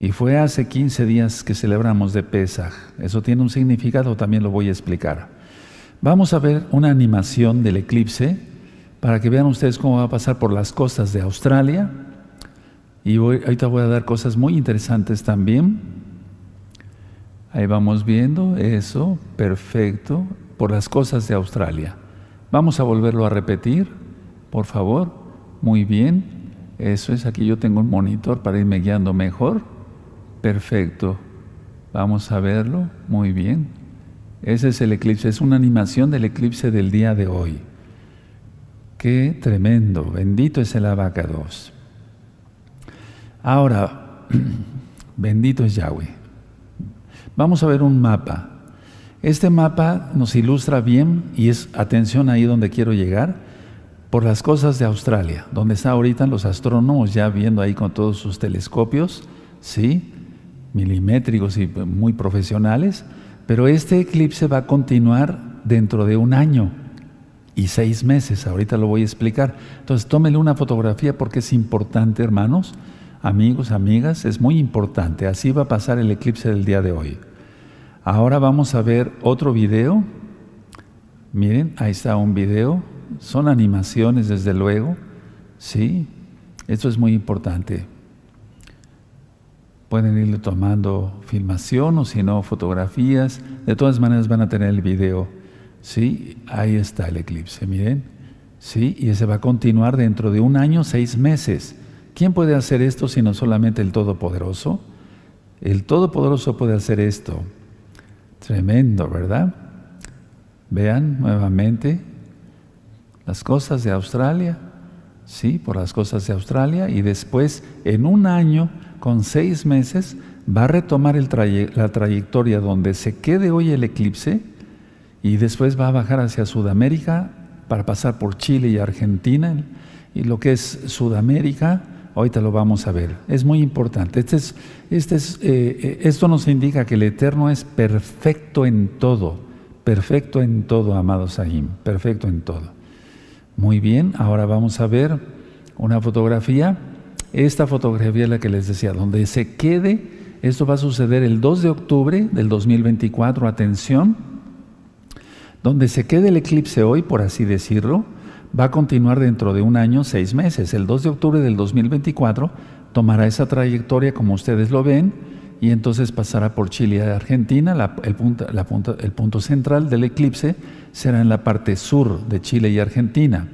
Y fue hace 15 días que celebramos de Pesaj. Eso tiene un significado, también lo voy a explicar. Vamos a ver una animación del eclipse para que vean ustedes cómo va a pasar por las costas de Australia. Y ahorita voy a dar cosas muy interesantes también. Ahí vamos viendo eso, perfecto, por las costas de Australia. Vamos a volverlo a repetir, por favor. Muy bien. Eso es, aquí yo tengo un monitor para irme guiando mejor. Perfecto. Vamos a verlo. Muy bien. Ese es el eclipse. Es una animación del eclipse del día de hoy. Qué tremendo. Bendito es el abacados. Ahora, bendito es Yahweh. Vamos a ver un mapa. Este mapa nos ilustra bien y es, atención ahí donde quiero llegar, por las cosas de Australia, donde están ahorita los astrónomos ya viendo ahí con todos sus telescopios, ¿sí? Milimétricos y muy profesionales, pero este eclipse va a continuar dentro de un año y seis meses, ahorita lo voy a explicar. Entonces tómele una fotografía porque es importante, hermanos, amigos, amigas, es muy importante. Así va a pasar el eclipse del día de hoy. Ahora vamos a ver otro video. Miren, ahí está un video. Son animaciones, desde luego. Sí, esto es muy importante. Pueden irle tomando filmación o si no, fotografías. De todas maneras van a tener el video. Sí, ahí está el eclipse, miren. Sí, y ese va a continuar dentro de un año, seis meses. ¿Quién puede hacer esto sino solamente el Todopoderoso? El Todopoderoso puede hacer esto. Tremendo, ¿verdad? Vean nuevamente las cosas de Australia, sí, por las cosas de Australia, y después en un año con seis meses va a retomar la trayectoria donde se quede hoy el eclipse y después va a bajar hacia Sudamérica para pasar por Chile y Argentina. Y lo que es Sudamérica, ahorita lo vamos a ver. Es muy importante. Este es, este es, eh, eh, esto nos indica que el Eterno es perfecto en todo. Perfecto en todo, amado Sahim. Perfecto en todo. Muy bien, ahora vamos a ver una fotografía esta fotografía es la que les decía, donde se quede, esto va a suceder el 2 de octubre del 2024, atención, donde se quede el eclipse hoy, por así decirlo, va a continuar dentro de un año, seis meses. El 2 de octubre del 2024 tomará esa trayectoria como ustedes lo ven y entonces pasará por Chile y Argentina. el, punto, el punto central del eclipse será en la parte sur de Chile y Argentina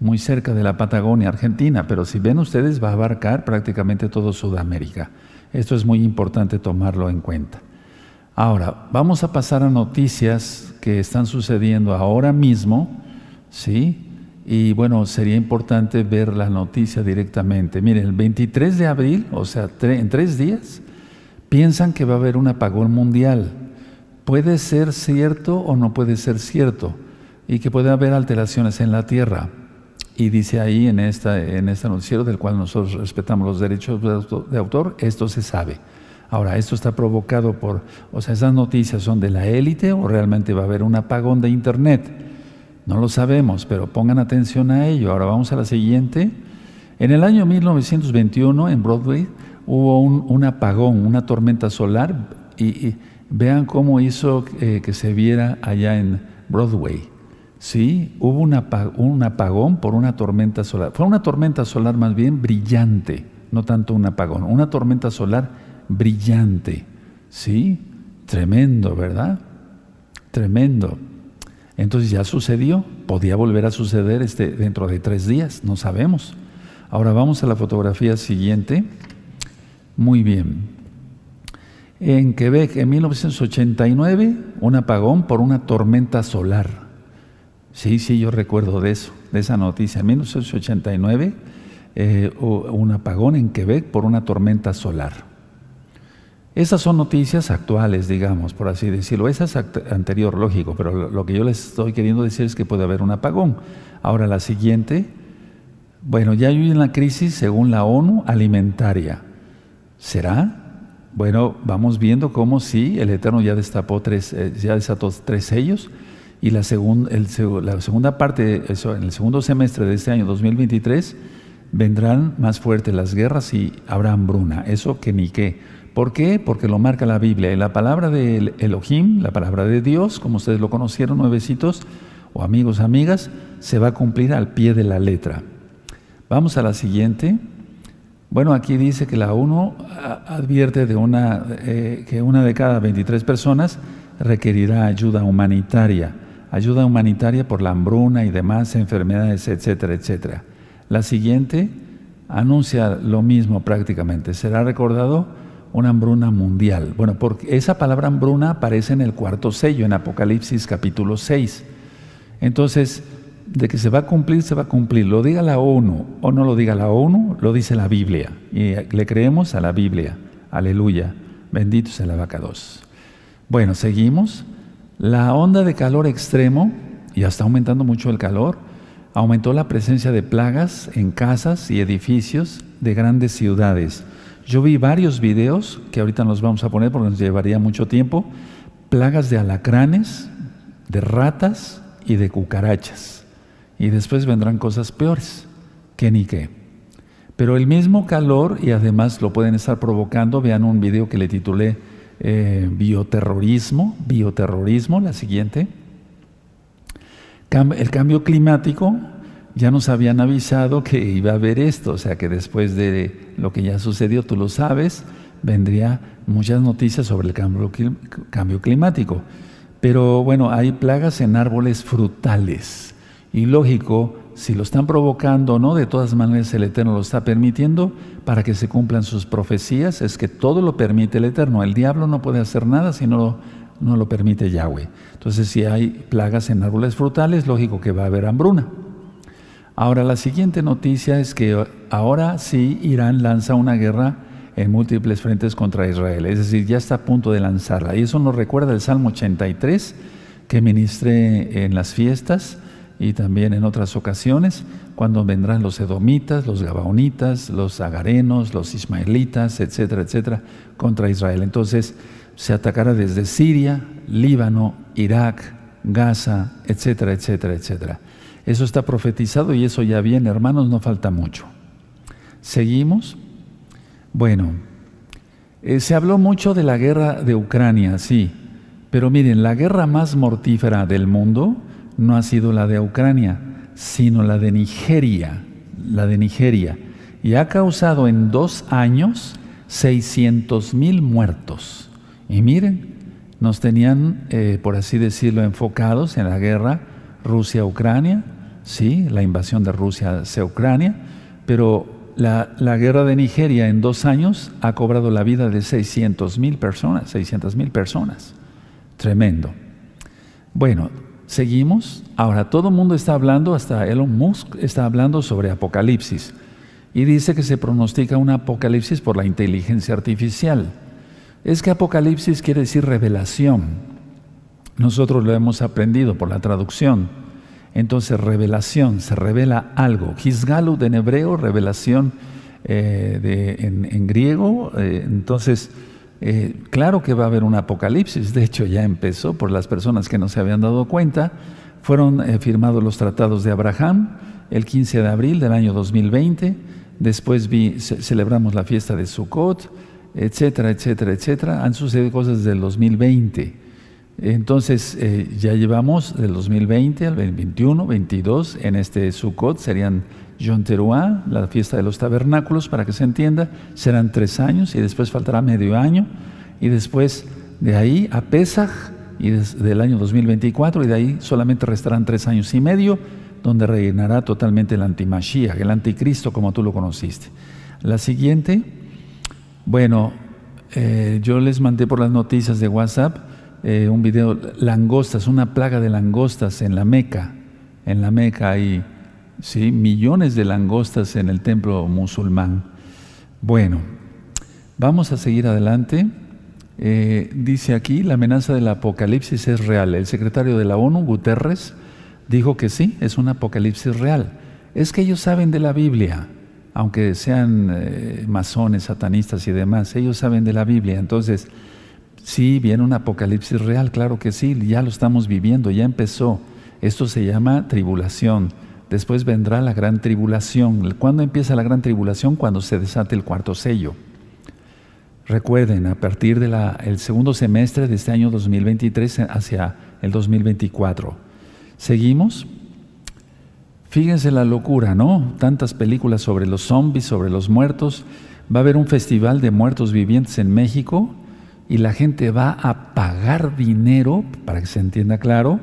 muy cerca de la Patagonia Argentina, pero si ven ustedes va a abarcar prácticamente todo Sudamérica. Esto es muy importante tomarlo en cuenta. Ahora, vamos a pasar a noticias que están sucediendo ahora mismo, ¿sí? Y bueno, sería importante ver la noticia directamente. Miren, el 23 de abril, o sea, en tres días, piensan que va a haber un apagón mundial. Puede ser cierto o no puede ser cierto, y que puede haber alteraciones en la Tierra. Y dice ahí en, esta, en este noticiero, del cual nosotros respetamos los derechos de autor, esto se sabe. Ahora, esto está provocado por, o sea, esas noticias son de la élite o realmente va a haber un apagón de Internet. No lo sabemos, pero pongan atención a ello. Ahora vamos a la siguiente. En el año 1921 en Broadway hubo un, apagón, una tormenta solar y, vean cómo hizo eh, que se viera allá en Broadway. Sí, hubo un, apagón por una tormenta solar. Fue una tormenta solar más bien brillante, no tanto un apagón, una tormenta solar brillante. Sí, tremendo, ¿verdad? Tremendo. Entonces ya sucedió, podía volver a suceder este, dentro de tres días, no sabemos. Ahora vamos a la fotografía siguiente. Muy bien. En Quebec, en 1989, un apagón por una tormenta solar. Sí, sí, yo recuerdo de eso, de esa noticia. En 1989, eh, un apagón en Quebec por una tormenta solar. Esas son noticias actuales, digamos, por así decirlo. Esa es anterior, lógico, pero lo que yo les estoy queriendo decir es que puede haber un apagón. Ahora, la siguiente, bueno, ya hay una crisis, según la ONU, alimentaria. ¿Será? Bueno, vamos viendo cómo sí, el Eterno ya destapó tres, eh, ya desató tres sellos y la, la segunda parte, eso, en el segundo semestre de este año 2023, vendrán más fuertes las guerras y habrá hambruna. Eso que ni qué. ¿Por qué? Porque lo marca la Biblia. Y la palabra de Elohim, la palabra de Dios, como ustedes lo conocieron, nuevecitos, o amigos, amigas, se va a cumplir al pie de la letra. Vamos a la siguiente. Bueno, aquí dice que la ONU advierte de una, eh, que una de cada 23 personas requerirá ayuda humanitaria, ayuda humanitaria por la hambruna y demás enfermedades, etcétera, etcétera. La siguiente anuncia lo mismo prácticamente. Será recordado una hambruna mundial. Bueno, porque esa palabra hambruna aparece en el cuarto sello, en Apocalipsis capítulo 6. Entonces, de que se va a cumplir, se va a cumplir. Lo diga la ONU o no lo diga la ONU, lo dice la Biblia. Y le creemos a la Biblia. Aleluya. Bendito sea la vaca 2. Bueno, seguimos. La onda de calor extremo, y está aumentando mucho el calor, aumentó la presencia de plagas en casas y edificios de grandes ciudades. Yo vi varios videos que ahorita nos vamos a poner porque nos llevaría mucho tiempo. Plagas de alacranes, de ratas y de cucarachas. Y después vendrán cosas peores, que ni qué. Pero el mismo calor, y además lo pueden estar provocando, vean un video que le titulé eh, Bioterrorismo, Bioterrorismo, la siguiente. el cambio climático ya nos habían avisado que iba a haber esto, o sea que después de lo que ya sucedió, tú lo sabes, vendría muchas noticias sobre el cambio, cambio climático. Pero bueno, hay plagas en árboles frutales. Y lógico, si lo están provocando o no, de todas maneras el Eterno lo está permitiendo para que se cumplan sus profecías. Es que todo lo permite el Eterno. El diablo no puede hacer nada si no no lo permite Yahweh. Entonces, si hay plagas en árboles frutales, lógico que va a haber hambruna. Ahora, la siguiente noticia es que ahora sí Irán lanza una guerra en múltiples frentes contra Israel, es decir, ya está a punto de lanzarla. Y eso nos recuerda el Salmo 83 que ministré en las fiestas y también en otras ocasiones, cuando vendrán los edomitas, los gabaonitas, los agarenos, los ismaelitas, etcétera, etcétera, contra Israel. Entonces se atacará desde Siria, Líbano, Irak, Gaza, etcétera, etcétera, etcétera. Eso está profetizado y eso ya viene, hermanos, no falta mucho. Seguimos. Bueno, eh, se habló mucho de la guerra de Ucrania, sí, pero miren, la guerra más mortífera del mundo no ha sido la de Ucrania, sino la de Nigeria, la de Nigeria, y ha causado en dos años 600 mil muertos. Y miren, nos tenían, eh, por así decirlo, enfocados en la guerra Rusia-Ucrania, sí, la invasión de Rusia hacia Ucrania, pero la, guerra de Nigeria en dos años ha cobrado la vida de 600 mil personas, 600 mil personas. Tremendo. Bueno, seguimos. Ahora, todo el mundo está hablando, hasta Elon Musk está hablando sobre Apocalipsis. Y dice que se pronostica un Apocalipsis por la inteligencia artificial. Es que Apocalipsis quiere decir revelación. Nosotros lo hemos aprendido por la traducción. Entonces, revelación, se revela algo. Hisgalut en hebreo, revelación eh, en, griego. Eh, entonces, eh, claro que va a haber un apocalipsis. De hecho, ya empezó por las personas que no se habían dado cuenta. Fueron firmados los tratados de Abraham el 15 de abril del año 2020. Después celebramos la fiesta de Sukkot, etcétera, etcétera, etcétera. Han sucedido cosas desde el 2020. Entonces, eh, ya llevamos del 2020 al 2021, 22, en este Sukkot serían Yom Teruah, la fiesta de los tabernáculos, para que se entienda, serán tres años y después faltará medio año y después de ahí a Pesach y del año 2024 y de ahí solamente restarán tres años y medio donde reinará totalmente el antimashiach, el anticristo como tú lo conociste. La siguiente, bueno, eh, yo les mandé por las noticias de WhatsApp eh, un video, langostas, una plaga de langostas en la Meca. En la Meca hay ¿sí? millones de langostas en el templo musulmán. Bueno, vamos a seguir adelante. Eh, dice aquí, la amenaza del apocalipsis es real. El secretario de la ONU, Guterres, dijo que sí, es un apocalipsis real. Es que ellos saben de la Biblia, aunque sean eh, masones, satanistas y demás, ellos saben de la Biblia. Entonces, Sí, viene un apocalipsis real, claro que sí, ya lo estamos viviendo, ya empezó. Esto se llama tribulación, después vendrá la gran tribulación. ¿Cuándo empieza la gran tribulación? Cuando se desate el cuarto sello. Recuerden, a partir del segundo semestre de este año 2023 hacia el 2024. Seguimos. Fíjense la locura, ¿no? Tantas películas sobre los zombies, sobre los muertos. Va a haber un festival de muertos vivientes en México y la gente va a pagar dinero, para que se entienda claro,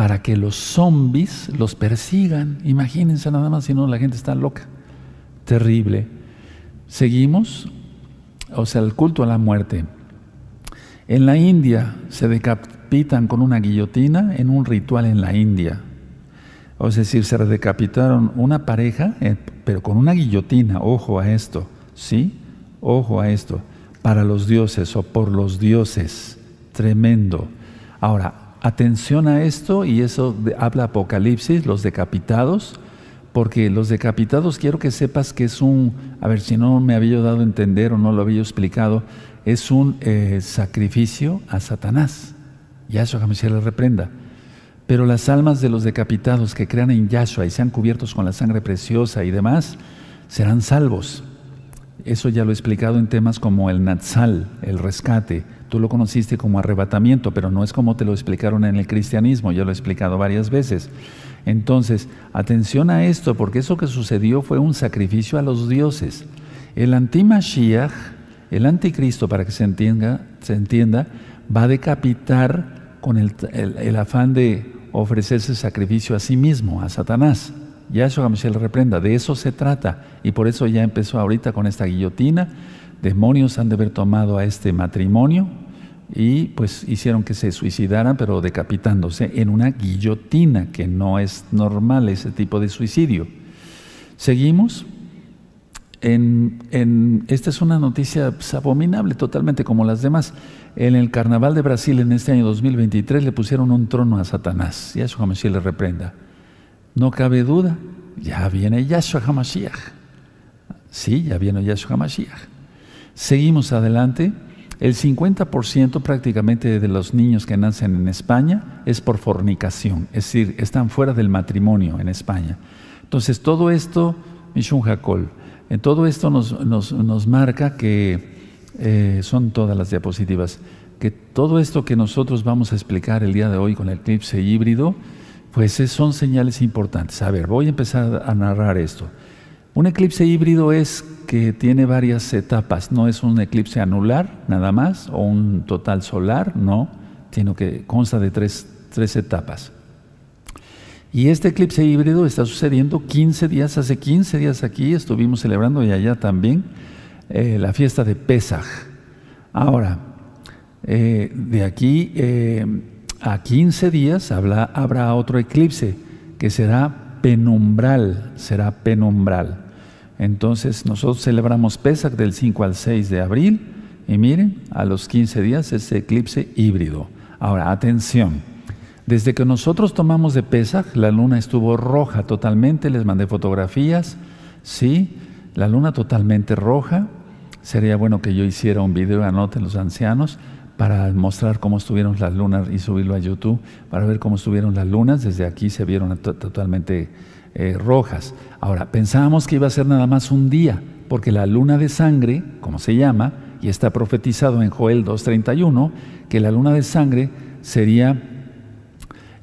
para que los zombies los persigan. Imagínense nada más, si no la gente está loca. Terrible. Seguimos o sea, el culto a la muerte. En la India se decapitan con una guillotina en un ritual en la India. O es decir, se decapitaron una pareja, eh, pero con una guillotina. Ojo a esto, ¿sí? Ojo a esto. Para los dioses o por los dioses. Tremendo. Ahora, atención a esto, y eso habla Apocalipsis, los decapitados porque los decapitados quiero que sepas que es un, a ver si no me había dado a entender o no lo había explicado, es un eh, sacrificio a Satanás. Yahshua HaMashiach le reprenda. Pero las almas de los decapitados que crean en Yahshua y sean cubiertos con la sangre preciosa y demás, serán salvos. Eso ya lo he explicado en temas como el Natsal, el rescate. Tú lo conociste como arrebatamiento, pero no es como te lo explicaron en el cristianismo, yo lo he explicado varias veces. Entonces, atención a esto, porque eso que sucedió fue un sacrificio a los dioses. El antimashiach, el anticristo, para que se entienda, se entienda va a decapitar con el, el, afán de ofrecerse sacrificio a sí mismo, a Satanás. Ya eso le reprenda, de eso se trata. Y por eso ya empezó ahorita con esta guillotina. Demonios han de haber tomado a este matrimonio, y pues hicieron que se suicidaran, pero decapitándose en una guillotina, que no es normal ese tipo de suicidio. Seguimos. En, esta es una noticia pues, abominable totalmente como las demás. En el carnaval de Brasil en este año 2023 le pusieron un trono a Satanás. Yahshua Hamashiach le reprenda. No cabe duda, ya viene Yahshua Hamashiach. Sí, ya viene Yahshua Hamashiach. Seguimos adelante. El 50% prácticamente de los niños que nacen en España es por fornicación, es decir, están fuera del matrimonio en España. Entonces, todo esto, Mishun Hakol, en eh, todo esto nos, marca que eh, son todas las diapositivas, que todo esto que nosotros vamos a explicar el día de hoy con el eclipse híbrido, pues son señales importantes. A ver, voy a empezar a narrar esto. Un eclipse híbrido es que tiene varias etapas, no es un eclipse anular nada más o un total solar, no, sino que consta de tres, etapas. Y este eclipse híbrido está sucediendo 15 días, hace 15 días aquí estuvimos celebrando y allá también eh, la fiesta de Pesaj. Ahora, eh, de aquí eh, a 15 días habrá otro eclipse que será penumbral, será penumbral. Entonces nosotros celebramos Pesach del 5 al 6 de abril y miren, a los 15 días ese eclipse híbrido. Ahora, atención, desde que nosotros tomamos de Pesach, la luna estuvo roja totalmente, les mandé fotografías, sí, la luna totalmente roja. Sería bueno que yo hiciera un video, anoten los ancianos, para mostrar cómo estuvieron las lunas y subirlo a YouTube, para ver cómo estuvieron las lunas. Desde aquí se vieron totalmente eh, rojas. Ahora, pensábamos que iba a ser nada más un día, porque la luna de sangre, como se llama, y está profetizado en Joel 2.31, que la luna de sangre sería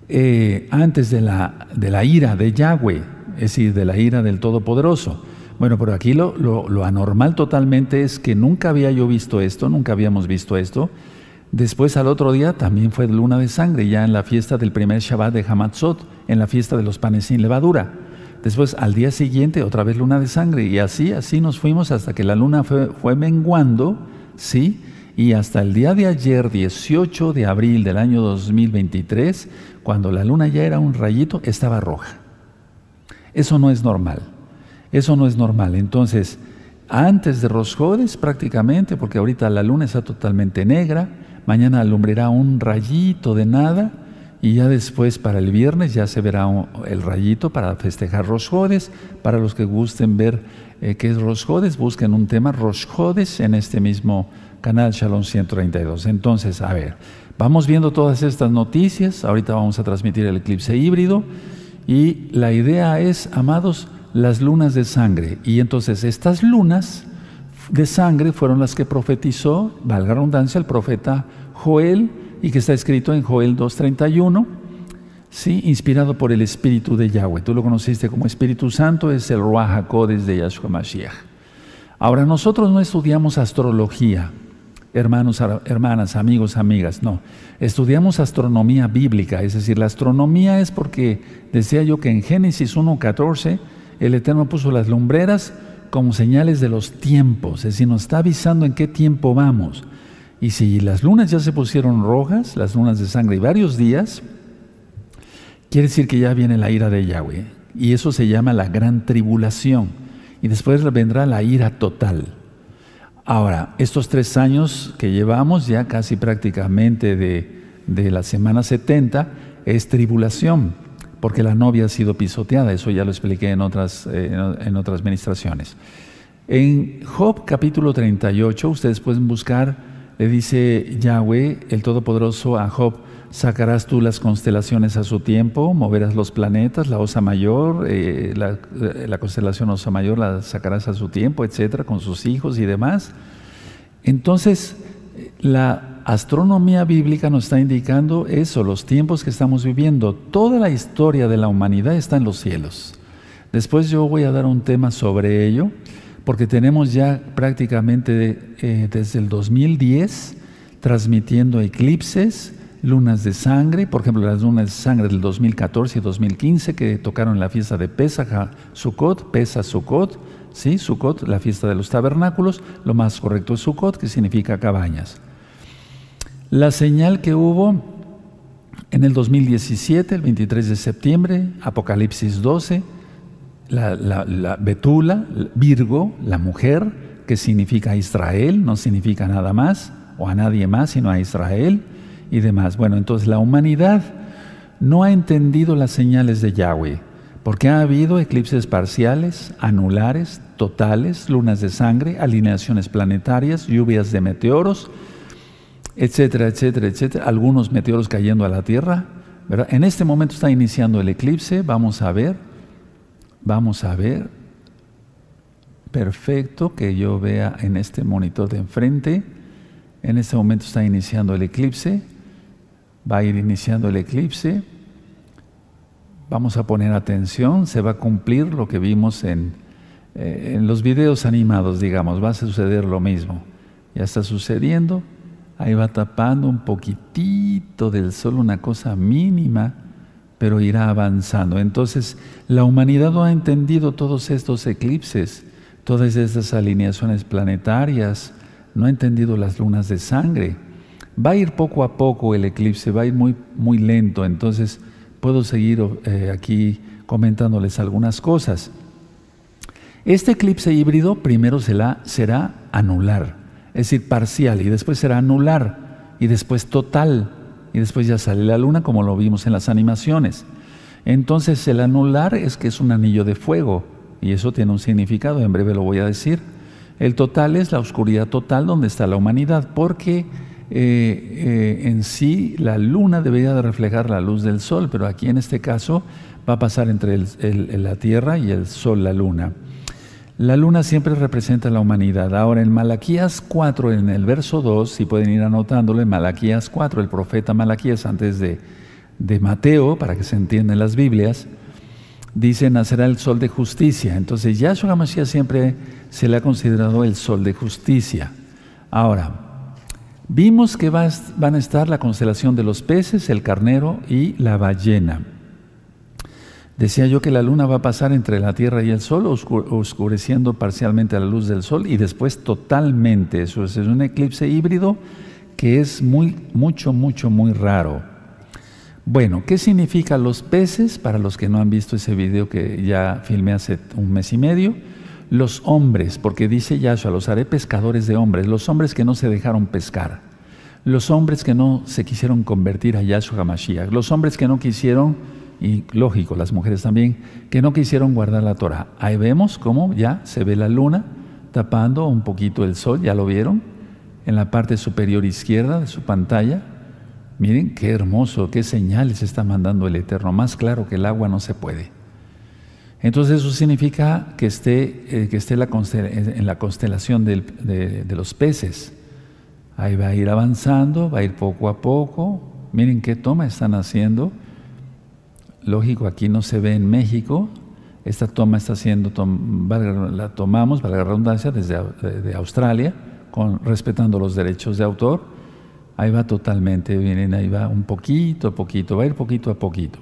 eh, antes de la, de la ira de Yahweh, es decir, de la ira del Todopoderoso. Bueno, pero aquí lo, lo, anormal totalmente es que nunca había yo visto esto, nunca habíamos visto esto, Después al otro día también fue luna de sangre, ya en la fiesta del primer Shabbat de Hamatzot, en la fiesta de los panes sin levadura. Después al día siguiente otra vez luna de sangre y así, así nos fuimos hasta que la luna fue, fue menguando, ¿sí? Y hasta el día de ayer, 18 de abril del año 2023, cuando la luna ya era un rayito, estaba roja. Eso no es normal. Eso no es normal. Entonces, antes de Rosjodes prácticamente, porque ahorita la luna está totalmente negra, mañana alumbrará un rayito de nada y ya después para el viernes ya se verá el rayito para festejar Rosjodes. Para los que gusten ver eh, qué es Rosjodes, busquen un tema Rosjodes en este mismo canal Shalom 132. Entonces, a ver, vamos viendo todas estas noticias. Ahorita vamos a transmitir el eclipse híbrido Y la idea es, amados, las lunas de sangre. Y entonces estas lunas de sangre fueron las que profetizó, valga la redundancia, el profeta Joel, y que está escrito en Joel 2.31, ¿sí? inspirado por el Espíritu de Yahweh. Tú lo conociste como Espíritu Santo, es el Ruach HaKodes de Yahshua Mashiach. Ahora, nosotros no estudiamos astrología, hermanos, hermanas, amigos, amigas, no. Estudiamos astronomía bíblica, es decir, la astronomía es porque decía yo que en Génesis 1.14 el Eterno puso las lumbreras como señales de los tiempos, es decir, nos está avisando en qué tiempo vamos. Y si las lunas ya se pusieron rojas, las lunas de sangre, y varios días, quiere decir que ya viene la ira de Yahweh. Y eso se llama la gran tribulación. Y después vendrá la ira total. Ahora, estos tres años que llevamos, ya casi prácticamente de, de la semana 70, es tribulación, porque la novia ha sido pisoteada, eso ya lo expliqué en otras, eh, en otras ministraciones. En Job capítulo 38, ustedes pueden buscar, le dice Yahweh, el Todopoderoso, a Job, sacarás tú las constelaciones a su tiempo, moverás los planetas, la osa mayor, eh, la, eh, la, constelación osa mayor la sacarás a su tiempo, etcétera, con sus hijos y demás. Entonces, la astronomía bíblica nos está indicando eso, los tiempos que estamos viviendo. Toda la historia de la humanidad está en los cielos. Después yo voy a dar un tema sobre ello, porque tenemos ya prácticamente eh, desde el 2010 transmitiendo eclipses, lunas de sangre, por ejemplo, las lunas de sangre del 2014 y 2015 que tocaron la fiesta de Pesach, Sukkot, Pesach, Sukkot, ¿sí? Sukkot, la fiesta de los tabernáculos, lo más correcto es Sukkot, que significa cabañas. La señal que hubo en el 2017, el 23 de septiembre, Apocalipsis 12, la, la Betula, Virgo, la mujer, que significa Israel, no significa nada más, o a nadie más, sino a Israel y demás. Bueno, entonces la humanidad no ha entendido las señales de Yahweh, porque ha habido eclipses parciales, anulares, totales, lunas de sangre, alineaciones planetarias, lluvias de meteoros, etcétera, etcétera, etcétera, algunos meteoros cayendo a la Tierra. En este momento está iniciando el eclipse, vamos a ver, vamos a ver, perfecto, que yo vea en este monitor de enfrente, en este momento está iniciando el eclipse, va a ir iniciando el eclipse, vamos a poner atención, se va a cumplir lo que vimos en, eh, en los videos animados, digamos, va a suceder lo mismo. Ya está sucediendo, ahí va tapando un poquitito del sol, una cosa mínima, pero irá avanzando. Entonces, la humanidad no ha entendido todos estos eclipses, todas estas alineaciones planetarias, no ha entendido las lunas de sangre. Va a ir poco a poco el eclipse, va a ir muy, muy lento, entonces puedo seguir eh, aquí comentándoles algunas cosas. Este eclipse híbrido primero será, será anular, es decir, parcial, y después será anular, y después total, y después ya sale la luna como lo vimos en las animaciones. Entonces el anular es que es un anillo de fuego, y eso tiene un significado, en breve lo voy a decir. El total es la oscuridad total donde está la humanidad, porque eh, eh, en sí la luna debería de reflejar la luz del sol, pero aquí en este caso va a pasar entre la Tierra y el sol, la luna. La luna siempre representa la humanidad. Ahora en Malaquías 4, en el verso 2, si pueden ir anotándolo, en Malaquías 4, el profeta Malaquías antes de, de Mateo, para que se entiendan las Biblias, dice, nacerá el sol de justicia. Entonces Yahshua Mashiach siempre se le ha considerado el sol de justicia. Ahora, Vimos que van a estar la constelación de los peces, el carnero y la ballena. Decía yo que la luna va a pasar entre la Tierra y el Sol, oscureciendo parcialmente la luz del Sol y después totalmente. Eso es un eclipse híbrido que es muy, mucho, mucho, muy raro. Bueno, ¿qué significa los peces? Para los que no han visto ese video que ya filmé hace un mes y medio los hombres, porque dice Yahshua, los haré pescadores de hombres, los hombres que no se dejaron pescar, los hombres que no se quisieron convertir a Yahshua HaMashiach, los hombres que no quisieron, y lógico, las mujeres también, que no quisieron guardar la Torah. Ahí vemos cómo ya se ve la luna tapando un poquito el sol, ya lo vieron, en la parte superior izquierda de su pantalla. Miren qué hermoso, qué señales está mandando el Eterno. Más claro que el agua no se puede. Entonces eso significa que esté, eh, que esté en la constelación de, de los peces. Ahí va a ir avanzando, va a ir poco a poco. Miren qué toma están haciendo. Lógico, aquí no se ve en México. Esta toma está siendo, la tomamos, para la redundancia, desde de Australia, respetando los derechos de autor. Ahí va totalmente, miren, ahí va un poquito a poquito, va a ir poquito a poquito.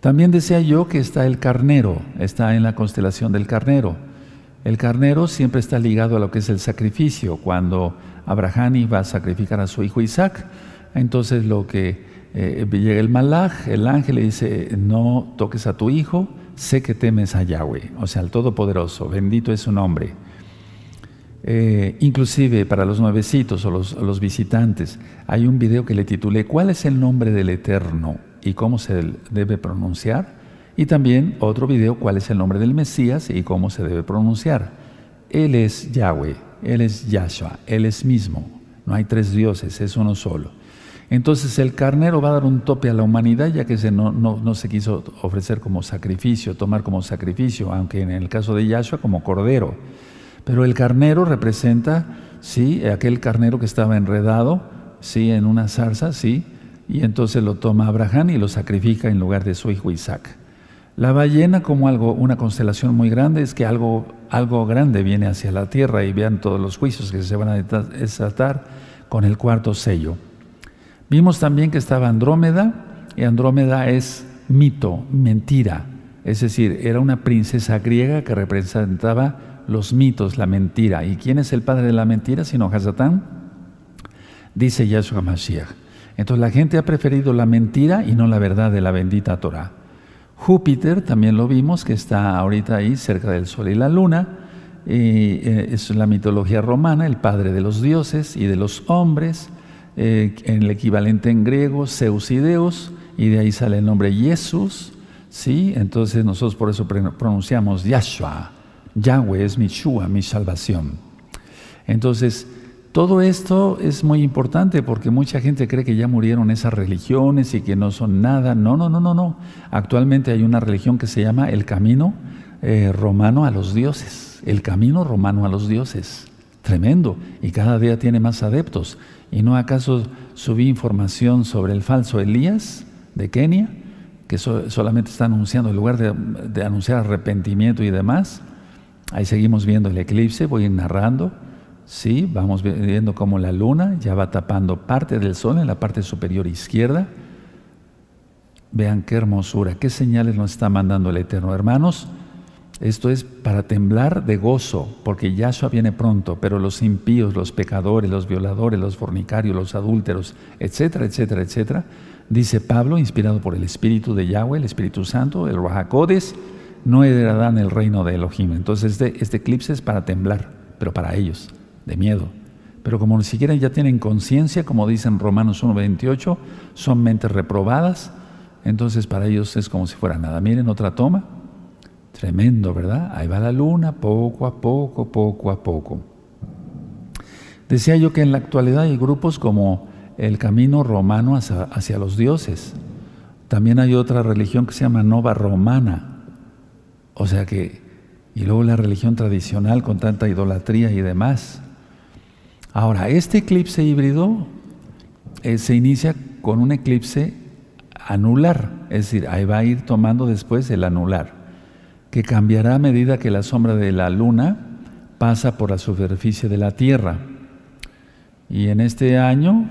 También decía yo que está el carnero, está en la constelación del carnero. El carnero siempre está ligado a lo que es el sacrificio. Cuando Abraham iba a sacrificar a su hijo Isaac, entonces lo que eh, llega el malaj, el ángel le dice, no toques a tu hijo, sé que temes a Yahweh, o sea, al Todopoderoso, bendito es su nombre. Eh, inclusive para los nuevecitos o los, los, visitantes, hay un video que le titulé ¿Cuál es el nombre del Eterno y cómo se debe pronunciar? Y también otro video, cuál es el nombre del Mesías y cómo se debe pronunciar. Él es Yahweh, Él es Yahshua, Él es mismo. No hay tres dioses, es uno solo. Entonces el carnero va a dar un tope a la humanidad ya que se no, se quiso ofrecer como sacrificio, tomar como sacrificio, aunque en el caso de Yahshua como cordero. Pero el carnero representa, sí, aquel carnero que estaba enredado, sí, en una zarza, sí, y entonces lo toma Abraham y lo sacrifica en lugar de su hijo Isaac. La ballena como algo, una constelación muy grande, es que algo, algo grande viene hacia la tierra y vean todos los juicios que se van a desatar con el cuarto sello. Vimos también que estaba Andrómeda, y Andrómeda es mito, mentira, es decir, era una princesa griega que representaba los mitos, la mentira. ¿Y quién es el padre de la mentira sino Hasatán? Dice Yahshua Mashiach. Entonces la gente ha preferido la mentira y no la verdad de la bendita Torah. Júpiter también lo vimos, que está ahorita ahí cerca del Sol y la Luna. Y, eh, es la mitología romana, el padre de los dioses y de los hombres, eh, en el equivalente en griego, Zeus y y de ahí sale el nombre Jesús. ¿sí? Entonces nosotros por eso pronunciamos Yahshua, Yahweh es mi Shua, mi salvación. Entonces, todo esto es muy importante porque mucha gente cree que ya murieron esas religiones y que no son nada. No, no, no, no, no. Actualmente hay una religión que se llama el camino eh, romano a los dioses. El camino romano a los dioses. Tremendo. Y cada día tiene más adeptos. ¿Y no acaso subí información sobre el falso Elías de Kenia? Que solamente está anunciando, en lugar de, de anunciar arrepentimiento y demás. Ahí seguimos viendo el eclipse, voy narrando Sí, vamos viendo cómo la luna ya va tapando parte del sol en la parte superior izquierda. Vean qué hermosura, qué señales nos está mandando el Eterno. Hermanos, esto es para temblar de gozo, porque Yahshua viene pronto, pero los impíos, los pecadores, los violadores, los fornicarios, los adúlteros, etcétera, etcétera, etcétera, dice Pablo, inspirado por el Espíritu de Yahweh, el Espíritu Santo, el Rahakodes, no heredarán el reino de Elohim. Entonces este, este eclipse es para temblar, pero para ellos de miedo. Pero como ni siquiera ya tienen conciencia, como dicen Romanos 1.28, son mentes reprobadas, entonces para ellos es como si fuera nada. Miren otra toma, tremendo, ¿verdad? Ahí va la luna, poco a poco, poco a poco. Decía yo que en la actualidad hay grupos como el camino romano hacia, los dioses. También hay otra religión que se llama Nova Romana. O sea que, y luego la religión tradicional con tanta idolatría y demás. Ahora, este eclipse híbrido eh, se inicia con un eclipse anular, es decir, ahí va a ir tomando después el anular, que cambiará a medida que la sombra de la luna pasa por la superficie de la Tierra. Y en este año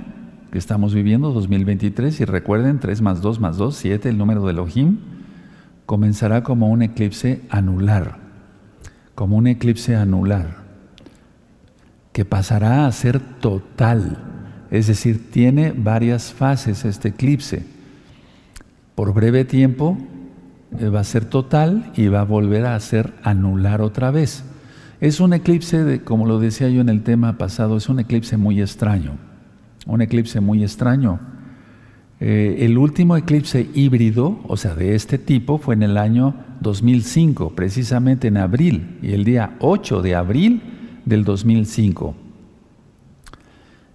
que estamos viviendo, 2023, y recuerden, 3 más 2 más 2, 7, el número de Elohim, comenzará como un eclipse anular, como un eclipse anular que pasará a ser total. Es decir, tiene varias fases este eclipse. Por breve tiempo va a ser total y va a volver a ser anular otra vez. Es un eclipse, como lo decía yo en el tema pasado, es un eclipse muy extraño. Un eclipse muy extraño. Eh, el último eclipse híbrido, o sea, de este tipo, fue en el año 2005, precisamente en abril. Y el día 8 de abril del 2005.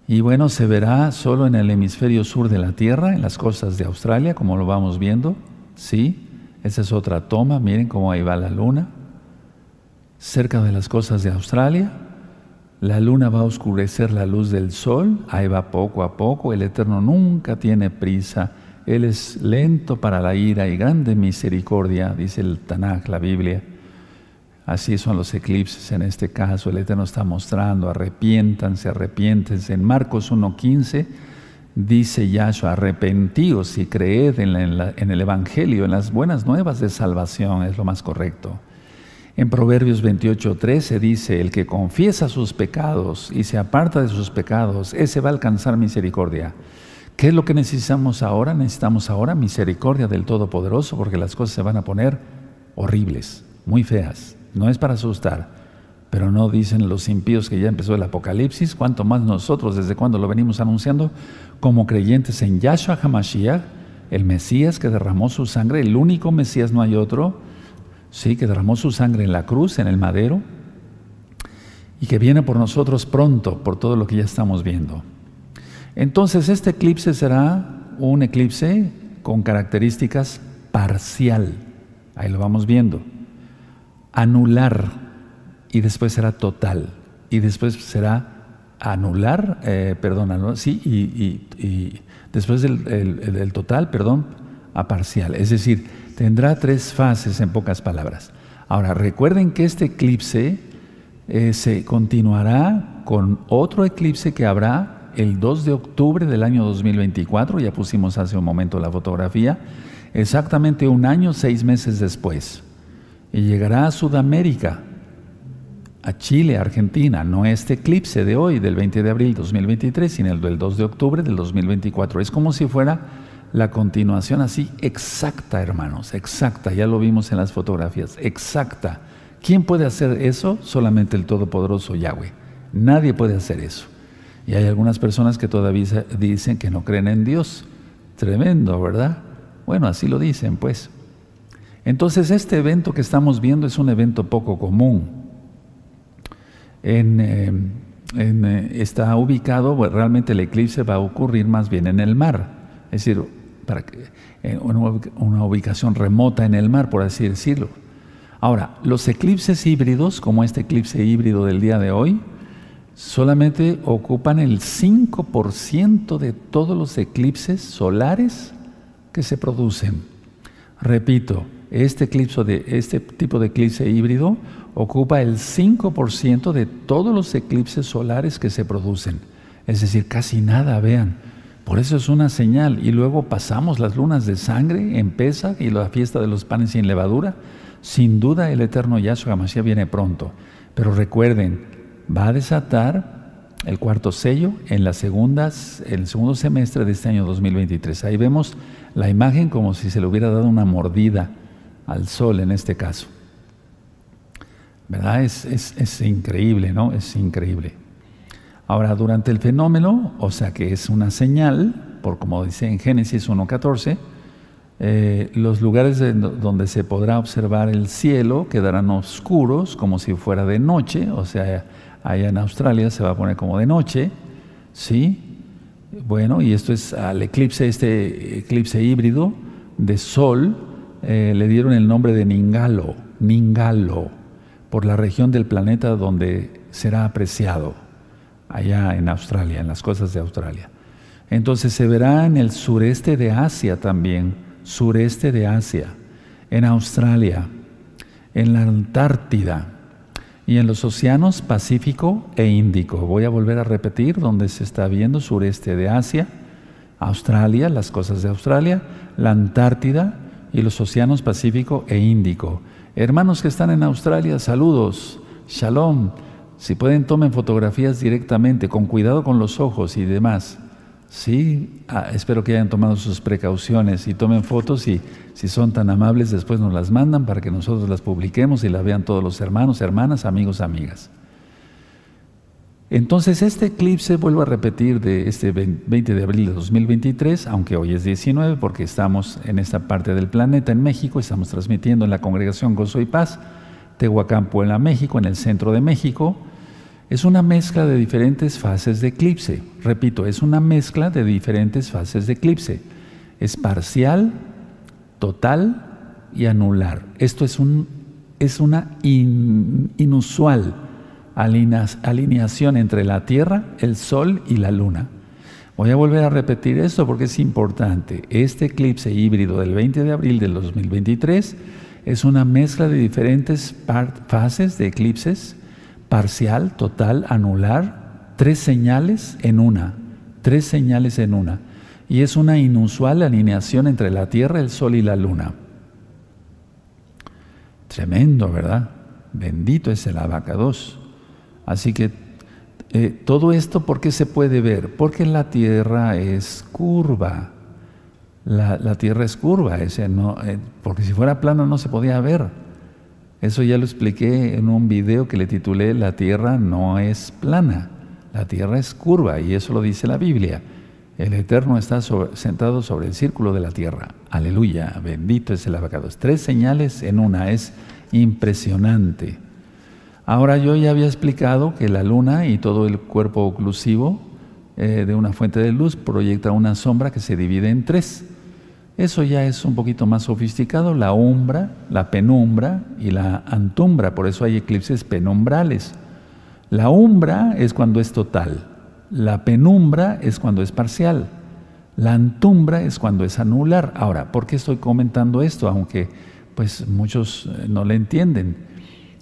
Y bueno, se verá solo en el hemisferio sur de la Tierra, en las costas de Australia, como lo vamos viendo. Sí, esa es otra toma, miren cómo ahí va la luna. Cerca de las costas de Australia, la luna va a oscurecer la luz del sol, ahí va poco a poco, el Eterno nunca tiene prisa, Él es lento para la ira y grande misericordia, dice el Tanaj, la Biblia. Así son los eclipses en este caso, el Eterno está mostrando, arrepiéntanse, arrepiéntense. En Marcos 1.15 dice Yahshua, arrepentíos y creed en, en el Evangelio, en las buenas nuevas de salvación, es lo más correcto. En Proverbios 28:13 dice, el que confiesa sus pecados y se aparta de sus pecados, ese va a alcanzar misericordia. ¿Qué es lo que necesitamos ahora? Necesitamos ahora misericordia del Todopoderoso porque las cosas se van a poner horribles, muy feas. No es para asustar, pero no dicen los impíos que ya empezó el Apocalipsis, cuanto más nosotros, desde cuando lo venimos anunciando, como creyentes en Yahshua HaMashiach, el Mesías que derramó su sangre, el único Mesías, no hay otro, sí, que derramó su sangre en la cruz, en el madero, y que viene por nosotros pronto, por todo lo que ya estamos viendo. Entonces, este eclipse será un eclipse con características parcial. Ahí lo vamos viendo. Anular y después será total. Y después será anular, eh, perdón, sí, y, después del, del, total, perdón, a parcial. Es decir, Tendrá tres fases en pocas palabras. Ahora, recuerden que este eclipse eh, se continuará con otro eclipse que habrá el 2 de octubre del año 2024, ya pusimos hace un momento la fotografía, exactamente un año, seis meses después. Y llegará a Sudamérica, a Chile, Argentina, no este eclipse de hoy, del 20 de abril 2023, sino el del 2 de octubre del 2024. Es como si fuera la continuación así exacta, hermanos, exacta, ya lo vimos en las fotografías, exacta. ¿Quién puede hacer eso? Solamente el Todopoderoso Yahweh. Nadie puede hacer eso. Y hay algunas personas que todavía dicen que no creen en Dios. Tremendo, ¿verdad? Bueno, así lo dicen, pues. Entonces, este evento que estamos viendo es un evento poco común. En, eh, eh, está ubicado, realmente el eclipse va a ocurrir más bien en el mar. Es decir, para que, eh, una ubicación remota en el mar, por así decirlo. Ahora, los eclipses híbridos, como este eclipse híbrido del día de hoy, solamente ocupan el 5% de todos los eclipses solares que se producen. Repito, este, eclipse de, este tipo de eclipse híbrido ocupa el 5% de todos los eclipses solares que se producen. Es decir, casi nada, vean. Por eso es una señal. Y luego pasamos las lunas de sangre en Pesa y la fiesta de los panes sin levadura. Sin duda el eterno Yahshua Mashiach viene pronto. Pero recuerden, va a desatar el cuarto sello en las segundas, el segundo semestre de este año 2023. Ahí vemos la imagen como si se le hubiera dado una mordida al sol en este caso. ¿Verdad? Es, increíble, ¿no? Es increíble. Ahora, durante el fenómeno, o sea que es una señal, por como dice en Génesis 1.14, eh, los lugares donde se podrá observar el cielo quedarán oscuros como si fuera de noche, o sea, allá en Australia se va a poner como de noche, ¿sí? Bueno, y esto es al eclipse, este eclipse híbrido de sol, eh, le dieron el nombre de Ningalo, Ningalo, por la región del planeta donde será apreciado allá en Australia, en las costas de Australia. Entonces se verá en el sureste de Asia también, sureste de Asia, en Australia, en la Antártida y en los océanos Pacífico e Índico. Voy a volver a repetir donde se está viendo sureste de Asia, Australia, las costas de Australia, la Antártida y los océanos Pacífico e Índico. Hermanos que están en Australia, saludos, shalom. Si pueden, tomen fotografías directamente, con cuidado con los ojos y demás. Sí, ah, espero que hayan tomado sus precauciones y tomen fotos y si son tan amables después nos las mandan para que nosotros las publiquemos y las vean todos los hermanos, hermanas, amigos, amigas. Entonces este eclipse, vuelvo a repetir, de este 20 de abril de 2023, aunque hoy es 19 porque estamos en esta parte del planeta, en México, estamos transmitiendo en la congregación Gozo y Paz, Tehuacán, Puebla, México, en el centro de México, Es una mezcla de diferentes fases de eclipse. Repito, es una mezcla de diferentes fases de eclipse. Es parcial, total y anular. Esto es, un, es una inusual alineación entre la Tierra, el Sol y la Luna. Voy a volver a repetir esto porque es importante. Este eclipse híbrido del 20 de abril del 2023 es una mezcla de diferentes fases de eclipses parcial, total, anular, tres señales en una, tres señales en una. Y es una inusual alineación entre la Tierra, el Sol y la Luna. Tremendo, ¿verdad? Bendito es el abacados. Así que eh, todo esto, ¿por qué se puede ver? Porque la Tierra es curva. La, Tierra es curva, ese no, eh, porque si fuera plana no se podía ver. Eso ya lo expliqué en un video que le titulé La Tierra no es plana, la Tierra es curva y eso lo dice la Biblia. El Eterno está sentado sobre el círculo de la Tierra. Aleluya, bendito es el abacado. Tres señales en una, es impresionante. Ahora yo ya había explicado que la luna y todo el cuerpo oclusivo eh, de una fuente de luz proyecta una sombra que se divide en tres. Eso ya es un poquito más sofisticado, la umbra, la penumbra y la antumbra, por eso hay eclipses penumbrales. La umbra es cuando es total, la penumbra es cuando es parcial, la antumbra es cuando es anular. Ahora, ¿por qué estoy comentando esto? Aunque pues muchos eh, no le entienden,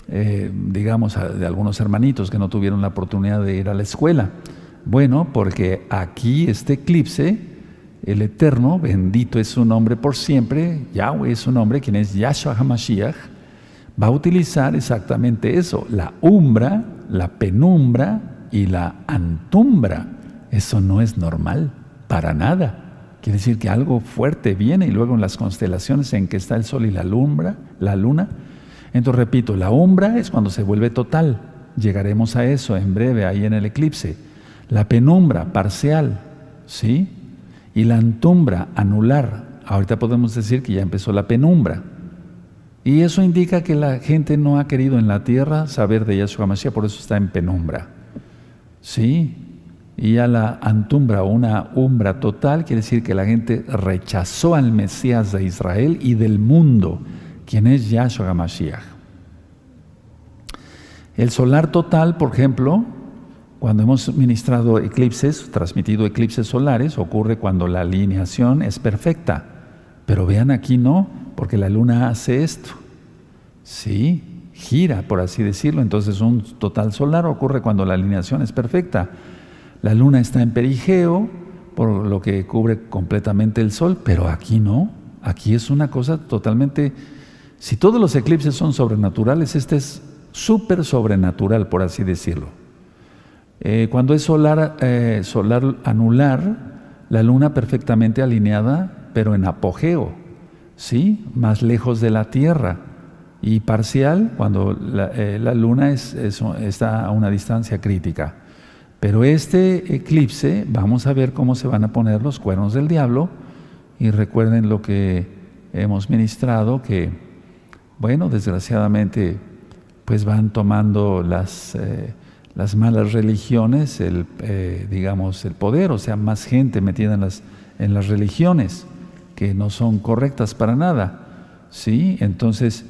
eh, digamos, de algunos hermanitos que no tuvieron la oportunidad de ir a la escuela. Bueno, porque aquí este eclipse el Eterno, bendito es su nombre por siempre, Yahweh es su nombre, quien es Yahshua HaMashiach, va a utilizar exactamente eso, la umbra, la penumbra y la antumbra. Eso no es normal, para nada. Quiere decir que algo fuerte viene y luego en las constelaciones en que está el sol y la luna, la luna. Entonces repito, la umbra es cuando se vuelve total. Llegaremos a eso en breve ahí en el eclipse. La penumbra parcial, ¿sí? y la antumbra, anular. Ahorita podemos decir que ya empezó la penumbra. Y eso indica que la gente no ha querido en la tierra saber de Yahshua Mashiach, por eso está en penumbra. ¿Sí? Y ya la antumbra, una umbra total, quiere decir que la gente rechazó al Mesías de Israel y del mundo, quien es Yahshua Mashiach. El solar total, por ejemplo, cuando hemos ministrado eclipses, transmitido eclipses solares, ocurre cuando la alineación es perfecta. Pero vean aquí no, porque la luna hace esto. Sí, gira, por así decirlo. Entonces un total solar ocurre cuando la alineación es perfecta. La luna está en perigeo, por lo que cubre completamente el sol, pero aquí no. Aquí es una cosa totalmente... Si todos los eclipses son sobrenaturales, este es súper sobrenatural, por así decirlo. Eh, cuando es solar, eh, solar anular, la luna perfectamente alineada, pero en apogeo, ¿sí? Más lejos de la Tierra. Y parcial, cuando la, eh, luna está a una distancia crítica. Pero este eclipse, vamos a ver cómo se van a poner los cuernos del diablo. Y recuerden lo que hemos ministrado, que, bueno, desgraciadamente, pues van tomando las las malas religiones, el, eh, digamos, el poder, o sea, más gente metida en las, en las religiones que no son correctas para nada. ¿sí? Entonces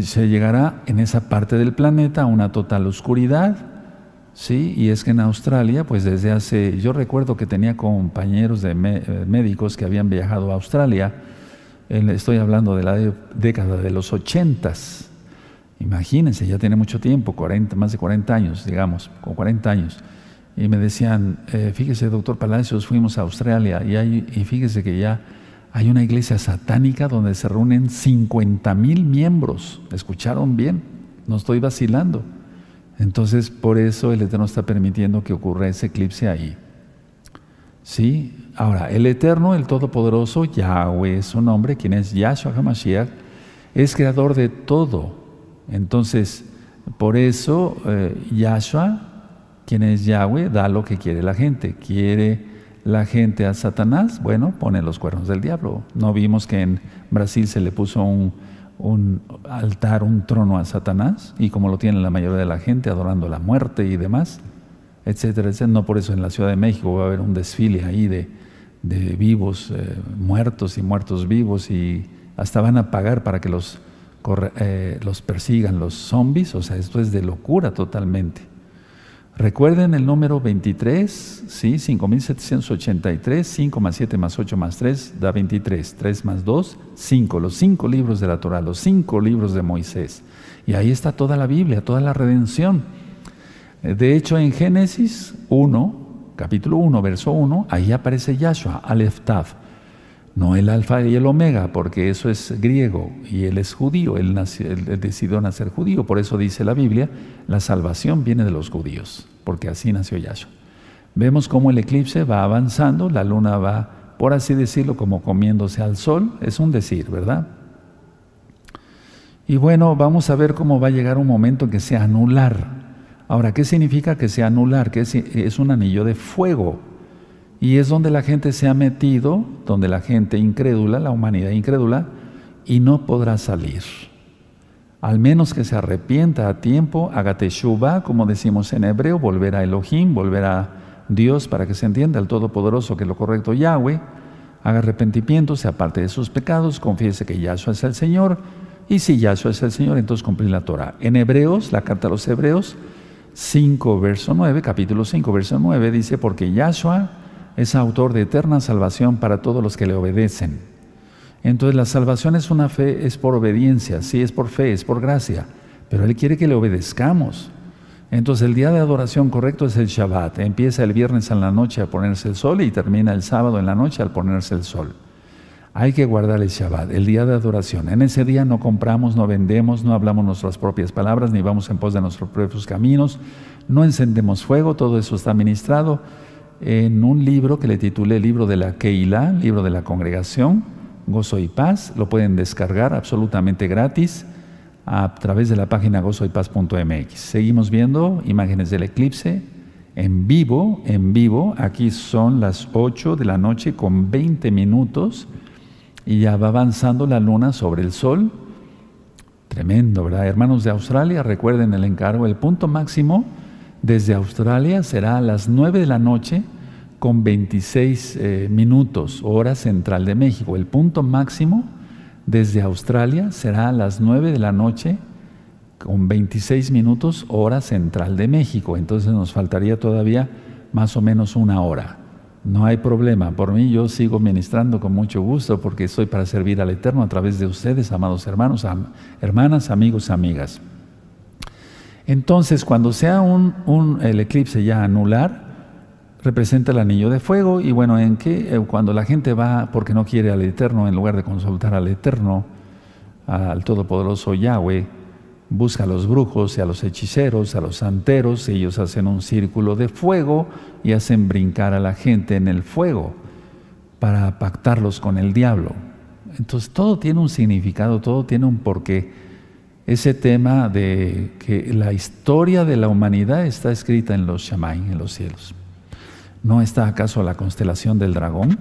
se llegará en esa parte del planeta a una total oscuridad. ¿sí? Y es que en Australia, pues desde hace, yo recuerdo que tenía compañeros de eh, médicos que habían viajado a Australia, estoy hablando de la década de los ochentas, Imagínense, ya tiene mucho tiempo, 40, más de 40 años, digamos, con 40 años. Y me decían, eh, fíjese, doctor Palacios, fuimos a Australia y, y fíjese que ya hay una iglesia satánica donde se reúnen 50 mil miembros. ¿Escucharon bien? No estoy vacilando. Entonces, por eso el Eterno está permitiendo que ocurra ese eclipse ahí. ¿Sí? Ahora, el Eterno, el Todopoderoso, Yahweh es su nombre, quien es Yahshua HaMashiach, es creador de todo. Entonces, por eso eh, Yahshua, quien es Yahweh, da lo que quiere la gente. Quiere la gente a Satanás, bueno, pone los cuernos del diablo. No vimos que en Brasil se le puso un, altar, un trono a Satanás, y como lo tiene la mayoría de la gente, adorando la muerte y demás, etcétera, etcétera. No por eso en la Ciudad de México va a haber un desfile ahí de, vivos, eh, muertos y muertos vivos, y hasta van a pagar para que los, eh, los persigan los zombies, o sea, esto es de locura totalmente. Recuerden el número 23, ¿sí? 5783, 5 más 7 más 8 más 3 da 23, 3 más 2, 5, los cinco libros de la Torah, los cinco libros de Moisés. Y ahí está toda la Biblia, toda la redención. Eh, de hecho, en Génesis 1, capítulo 1, verso 1, ahí aparece Yahshua, Aleph Tav no el alfa y el omega, porque eso es griego y él es judío, él, decidió nacer judío, por eso dice la Biblia, la salvación viene de los judíos, porque así nació Yahshua. Vemos cómo el eclipse va avanzando, la luna va, por así decirlo, como comiéndose al sol, es un decir, ¿verdad? Y bueno, vamos a ver cómo va a llegar un momento en que sea anular. Ahora, ¿qué significa que sea anular? Que es un anillo de fuego. Y es donde la gente se ha metido, donde la gente incrédula, la humanidad incrédula, y no podrá salir. Al menos que se arrepienta a tiempo, haga teshuva, como decimos en hebreo, volver a Elohim, volver a Dios para que se entienda el Todopoderoso que es lo correcto Yahweh, haga arrepentimiento, se aparte de sus pecados, confiese que Yahshua es el Señor, y si Yahshua es el Señor, entonces cumplir la Torah. En Hebreos, la carta a los Hebreos, 5, verso 9, capítulo 5, verso 9, dice, porque Yahshua es autor de eterna salvación para todos los que le obedecen. Entonces la salvación es una fe, es por obediencia, sí, es por fe, es por gracia, pero Él quiere que le obedezcamos. Entonces el día de adoración correcto es el Shabbat. Empieza el viernes en la noche a ponerse el sol y termina el sábado en la noche al ponerse el sol. Hay que guardar el Shabbat, el día de adoración. En ese día no compramos, no vendemos, no hablamos nuestras propias palabras, ni vamos en pos de nuestros propios caminos, no encendemos fuego, todo eso está ministrado en un libro que le titulé Libro de la Keilah, Libro de la Congregación, Gozo y Paz. Lo pueden descargar absolutamente gratis a través de la página gozoypaz.mx. Seguimos viendo imágenes del eclipse en vivo, en vivo. Aquí son las 8 de la noche con 20 minutos y ya va avanzando la luna sobre el sol. Tremendo, ¿verdad? Hermanos de Australia, recuerden el encargo, el punto máximo desde Australia será a las 9 de la noche con 26 eh, minutos, hora central de México. El punto máximo desde Australia será a las 9 de la noche con 26 minutos, hora central de México. Entonces nos faltaría todavía más o menos una hora. No hay problema. Por mí yo sigo ministrando con mucho gusto porque estoy para servir al Eterno a través de ustedes, amados hermanos, hermanas, amigos, amigas. Entonces, cuando sea un, el eclipse ya anular, representa el anillo de fuego y bueno, en que eh, cuando la gente va porque no quiere al Eterno, en lugar de consultar al Eterno, al Todopoderoso Yahweh, busca a los brujos y a los hechiceros, a los santeros, ellos hacen un círculo de fuego y hacen brincar a la gente en el fuego para pactarlos con el diablo. Entonces todo tiene un significado, todo tiene un porqué ese tema de que la historia de la humanidad está escrita en los Shamaim, en los cielos. ¿No está acaso la constelación del dragón?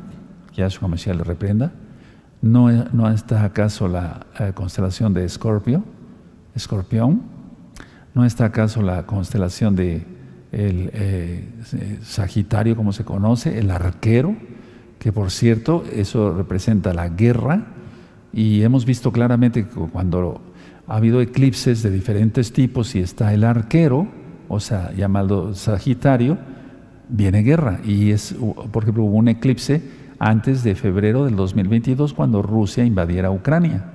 Yahshua Mashiach le reprenda. ¿No, ¿No, está acaso la, constelación de Escorpio? Escorpión. ¿No está acaso la constelación de el eh, Sagitario, como se conoce, el arquero? Que por cierto, eso representa la guerra. Y hemos visto claramente que cuando ha habido eclipses de diferentes tipos y está el arquero, o sea, llamado Sagitario, viene guerra. Y es, por ejemplo, hubo un eclipse antes de febrero del 2022 cuando Rusia invadiera Ucrania.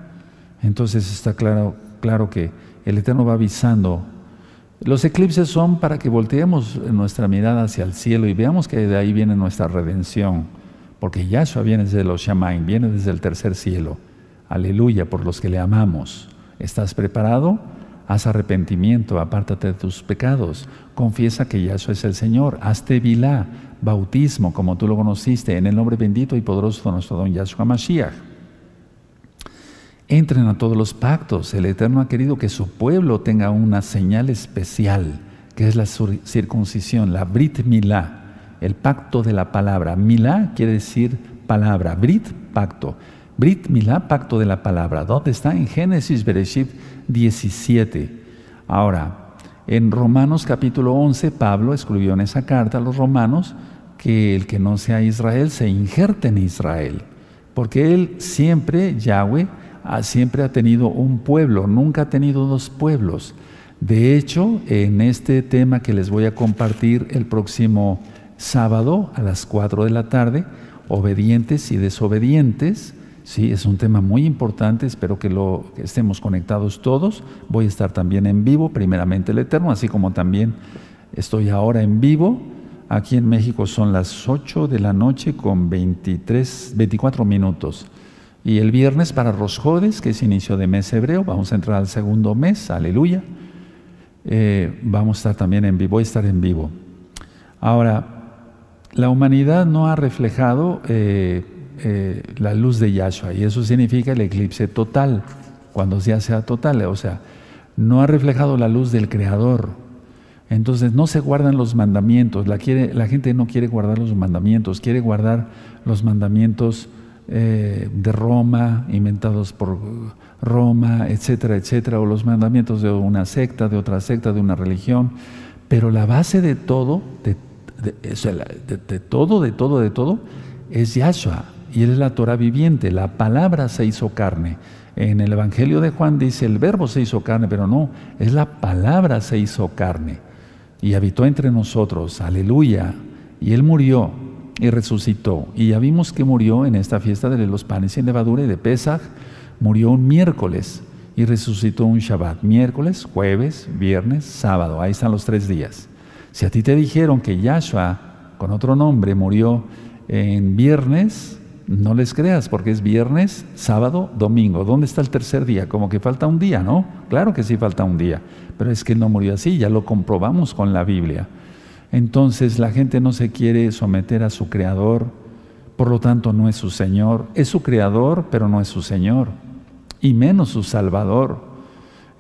Entonces está claro, claro que el Eterno va avisando. Los eclipses son para que volteemos nuestra mirada hacia el cielo y veamos que de ahí viene nuestra redención, porque Yahshua viene desde los Shamaim, viene desde el tercer cielo. Aleluya por los que le amamos. ¿Estás preparado? Haz arrepentimiento, apártate de tus pecados, confiesa que Yahshua es el Señor, hazte vilá, bautismo como tú lo conociste, en el nombre bendito y poderoso de nuestro don Yahshua Mashiach. Entren a todos los pactos. El Eterno ha querido que su pueblo tenga una señal especial, que es la circuncisión, la Brit Milá, el pacto de la palabra. Milá quiere decir palabra, Brit, pacto. Brit Milá, pacto de la palabra. ¿Dónde está? En Génesis Bereshit 17. Ahora, en Romanos capítulo 11, Pablo escribió en esa carta a los romanos que el que no sea Israel se injerte en Israel. Porque él siempre, Yahweh, siempre ha tenido un pueblo, nunca ha tenido dos pueblos. De hecho, en este tema que les voy a compartir el próximo sábado a las 4 de la tarde, obedientes y desobedientes, sí, es un tema muy importante, espero que lo estemos conectados todos. Voy a estar también en vivo, primeramente el Eterno, así como también estoy ahora en vivo. Aquí en México son las 8 de la noche con 23, 24 minutos. Y el viernes para Rosjodes, que es inicio de mes hebreo, vamos a entrar al segundo mes, aleluya. Eh, vamos a estar también en vivo, voy a estar en vivo. Ahora, la humanidad no ha reflejado eh, eh, la luz de Yahshua y eso significa el eclipse total, cuando ya sea total, o sea, no ha reflejado la luz del Creador. Entonces no se guardan los mandamientos, la, quiere, la gente no quiere guardar los mandamientos, quiere guardar los mandamientos de Roma, inventados por Roma, etcétera, etcétera, o los mandamientos de una secta, de otra secta, de una religión. Pero la base de todo, de, todo, de todo, de todo, es Yahshua. Y Él es la Torah viviente, la palabra se hizo carne. En el Evangelio de Juan dice, el verbo se hizo carne, pero no, es la palabra se hizo carne. Y habitó entre nosotros, aleluya. Y Él murió y resucitó. Y ya vimos que murió en esta fiesta de los panes sin levadura y de Pesach murió un miércoles y resucitó un Shabbat. Miércoles, jueves, viernes, sábado. Ahí están los tres días. Si a ti te dijeron que Yahshua, con otro nombre, murió en viernes, no les creas, porque es viernes, sábado, domingo. ¿Dónde está el tercer día? Como que falta un día, ¿no? Claro que sí falta un día, pero es que él no murió así, ya lo comprobamos con la Biblia. Entonces la gente no se quiere someter a su creador, por lo tanto no es su Señor. Es su creador, pero no es su Señor y menos su Salvador.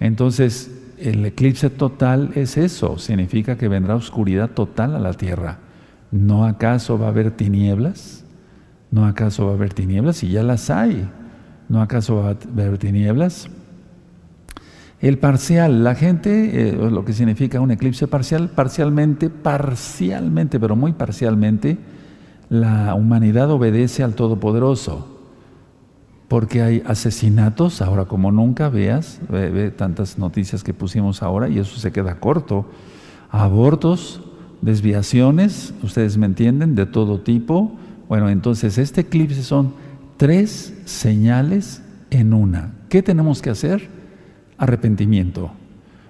Entonces, el eclipse total es eso, significa que vendrá oscuridad total a la tierra. ¿No acaso va a haber tinieblas? ¿No acaso va a haber tinieblas? Y ya las hay. ¿No acaso va a haber tinieblas? El parcial, la gente, eh, lo que significa un eclipse parcial, parcialmente, parcialmente, pero muy parcialmente, la humanidad obedece al Todopoderoso porque hay asesinatos, ahora como nunca veas, ve, tantas noticias que pusimos ahora y eso se queda corto, abortos, desviaciones, ustedes me entienden, de todo tipo. Bueno, entonces este eclipse son tres señales en una. ¿Qué tenemos que hacer? Arrepentimiento.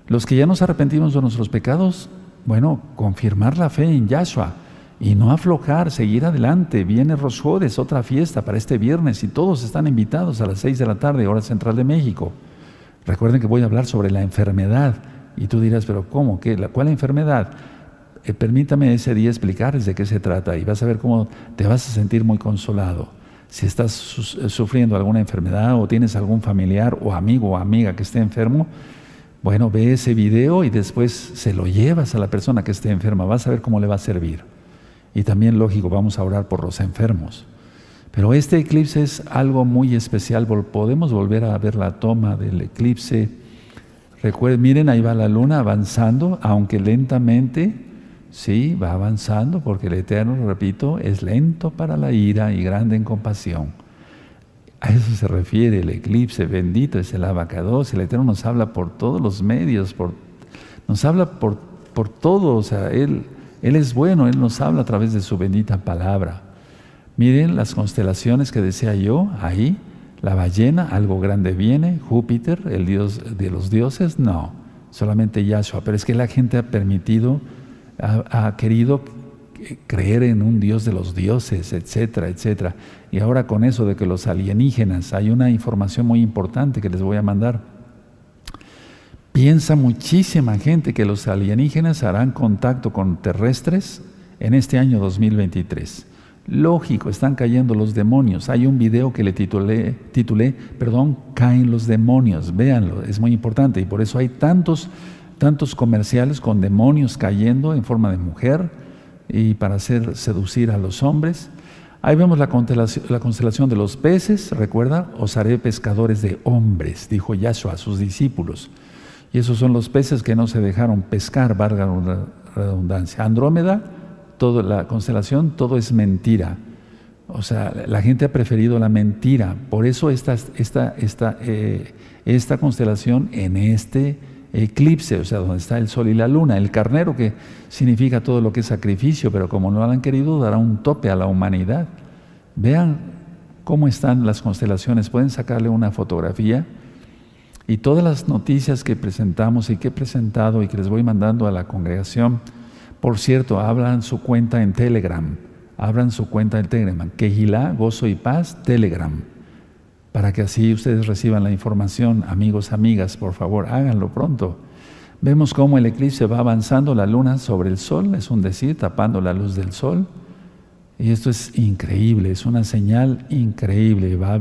Los que ya nos arrepentimos de nuestros pecados, bueno, confirmar la fe en Yahshua y no aflojar, seguir adelante. Viene Rosjodes, otra fiesta para este viernes y todos están invitados a las 6 de la tarde, hora central de México. Recuerden que voy a hablar sobre la enfermedad y tú dirás, pero ¿cómo? ¿Qué? ¿Cuál enfermedad? Eh, permítame ese día explicarles de qué se trata y vas a ver cómo te vas a sentir muy consolado. Si estás eh, sufriendo alguna enfermedad o tienes algún familiar o amigo o amiga que esté enfermo, bueno, ve ese video y después se lo llevas a la persona que esté enferma. Vas a ver cómo le va a servir. Y también, lógico, vamos a orar por los enfermos. Pero este eclipse es algo muy especial. Podemos volver a ver la toma del eclipse. Recuerden, miren, ahí va la luna avanzando, aunque lentamente, sí, va avanzando, porque el Eterno, repito, es lento para la ira y grande en compasión. A eso se refiere el eclipse, bendito es el abacados. El Eterno nos habla por todos los medios, por, nos habla por, por todo, o sea, Él él es bueno, Él nos habla a través de su bendita palabra. Miren las constelaciones que decía yo ahí, la ballena, algo grande viene, Júpiter, el dios de los dioses, no, solamente Yahshua. Pero es que la gente ha permitido, ha, querido creer en un dios de los dioses, etcétera, etcétera. Y ahora con eso de que los alienígenas, hay una información muy importante que les voy a mandar. Piensa muchísima gente que los alienígenas harán contacto con terrestres en este año 2023. Lógico, están cayendo los demonios. Hay un video que le titulé, titulé, perdón, caen los demonios. Véanlo, es muy importante y por eso hay tantos, tantos comerciales con demonios cayendo en forma de mujer y para hacer seducir a los hombres. Ahí vemos la constelación, la constelación de los peces, recuerda, os haré pescadores de hombres, dijo Yahshua a sus discípulos. Y esos son los peces que no se dejaron pescar, valga la redundancia. Andrómeda, toda la constelación, todo es mentira. O sea, la gente ha preferido la mentira. Por eso esta, esta, esta, eh, esta constelación en este eclipse, o sea, donde está el sol y la luna, el carnero que significa todo lo que es sacrificio, pero como no lo han querido, dará un tope a la humanidad. Vean cómo están las constelaciones, pueden sacarle una fotografía. Y todas las noticias que presentamos y que he presentado y que les voy mandando a la congregación, por cierto, hablan su cuenta en Telegram, abran su cuenta en Telegram, Quejilá, Gozo y Paz, Telegram para que así ustedes reciban la información. Amigos, amigas, por favor, háganlo pronto. Vemos cómo el eclipse va avanzando la luna sobre el sol, es un decir, tapando la luz del sol. Y esto es increíble, es una señal increíble. Va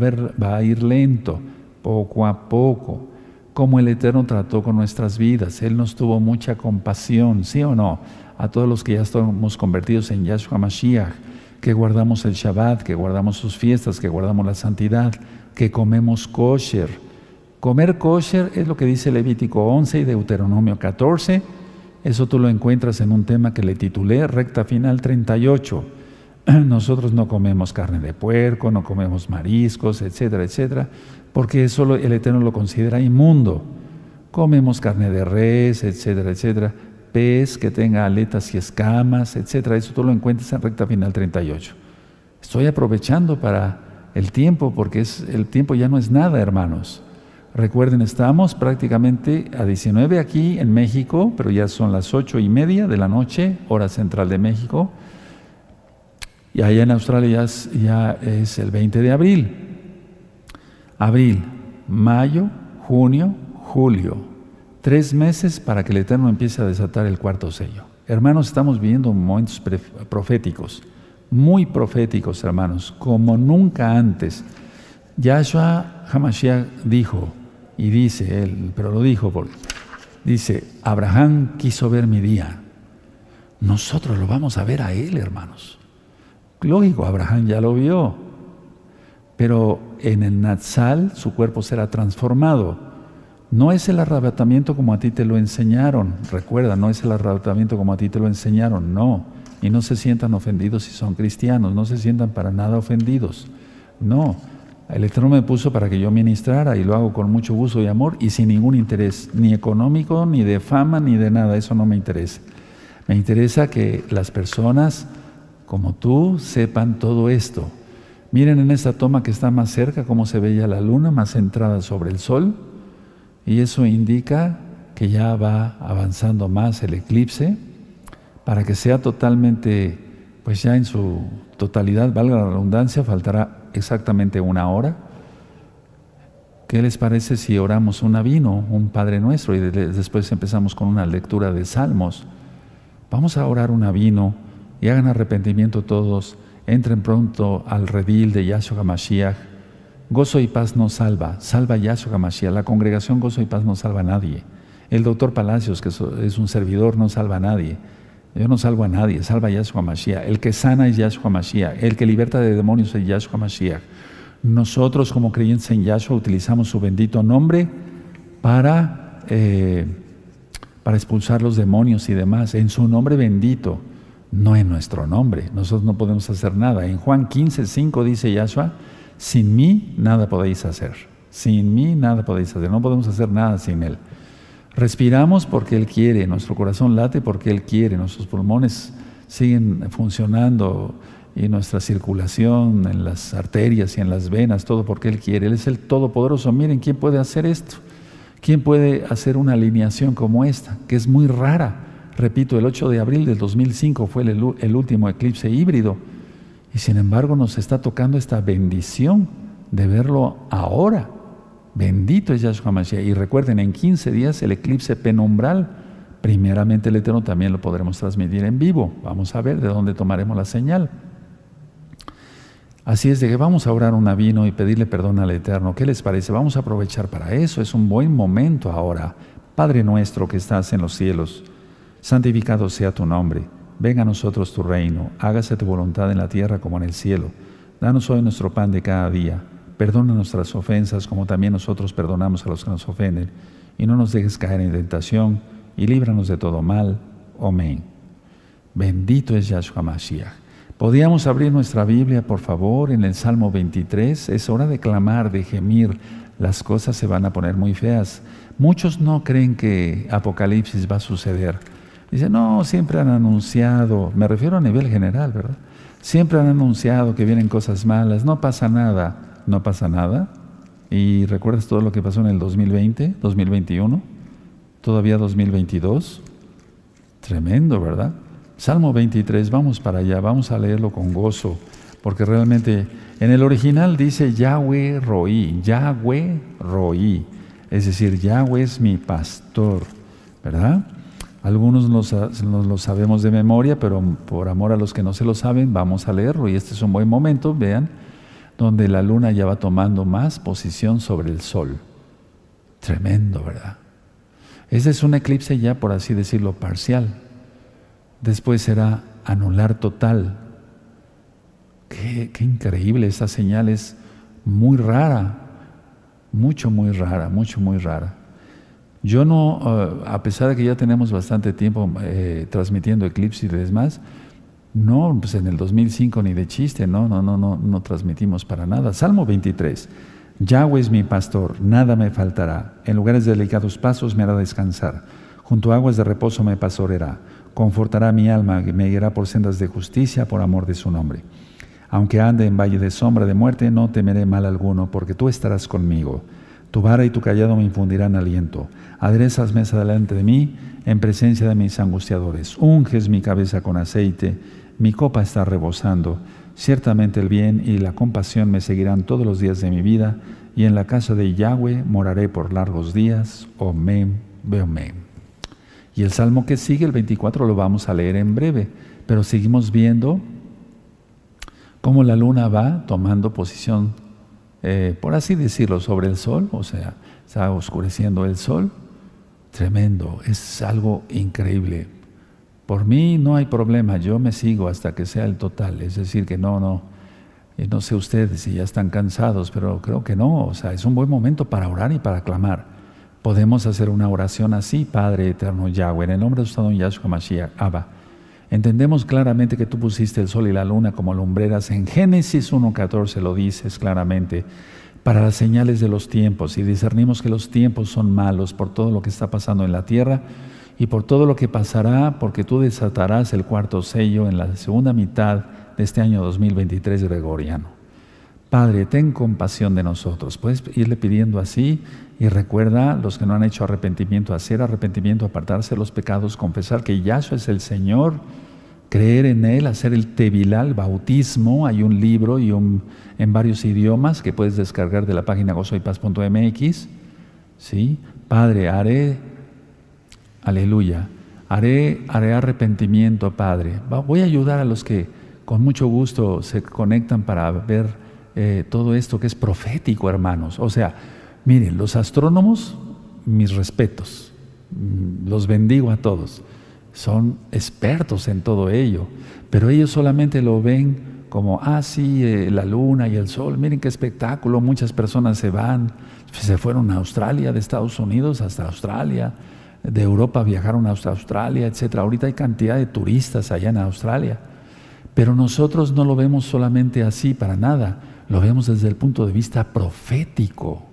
a, ir lento, poco a poco. Como el Eterno trató con nuestras vidas. Él nos tuvo mucha compasión, ¿sí o no? A todos los que ya estamos convertidos en Yahshua Mashiach, que guardamos el Shabbat, que guardamos sus fiestas, que guardamos la santidad que comemos kosher. Comer kosher es lo que dice Levítico 11 y Deuteronomio 14. Eso tú lo encuentras en un tema que le titulé Recta Final 38. Nosotros no comemos carne de puerco, no comemos mariscos, etcétera, etcétera, porque eso el Eterno lo considera inmundo. Comemos carne de res, etcétera, etcétera, pez que tenga aletas y escamas, etcétera. Eso tú lo encuentras en Recta Final 38. Estoy aprovechando para el tiempo, porque es, el tiempo ya no es nada, hermanos. Recuerden, estamos prácticamente a 19 aquí en México, pero ya son las ocho y media de la noche, hora central de México. Y allá en Australia ya es, el 20 de abril. Abril, mayo, junio, julio. Tres meses para que el Eterno empiece a desatar el cuarto sello. Hermanos, estamos viviendo momentos proféticos muy proféticos, hermanos, como nunca antes. Yahshua Hamashiach dijo, y dice él, pero lo dijo porque dice, Abraham quiso ver mi día. Nosotros lo vamos a ver a él, hermanos. Lógico, Abraham ya lo vio, pero en el Natsal su cuerpo será transformado. No es el arrebatamiento como a ti te lo enseñaron, recuerda, no es el arrebatamiento como a ti te lo enseñaron, no y no se sientan ofendidos si son cristianos, no se sientan para nada ofendidos. No, el Eterno me puso para que yo ministrara y lo hago con mucho gusto y amor y sin ningún interés, ni económico, ni de fama, ni de nada, eso no me interesa. Me interesa que las personas como tú sepan todo esto. Miren en esta toma que está más cerca cómo se veía la luna más centrada sobre el sol y eso indica que ya va avanzando más el eclipse para que sea totalmente, pues ya en su totalidad, valga la redundancia, faltará exactamente una hora. ¿Qué les parece si oramos un avino, un Padre Nuestro, y después empezamos con una lectura de Salmos? Vamos a orar un avino y hagan arrepentimiento todos, entren pronto al redil de Yahshua HaMashiach. Gozo y paz no salva, salva Yahshua HaMashiach. La congregación Gozo y paz no salva a nadie. El doctor Palacios, que es un servidor, no salva a nadie. Yo no salvo a nadie, salva a Yahshua Mashiach. El que sana es Yahshua Mashiach. El que liberta de demonios es Yahshua Mashiach. Nosotros como creyentes en Yahshua utilizamos su bendito nombre para, eh, para expulsar los demonios y demás. En su nombre bendito, no en nuestro nombre. Nosotros no podemos hacer nada. En Juan 15, 5 dice Yahshua, sin mí nada podéis hacer. Sin mí nada podéis hacer. No podemos hacer nada sin Él. Respiramos porque Él quiere, nuestro corazón late porque Él quiere, nuestros pulmones siguen funcionando y nuestra circulación en las arterias y en las venas, todo porque Él quiere. Él es el Todopoderoso. Miren, ¿quién puede hacer esto? ¿Quién puede hacer una alineación como esta, que es muy rara? Repito, el 8 de abril del 2005 fue el, el último eclipse híbrido y sin embargo nos está tocando esta bendición de verlo ahora. Bendito es Yahshua Mashiach. Y recuerden, en 15 días el eclipse penumbral, primeramente el Eterno también lo podremos transmitir en vivo. Vamos a ver de dónde tomaremos la señal. Así es de que vamos a orar un avino y pedirle perdón al Eterno. ¿Qué les parece? Vamos a aprovechar para eso. Es un buen momento ahora. Padre nuestro que estás en los cielos, santificado sea tu nombre. Venga a nosotros tu reino. Hágase tu voluntad en la tierra como en el cielo. Danos hoy nuestro pan de cada día. Perdona nuestras ofensas como también nosotros perdonamos a los que nos ofenden. Y no nos dejes caer en tentación y líbranos de todo mal. Amén. Bendito es Yahshua Mashiach. Podíamos abrir nuestra Biblia, por favor, en el Salmo 23. Es hora de clamar, de gemir. Las cosas se van a poner muy feas. Muchos no creen que Apocalipsis va a suceder. Dicen, no, siempre han anunciado, me refiero a nivel general, ¿verdad? Siempre han anunciado que vienen cosas malas, no pasa nada, no pasa nada. ¿Y recuerdas todo lo que pasó en el 2020, 2021? Todavía 2022. Tremendo, ¿verdad? Salmo 23, vamos para allá, vamos a leerlo con gozo, porque realmente en el original dice Yahweh Roí, Yahweh Roí, es decir, Yahweh es mi pastor, ¿verdad? Algunos nos lo sabemos de memoria, pero por amor a los que no se lo saben, vamos a leerlo y este es un buen momento, vean, donde la luna ya va tomando más posición sobre el sol. Tremendo, ¿verdad? Ese es un eclipse ya, por así decirlo, parcial. Después será anular total. Qué, increíble, esa señal es muy rara, mucho, muy rara, mucho, muy rara. Yo no, eh, a pesar de que ya tenemos bastante tiempo eh, transmitiendo eclipses y demás, no, pues en el 2005 ni de chiste, no, no, no, no, no transmitimos para nada. Salmo 23. Yahweh es mi pastor, nada me faltará. En lugares delicados pasos me hará descansar. Junto a aguas de reposo me pastoreará. Confortará mi alma, me guiará por sendas de justicia por amor de su nombre. Aunque ande en valle de sombra de muerte, no temeré mal alguno, porque tú estarás conmigo. Tu vara y tu callado me infundirán aliento. Aderezas mesa delante de mí en presencia de mis angustiadores. Unges mi cabeza con aceite, mi copa está rebosando. Ciertamente el bien y la compasión me seguirán todos los días de mi vida, y en la casa de Yahweh moraré por largos días. Omen, beomen. Y el salmo que sigue, el 24, lo vamos a leer en breve, pero seguimos viendo cómo la luna va tomando posición eh, por así decirlo, sobre el sol, o sea, está oscureciendo el sol. Tremendo, es algo increíble. Por mí no hay problema, yo me sigo hasta que sea el total, es decir, que no, no, no sé ustedes si ya están cansados, pero creo que no, o sea, es un buen momento para orar y para clamar. Podemos hacer una oración así, Padre eterno Yahweh, en el nombre de su don Yahshua Mashiach, Abba. Entendemos claramente que tú pusiste el sol y la luna como lumbreras. En Génesis 1.14 lo dices claramente, para las señales de los tiempos. Y discernimos que los tiempos son malos por todo lo que está pasando en la tierra y por todo lo que pasará, porque tú desatarás el cuarto sello en la segunda mitad de este año 2023 gregoriano. Padre, ten compasión de nosotros. Puedes irle pidiendo así y recuerda los que no han hecho arrepentimiento, hacer arrepentimiento, apartarse de los pecados, confesar que Yahshua es el Señor creer en Él, hacer el tevilal, bautismo. Hay un libro y un, en varios idiomas que puedes descargar de la página gozoypaz.mx. ¿Sí? Padre, haré, aleluya, haré, haré arrepentimiento, Padre. Voy a ayudar a los que con mucho gusto se conectan para ver eh, todo esto que es profético, hermanos. O sea, miren, los astrónomos, mis respetos, mm, los bendigo a todos son expertos en todo ello, pero ellos solamente lo ven como, ah, sí, eh, la luna y el sol, miren qué espectáculo, muchas personas se van, se fueron a Australia, de Estados Unidos hasta Australia, de Europa viajaron hasta Australia, etc. Ahorita hay cantidad de turistas allá en Australia, pero nosotros no lo vemos solamente así para nada, lo vemos desde el punto de vista profético.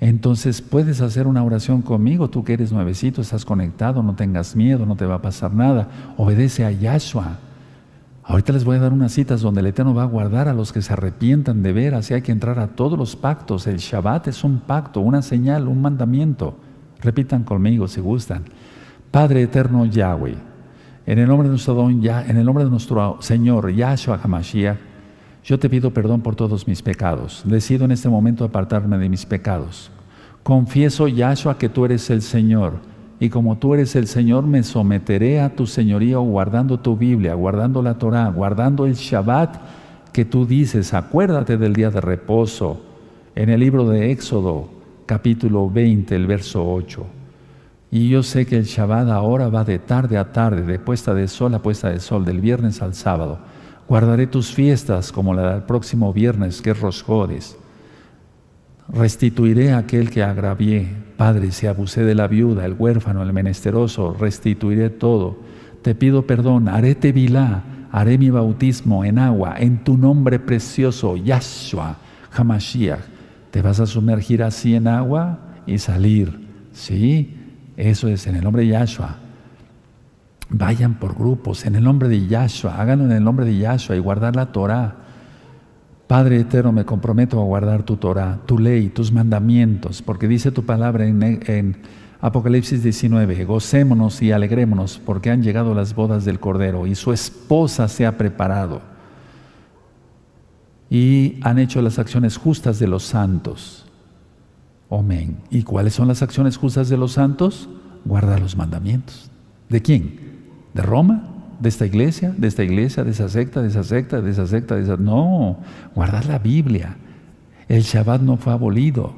Entonces puedes hacer una oración conmigo, tú que eres nuevecito, estás conectado, no tengas miedo, no te va a pasar nada. Obedece a Yahshua. Ahorita les voy a dar unas citas donde el Eterno va a guardar a los que se arrepientan de ver, así hay que entrar a todos los pactos. El Shabbat es un pacto, una señal, un mandamiento. Repitan conmigo si gustan. Padre eterno Yahweh, en el nombre de nuestro don, en el nombre de nuestro Señor Yahshua HaMashiach, yo te pido perdón por todos mis pecados. Decido en este momento apartarme de mis pecados. Confieso, Yahshua, que tú eres el Señor. Y como tú eres el Señor, me someteré a tu señorío guardando tu Biblia, guardando la Torah, guardando el Shabbat que tú dices. Acuérdate del día de reposo. En el libro de Éxodo, capítulo 20, el verso 8. Y yo sé que el Shabbat ahora va de tarde a tarde, de puesta de sol a puesta de sol, del viernes al sábado. Guardaré tus fiestas como la del próximo viernes, que es Rosjodes. Restituiré a aquel que agravié. Padre, si abusé de la viuda, el huérfano, el menesteroso, restituiré todo. Te pido perdón, haré tevilá, haré mi bautismo en agua, en tu nombre precioso, Yahshua, Hamashiach. Te vas a sumergir así en agua y salir. ¿Sí? Eso es en el nombre de Yahshua. Vayan por grupos en el nombre de Yahshua, háganlo en el nombre de Yahshua y guardar la Torah. Padre eterno, me comprometo a guardar tu Torah, tu ley, tus mandamientos, porque dice tu palabra en, Apocalipsis 19, gocémonos y alegrémonos porque han llegado las bodas del Cordero y su esposa se ha preparado y han hecho las acciones justas de los santos. Amén. ¿Y cuáles son las acciones justas de los santos? Guardar los mandamientos. ¿De quién? ¿De Roma? ¿De esta iglesia? ¿De esta iglesia? ¿De esa secta? ¿De esa secta? ¿De esa secta? No, guardar la Biblia. El Shabbat no fue abolido.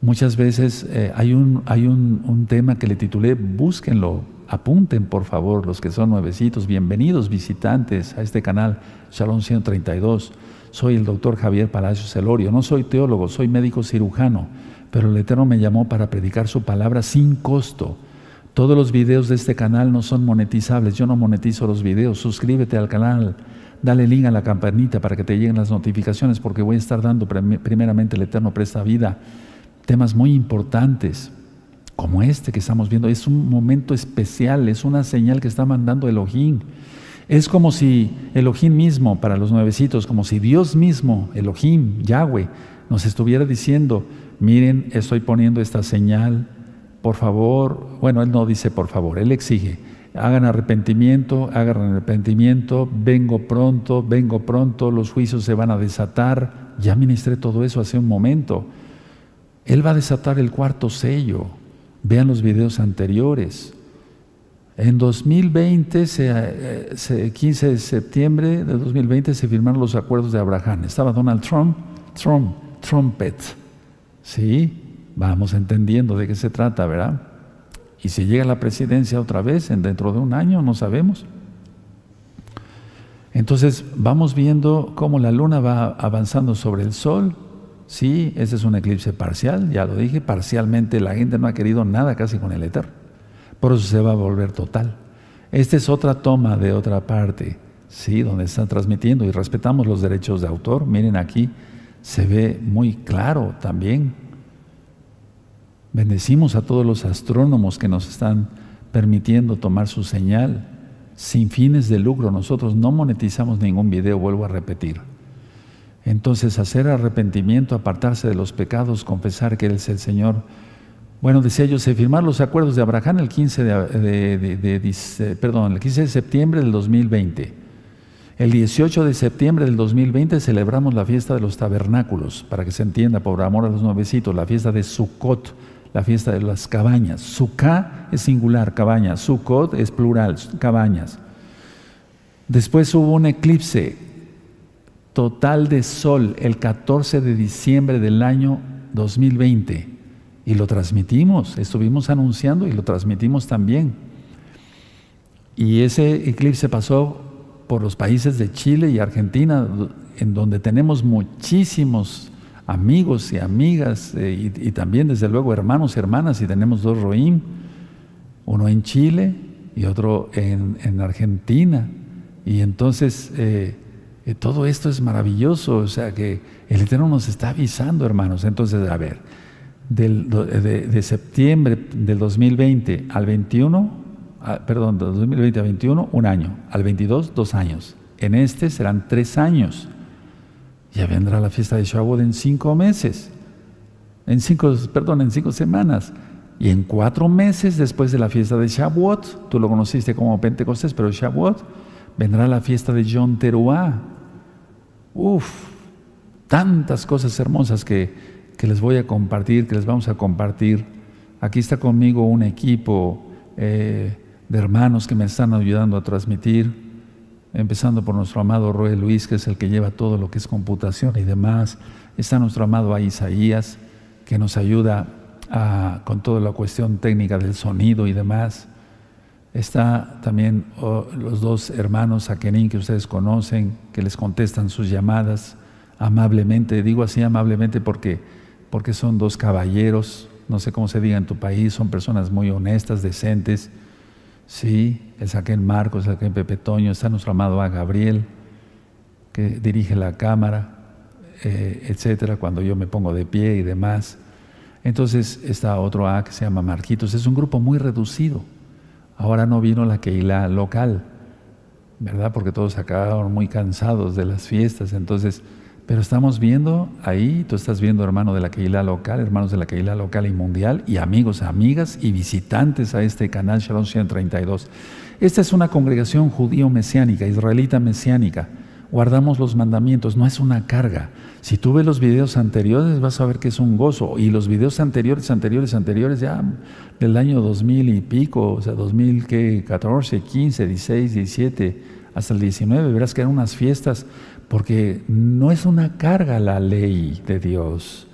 Muchas veces eh, hay, un, hay un, tema que le titulé, búsquenlo, apunten por favor los que son nuevecitos, bienvenidos visitantes a este canal Shalom 132. Soy el doctor Javier Palacios Celorio, no soy teólogo, soy médico cirujano, pero el Eterno me llamó para predicar su palabra sin costo todos los videos de este canal no son monetizables, yo no monetizo los videos. Suscríbete al canal, dale link a la campanita para que te lleguen las notificaciones porque voy a estar dando primeramente el Eterno Presta Vida, temas muy importantes como este que estamos viendo. Es un momento especial, es una señal que está mandando Elohim. Es como si Elohim mismo, para los nuevecitos, como si Dios mismo, Elohim, Yahweh, nos estuviera diciendo, miren, estoy poniendo esta señal por favor, bueno, Él no dice por favor, Él exige, hagan arrepentimiento, hagan arrepentimiento, vengo pronto, vengo pronto, los juicios se van a desatar. Ya ministré todo eso hace un momento. Él va a desatar el cuarto sello. Vean los videos anteriores. En 2020, 15 eh, de septiembre de 2020, se firmaron los acuerdos de Abraham. Estaba Donald Trump, Trump, Trumpet. ¿Sí? Vamos entendiendo de qué se trata, ¿verdad? Y si llega a la presidencia otra vez, en dentro de un año, no sabemos. Entonces vamos viendo cómo la luna va avanzando sobre el sol. Sí, ese es un eclipse parcial, ya lo dije, parcialmente la gente no ha querido nada casi con el Eterno. Por eso se va a volver total. Esta es otra toma de otra parte, sí, donde están transmitiendo y respetamos los derechos de autor. Miren aquí, se ve muy claro también Bendecimos a todos los astrónomos que nos están permitiendo tomar su señal sin fines de lucro. Nosotros no monetizamos ningún video, vuelvo a repetir. Entonces, hacer arrepentimiento, apartarse de los pecados, confesar que Él es el Señor. Bueno, decía yo, se firmaron los acuerdos de Abraham el 15 de, perdón, el 15 de septiembre del 2020. El 18 de septiembre del 2020 celebramos la fiesta de los tabernáculos, para que se entienda, por amor a los nuevecitos, la fiesta de Sukkot, la fiesta de las cabañas. Sukkah es singular, cabaña. Sukkot es plural, cabañas. Después hubo un eclipse total de sol el 14 de diciembre del año 2020 y lo transmitimos, estuvimos anunciando y lo transmitimos también. Y ese eclipse pasó por los países de Chile y Argentina, en donde tenemos muchísimos amigos y amigas eh, y, también desde luego hermanos y hermanas y tenemos dos Roim, uno en Chile y otro en, Argentina. Y entonces eh, eh, todo esto es maravilloso, o sea que el Eterno nos está avisando hermanos. Entonces, a ver, del, de, septiembre del 2020 al 21, ah, perdón, del 2020 al 21, un año, al 22, dos años. En este serán tres años. Ya vendrá la fiesta de Shavuot en cinco meses, en cinco, perdón, en cinco semanas. Y en cuatro meses después de la fiesta de Shavuot, tú lo conociste como Pentecostés, pero Shavuot, vendrá la fiesta de John Teruah. Uf, tantas cosas hermosas que, que, les voy a compartir, que les vamos a compartir. Aquí está conmigo un equipo eh, de hermanos que me están ayudando a transmitir empezando por nuestro amado Roe Luis, que es el que lleva todo lo que es computación y demás. Está nuestro amado Isaías, que nos ayuda con toda la cuestión técnica del sonido y demás. Está también oh, los dos hermanos Akenin que ustedes conocen, que les contestan sus llamadas amablemente. Digo así amablemente porque, porque son dos caballeros, no sé cómo se diga en tu país, son personas muy honestas, decentes. Sí, el Saquén Marcos, el Saquén Pepe Toño, está nuestro amado A. Gabriel, que dirige la cámara, eh, etcétera, cuando yo me pongo de pie y demás. Entonces está otro A que se llama Marquitos, es un grupo muy reducido. Ahora no vino la Keila local, ¿verdad? Porque todos acabaron muy cansados de las fiestas, entonces, pero estamos viendo ahí, tú estás viendo hermano de la Keila local, hermanos de la Keila local y mundial, y amigos, amigas y visitantes a este canal Shalom 132. Esta es una congregación judío mesiánica, israelita mesiánica guardamos los mandamientos, no es una carga. Si tú ves los videos anteriores vas a ver que es un gozo. Y los videos anteriores, anteriores, anteriores, ya del año 2000 y pico, o sea, 2014, 15, 16, 17, hasta el 19, verás que eran unas fiestas, porque no es una carga la ley de Dios,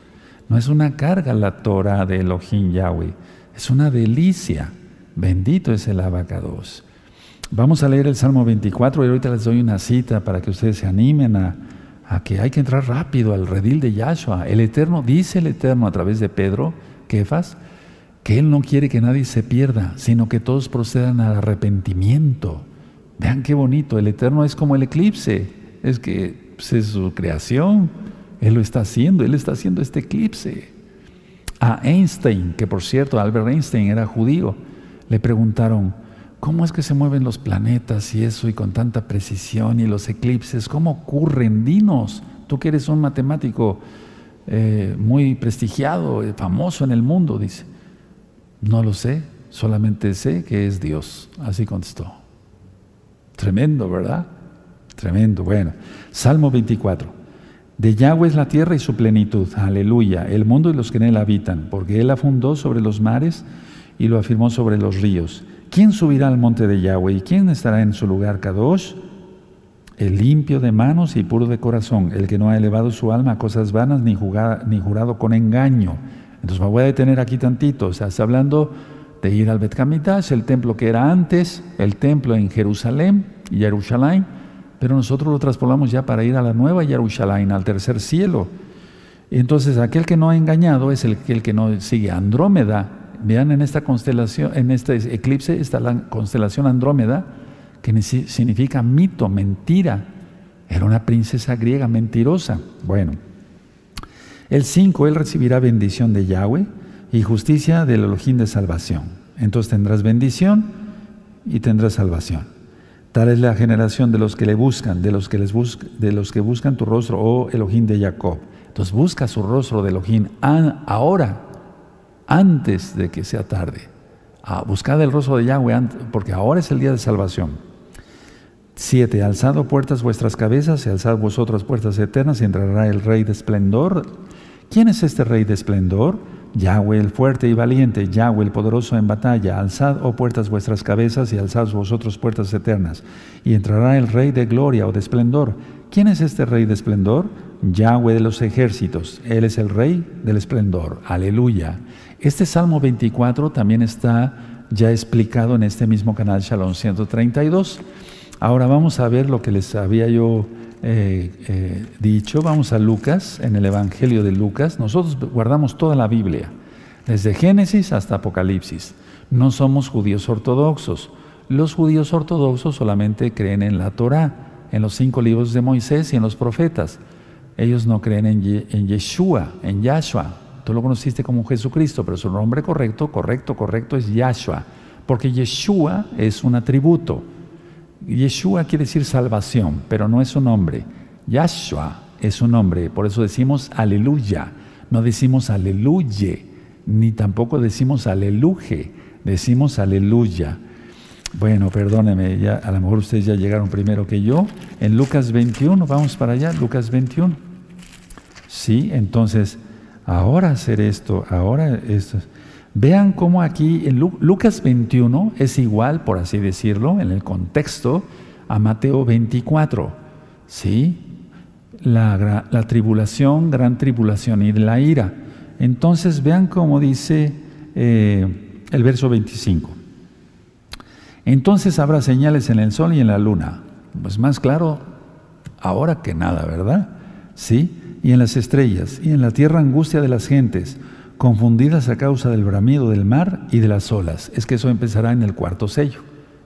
no es una carga la Torah de Elohim Yahweh, es una delicia. Bendito es el abacados. Vamos a leer el Salmo 24 y ahorita les doy una cita para que ustedes se animen a, que hay que entrar rápido al redil de Yahshua. El Eterno, dice el Eterno a través de Pedro, Kefas, que Él no quiere que nadie se pierda, sino que todos procedan al arrepentimiento. Vean qué bonito, el Eterno es como el eclipse, es que pues, es su creación, Él lo está haciendo, Él está haciendo este eclipse. A Einstein, que por cierto, Albert Einstein era judío, le preguntaron, ¿Cómo es que se mueven los planetas y eso y con tanta precisión y los eclipses? ¿Cómo ocurren? Dinos, tú que eres un matemático eh, muy prestigiado, eh, famoso en el mundo, dice. No lo sé, solamente sé que es Dios. Así contestó. Tremendo, ¿verdad? Tremendo. Bueno, Salmo 24. De Yahweh es la tierra y su plenitud. Aleluya. El mundo y los que en él habitan, porque él la fundó sobre los mares y lo afirmó sobre los ríos. ¿Quién subirá al monte de Yahweh y quién estará en su lugar Kadosh? El limpio de manos y puro de corazón, el que no ha elevado su alma a cosas vanas ni, ni jurado con engaño. Entonces me voy a detener aquí tantito. O sea, está hablando de ir al Bet el templo que era antes, el templo en Jerusalén, Jerusalén, pero nosotros lo traspolamos ya para ir a la nueva Jerusalén, al tercer cielo. Entonces, aquel que no ha engañado es el, el que no sigue Andrómeda, Vean en esta constelación, en este eclipse está la constelación Andrómeda, que significa mito, mentira. Era una princesa griega mentirosa. Bueno, el 5, él recibirá bendición de Yahweh y justicia del Elohim de salvación. Entonces tendrás bendición y tendrás salvación. Tal es la generación de los que le buscan, de los que, les de los que buscan tu rostro, oh Elohim de Jacob. Entonces busca su rostro de Elohim ahora antes de que sea tarde. a buscad el rostro de Yahweh, porque ahora es el día de salvación. 7. Alzado puertas vuestras cabezas y alzad vosotras puertas eternas y entrará el Rey de esplendor. ¿Quién es este Rey de esplendor? Yahweh el fuerte y valiente, Yahweh el poderoso en batalla. Alzad, oh puertas, vuestras cabezas y alzad vosotros puertas eternas. Y entrará el Rey de gloria o de esplendor. ¿Quién es este Rey de esplendor? Yahweh de los ejércitos. Él es el Rey del esplendor. Aleluya. Este Salmo 24 también está ya explicado en este mismo canal Shalom 132. Ahora vamos a ver lo que les había yo eh, eh, dicho. Vamos a Lucas, en el Evangelio de Lucas. Nosotros guardamos toda la Biblia, desde Génesis hasta Apocalipsis. No somos judíos ortodoxos. Los judíos ortodoxos solamente creen en la Torah, en los cinco libros de Moisés y en los profetas. Ellos no creen en, en Yeshua, en Yahshua, Tú lo conociste como Jesucristo, pero su nombre correcto, correcto, correcto es Yahshua, porque Yeshua es un atributo. Yeshua quiere decir salvación, pero no es un nombre. Yahshua es un nombre, por eso decimos aleluya. No decimos aleluye, ni tampoco decimos aleluje, decimos aleluya. Bueno, perdóneme, ya, a lo mejor ustedes ya llegaron primero que yo. En Lucas 21, vamos para allá, Lucas 21. Sí, entonces ahora hacer esto, ahora esto. Vean cómo aquí en Lucas 21 es igual, por así decirlo, en el contexto, a Mateo 24. ¿Sí? La, tribulación, gran tribulación y la ira. Entonces vean cómo dice eh, el verso 25. Entonces habrá señales en el sol y en la luna. Pues más claro ahora que nada, ¿verdad? Sí, y en las estrellas, y en la tierra angustia de las gentes, confundidas a causa del bramido del mar y de las olas. Es que eso empezará en el cuarto sello.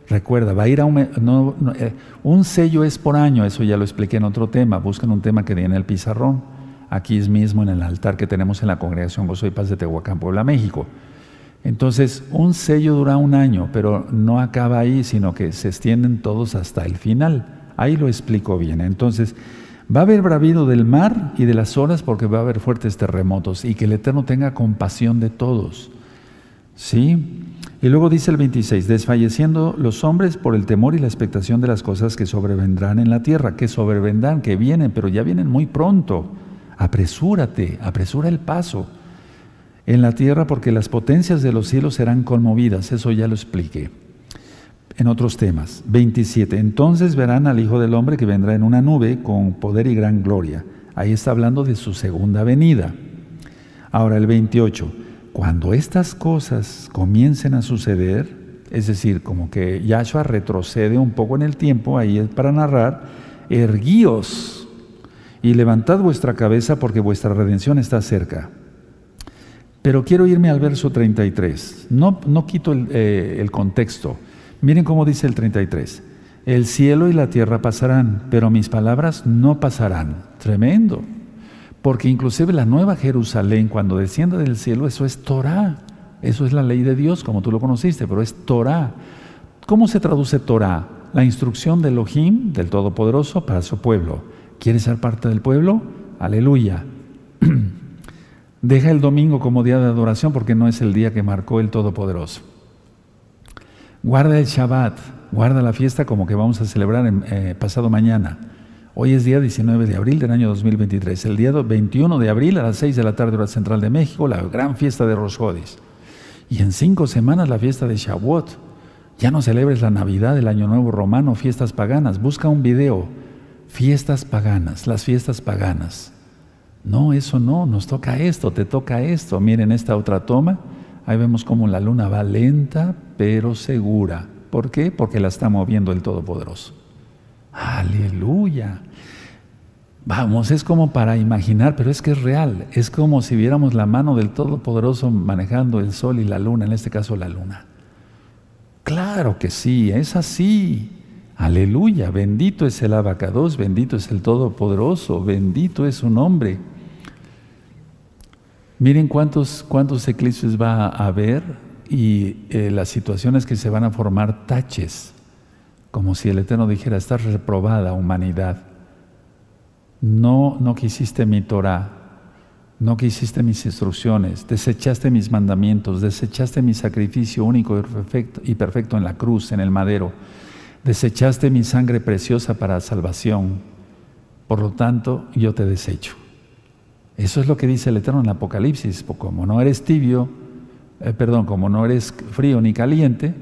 Recuerda, va a ir a un, eh, un sello es por año, eso ya lo expliqué en otro tema, buscan un tema que viene en el pizarrón, aquí mismo en el altar que tenemos en la congregación Gozo y Paz de Tehuacán, Puebla, México. Entonces, un sello dura un año, pero no acaba ahí, sino que se extienden todos hasta el final. Ahí lo explico bien. Entonces, va a haber bravido del mar y de las olas porque va a haber fuertes terremotos y que el Eterno tenga compasión de todos. ¿Sí? Y luego dice el 26, desfalleciendo los hombres por el temor y la expectación de las cosas que sobrevendrán en la tierra, que sobrevendrán, que vienen, pero ya vienen muy pronto. Apresúrate, apresura el paso en la tierra porque las potencias de los cielos serán conmovidas, eso ya lo expliqué en otros temas. 27, entonces verán al Hijo del Hombre que vendrá en una nube con poder y gran gloria. Ahí está hablando de su segunda venida. Ahora el 28, cuando estas cosas comiencen a suceder, es decir, como que Yahshua retrocede un poco en el tiempo, ahí es para narrar, erguíos y levantad vuestra cabeza porque vuestra redención está cerca. Pero quiero irme al verso 33. No, no quito el, eh, el contexto. Miren cómo dice el 33. El cielo y la tierra pasarán, pero mis palabras no pasarán. Tremendo. Porque inclusive la nueva Jerusalén, cuando descienda del cielo, eso es Torah. Eso es la ley de Dios, como tú lo conociste, pero es Torah. ¿Cómo se traduce Torah? La instrucción de Elohim, del Todopoderoso, para su pueblo. ¿Quieres ser parte del pueblo? Aleluya. Deja el domingo como día de adoración porque no es el día que marcó el Todopoderoso. Guarda el Shabbat, guarda la fiesta como que vamos a celebrar en, eh, pasado mañana. Hoy es día 19 de abril del año 2023. El día 21 de abril a las 6 de la tarde hora central de México, la gran fiesta de Rosjodis. Y en cinco semanas la fiesta de Shavuot. Ya no celebres la Navidad, el Año Nuevo Romano, fiestas paganas. Busca un video. Fiestas paganas, las fiestas paganas. No, eso no, nos toca esto, te toca esto. Miren esta otra toma. Ahí vemos cómo la luna va lenta, pero segura. ¿Por qué? Porque la está moviendo el Todopoderoso. Aleluya. Vamos, es como para imaginar, pero es que es real. Es como si viéramos la mano del Todopoderoso manejando el sol y la luna, en este caso la luna. Claro que sí, es así. Aleluya, bendito es el abacados, bendito es el Todopoderoso, bendito es su nombre. Miren cuántos, cuántos eclipses va a haber y eh, las situaciones que se van a formar taches, como si el Eterno dijera, estás reprobada humanidad. No, no quisiste mi Torah, no quisiste mis instrucciones, desechaste mis mandamientos, desechaste mi sacrificio único y perfecto, y perfecto en la cruz, en el madero, desechaste mi sangre preciosa para salvación. Por lo tanto, yo te desecho. Eso es lo que dice el Eterno en el Apocalipsis. Como no eres tibio, eh, perdón, como no eres frío ni caliente,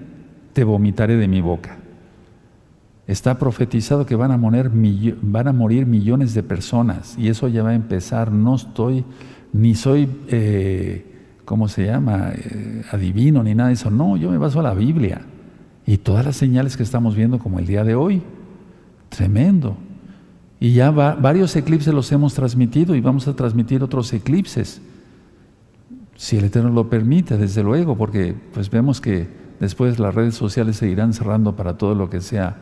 te vomitaré de mi boca. Está profetizado que van a, morir, millones de personas y eso ya va a empezar. No estoy, ni soy, eh, ¿cómo se llama? Eh, adivino ni nada de eso. No, yo me baso a la Biblia y todas las señales que estamos viendo como el día de hoy. Tremendo. Y ya varios eclipses los hemos transmitido y vamos a transmitir otros eclipses. Si el Eterno lo permite, desde luego, porque pues vemos que después las redes sociales se irán cerrando para todo lo que sea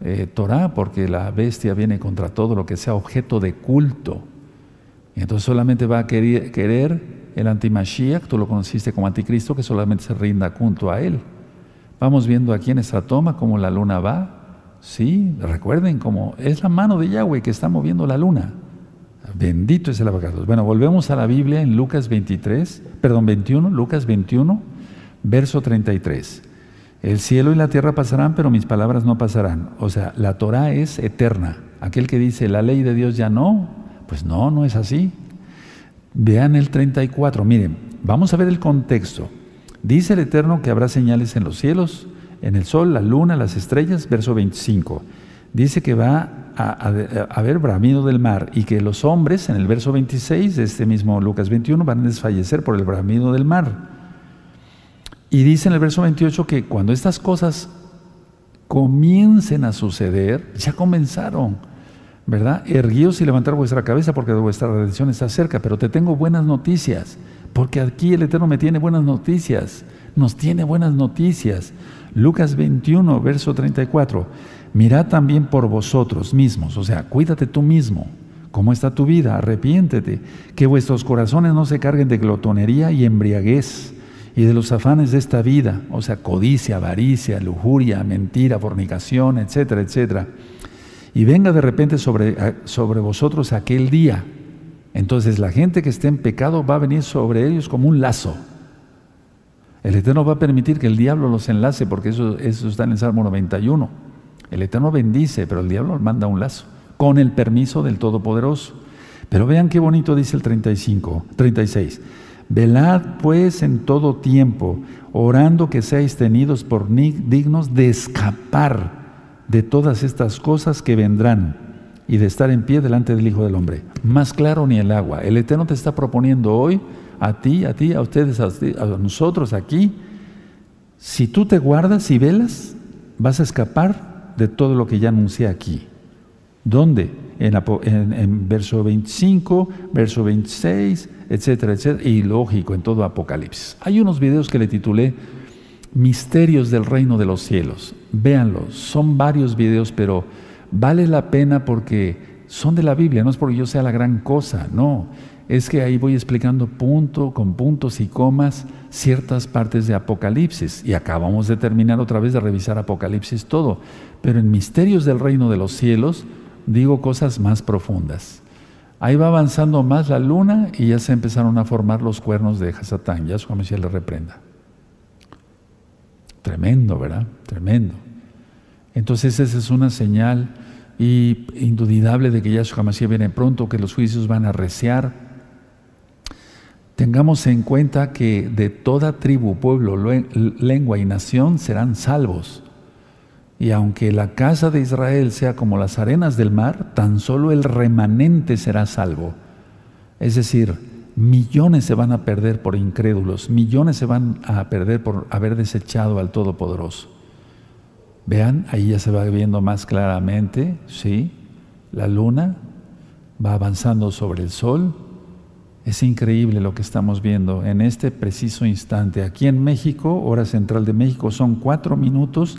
eh, Torah, porque la bestia viene contra todo lo que sea objeto de culto. Entonces solamente va a querer, el antimashiach, tú lo conociste como anticristo, que solamente se rinda culto a él. Vamos viendo aquí en esta toma cómo la luna va. Sí, recuerden cómo es la mano de Yahweh que está moviendo la luna. Bendito es el abogado. Bueno, volvemos a la Biblia en Lucas 23, perdón, 21, Lucas 21, verso 33. El cielo y la tierra pasarán, pero mis palabras no pasarán. O sea, la Torah es eterna. Aquel que dice la ley de Dios ya no, pues no, no es así. Vean el 34, miren, vamos a ver el contexto. Dice el Eterno que habrá señales en los cielos, en el sol, la luna, las estrellas, verso 25. Dice que va a, haber bramido del mar y que los hombres, en el verso 26 de este mismo Lucas 21, van a desfallecer por el bramido del mar. Y dice en el verso 28 que cuando estas cosas comiencen a suceder, ya comenzaron, ¿verdad? Erguíos y levantar vuestra cabeza porque vuestra redención está cerca, pero te tengo buenas noticias, porque aquí el Eterno me tiene buenas noticias, nos tiene buenas noticias. Lucas 21, verso 34, mirad también por vosotros mismos, o sea, cuídate tú mismo, ¿Cómo está tu vida? Arrepiéntete. Que vuestros corazones no se carguen de glotonería y embriaguez y de los afanes de esta vida, o sea, codicia, avaricia, lujuria, mentira, fornicación, etcétera, etcétera. Y venga de repente sobre, sobre vosotros aquel día. Entonces la gente que esté en pecado va a venir sobre ellos como un lazo. El Eterno va a permitir que el diablo los enlace, porque eso, eso está en el Salmo 91. El Eterno bendice, pero el diablo manda un lazo con el permiso del Todopoderoso. Pero vean qué bonito dice el 35, 36. Velad pues en todo tiempo, orando que seáis tenidos por dignos de escapar de todas estas cosas que vendrán y de estar en pie delante del Hijo del Hombre. Más claro ni el agua. El Eterno te está proponiendo hoy, a ti, a ti, a ustedes, a, a nosotros aquí, si tú te guardas y velas, vas a escapar de todo lo que ya anuncié aquí. ¿Dónde? En, verso 25, verso 26, etcétera, etcétera, y lógico en todo Apocalipsis. Hay unos videos que le titulé Misterios del Reino de los Cielos. Véanlos, son varios videos, pero vale la pena porque son de la Biblia, no es porque yo sea la gran cosa, no. Es que ahí voy explicando punto con puntos y comas ciertas partes de Apocalipsis. Y acabamos de terminar otra vez de revisar Apocalipsis todo. Pero en Misterios del Reino de los Cielos, digo cosas más profundas. Ahí va avanzando más la luna y ya se empezaron a formar los cuernos de Hasatán. Ya su Mesías le reprenda. Tremendo, ¿verdad? Tremendo. Entonces esa es una señal y indudable de que Yahshua Mashiach viene pronto, que los juicios van a reciar. Tengamos en cuenta que de toda tribu, pueblo, lengua y nación serán salvos. Y aunque la casa de Israel sea como las arenas del mar, tan solo el remanente será salvo. Es decir, millones se van a perder por incrédulos, millones se van a perder por haber desechado al Todopoderoso. Vean, ahí ya se va viendo más claramente, ¿sí? La luna va avanzando sobre el sol. Es increíble lo que estamos viendo en este preciso instante. Aquí en México, hora central de México, son cuatro minutos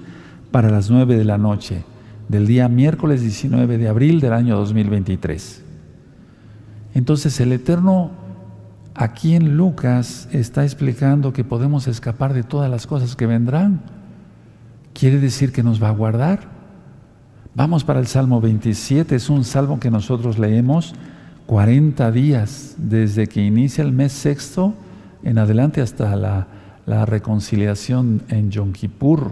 para las 9 de la noche del día miércoles 19 de abril del año 2023. Entonces el Eterno aquí en Lucas está explicando que podemos escapar de todas las cosas que vendrán. Quiere decir que nos va a guardar. Vamos para el Salmo 27, es un salmo que nosotros leemos 40 días desde que inicia el mes sexto en adelante hasta la, la reconciliación en Yom Kippur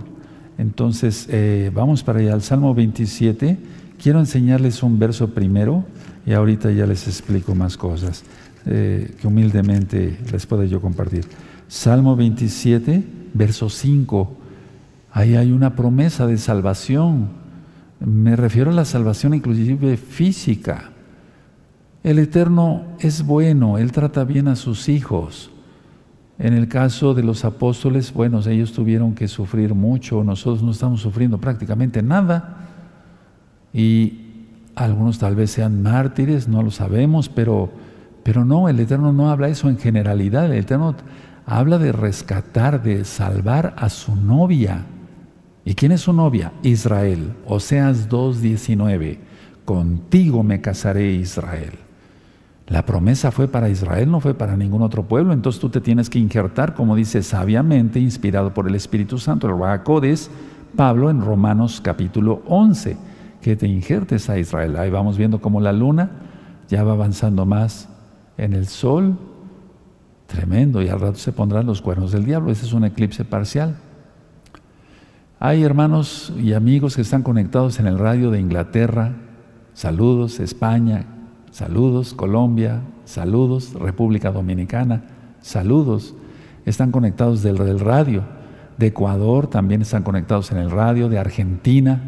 entonces, eh, vamos para allá al Salmo 27. Quiero enseñarles un verso primero y ahorita ya les explico más cosas eh, que humildemente les puedo yo compartir. Salmo 27, verso 5. Ahí hay una promesa de salvación. Me refiero a la salvación inclusive física. El Eterno es bueno, Él trata bien a sus hijos. En el caso de los apóstoles, bueno, ellos tuvieron que sufrir mucho, nosotros no estamos sufriendo prácticamente nada. Y algunos tal vez sean mártires, no lo sabemos, pero, pero no, el Eterno no habla eso en generalidad, el Eterno habla de rescatar, de salvar a su novia. ¿Y quién es su novia? Israel. Oseas 2.19, contigo me casaré Israel. La promesa fue para Israel, no fue para ningún otro pueblo. Entonces tú te tienes que injertar, como dice sabiamente, inspirado por el Espíritu Santo, el Rahakodes, Pablo en Romanos capítulo 11, que te injertes a Israel. Ahí vamos viendo cómo la luna ya va avanzando más en el sol. Tremendo, y al rato se pondrán los cuernos del diablo. Ese es un eclipse parcial. Hay hermanos y amigos que están conectados en el radio de Inglaterra. Saludos, España, Saludos Colombia, saludos República Dominicana, saludos. Están conectados del, radio. De Ecuador también están conectados en el radio, de Argentina,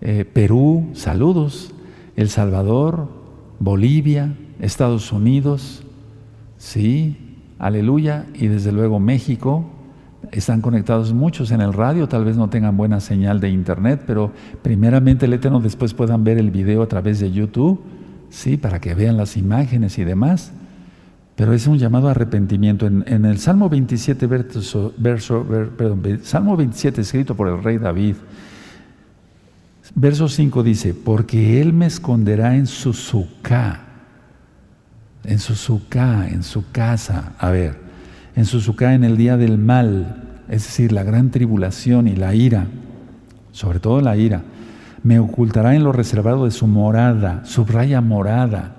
eh, Perú, saludos. El Salvador, Bolivia, Estados Unidos, sí, aleluya. Y desde luego México, están conectados muchos en el radio, tal vez no tengan buena señal de internet, pero primeramente el Eterno después puedan ver el video a través de YouTube, sí, para que vean las imágenes y demás. Pero es un llamado a arrepentimiento. En, el Salmo 27, verso, perdón, Salmo 27 escrito por el rey David, verso 5 dice, porque Él me esconderá en su sucá, en su sucá, en su casa. A ver, en Suzuka en el día del mal, es decir, la gran tribulación y la ira, sobre todo la ira. Me ocultará en lo reservado de su morada, subraya morada.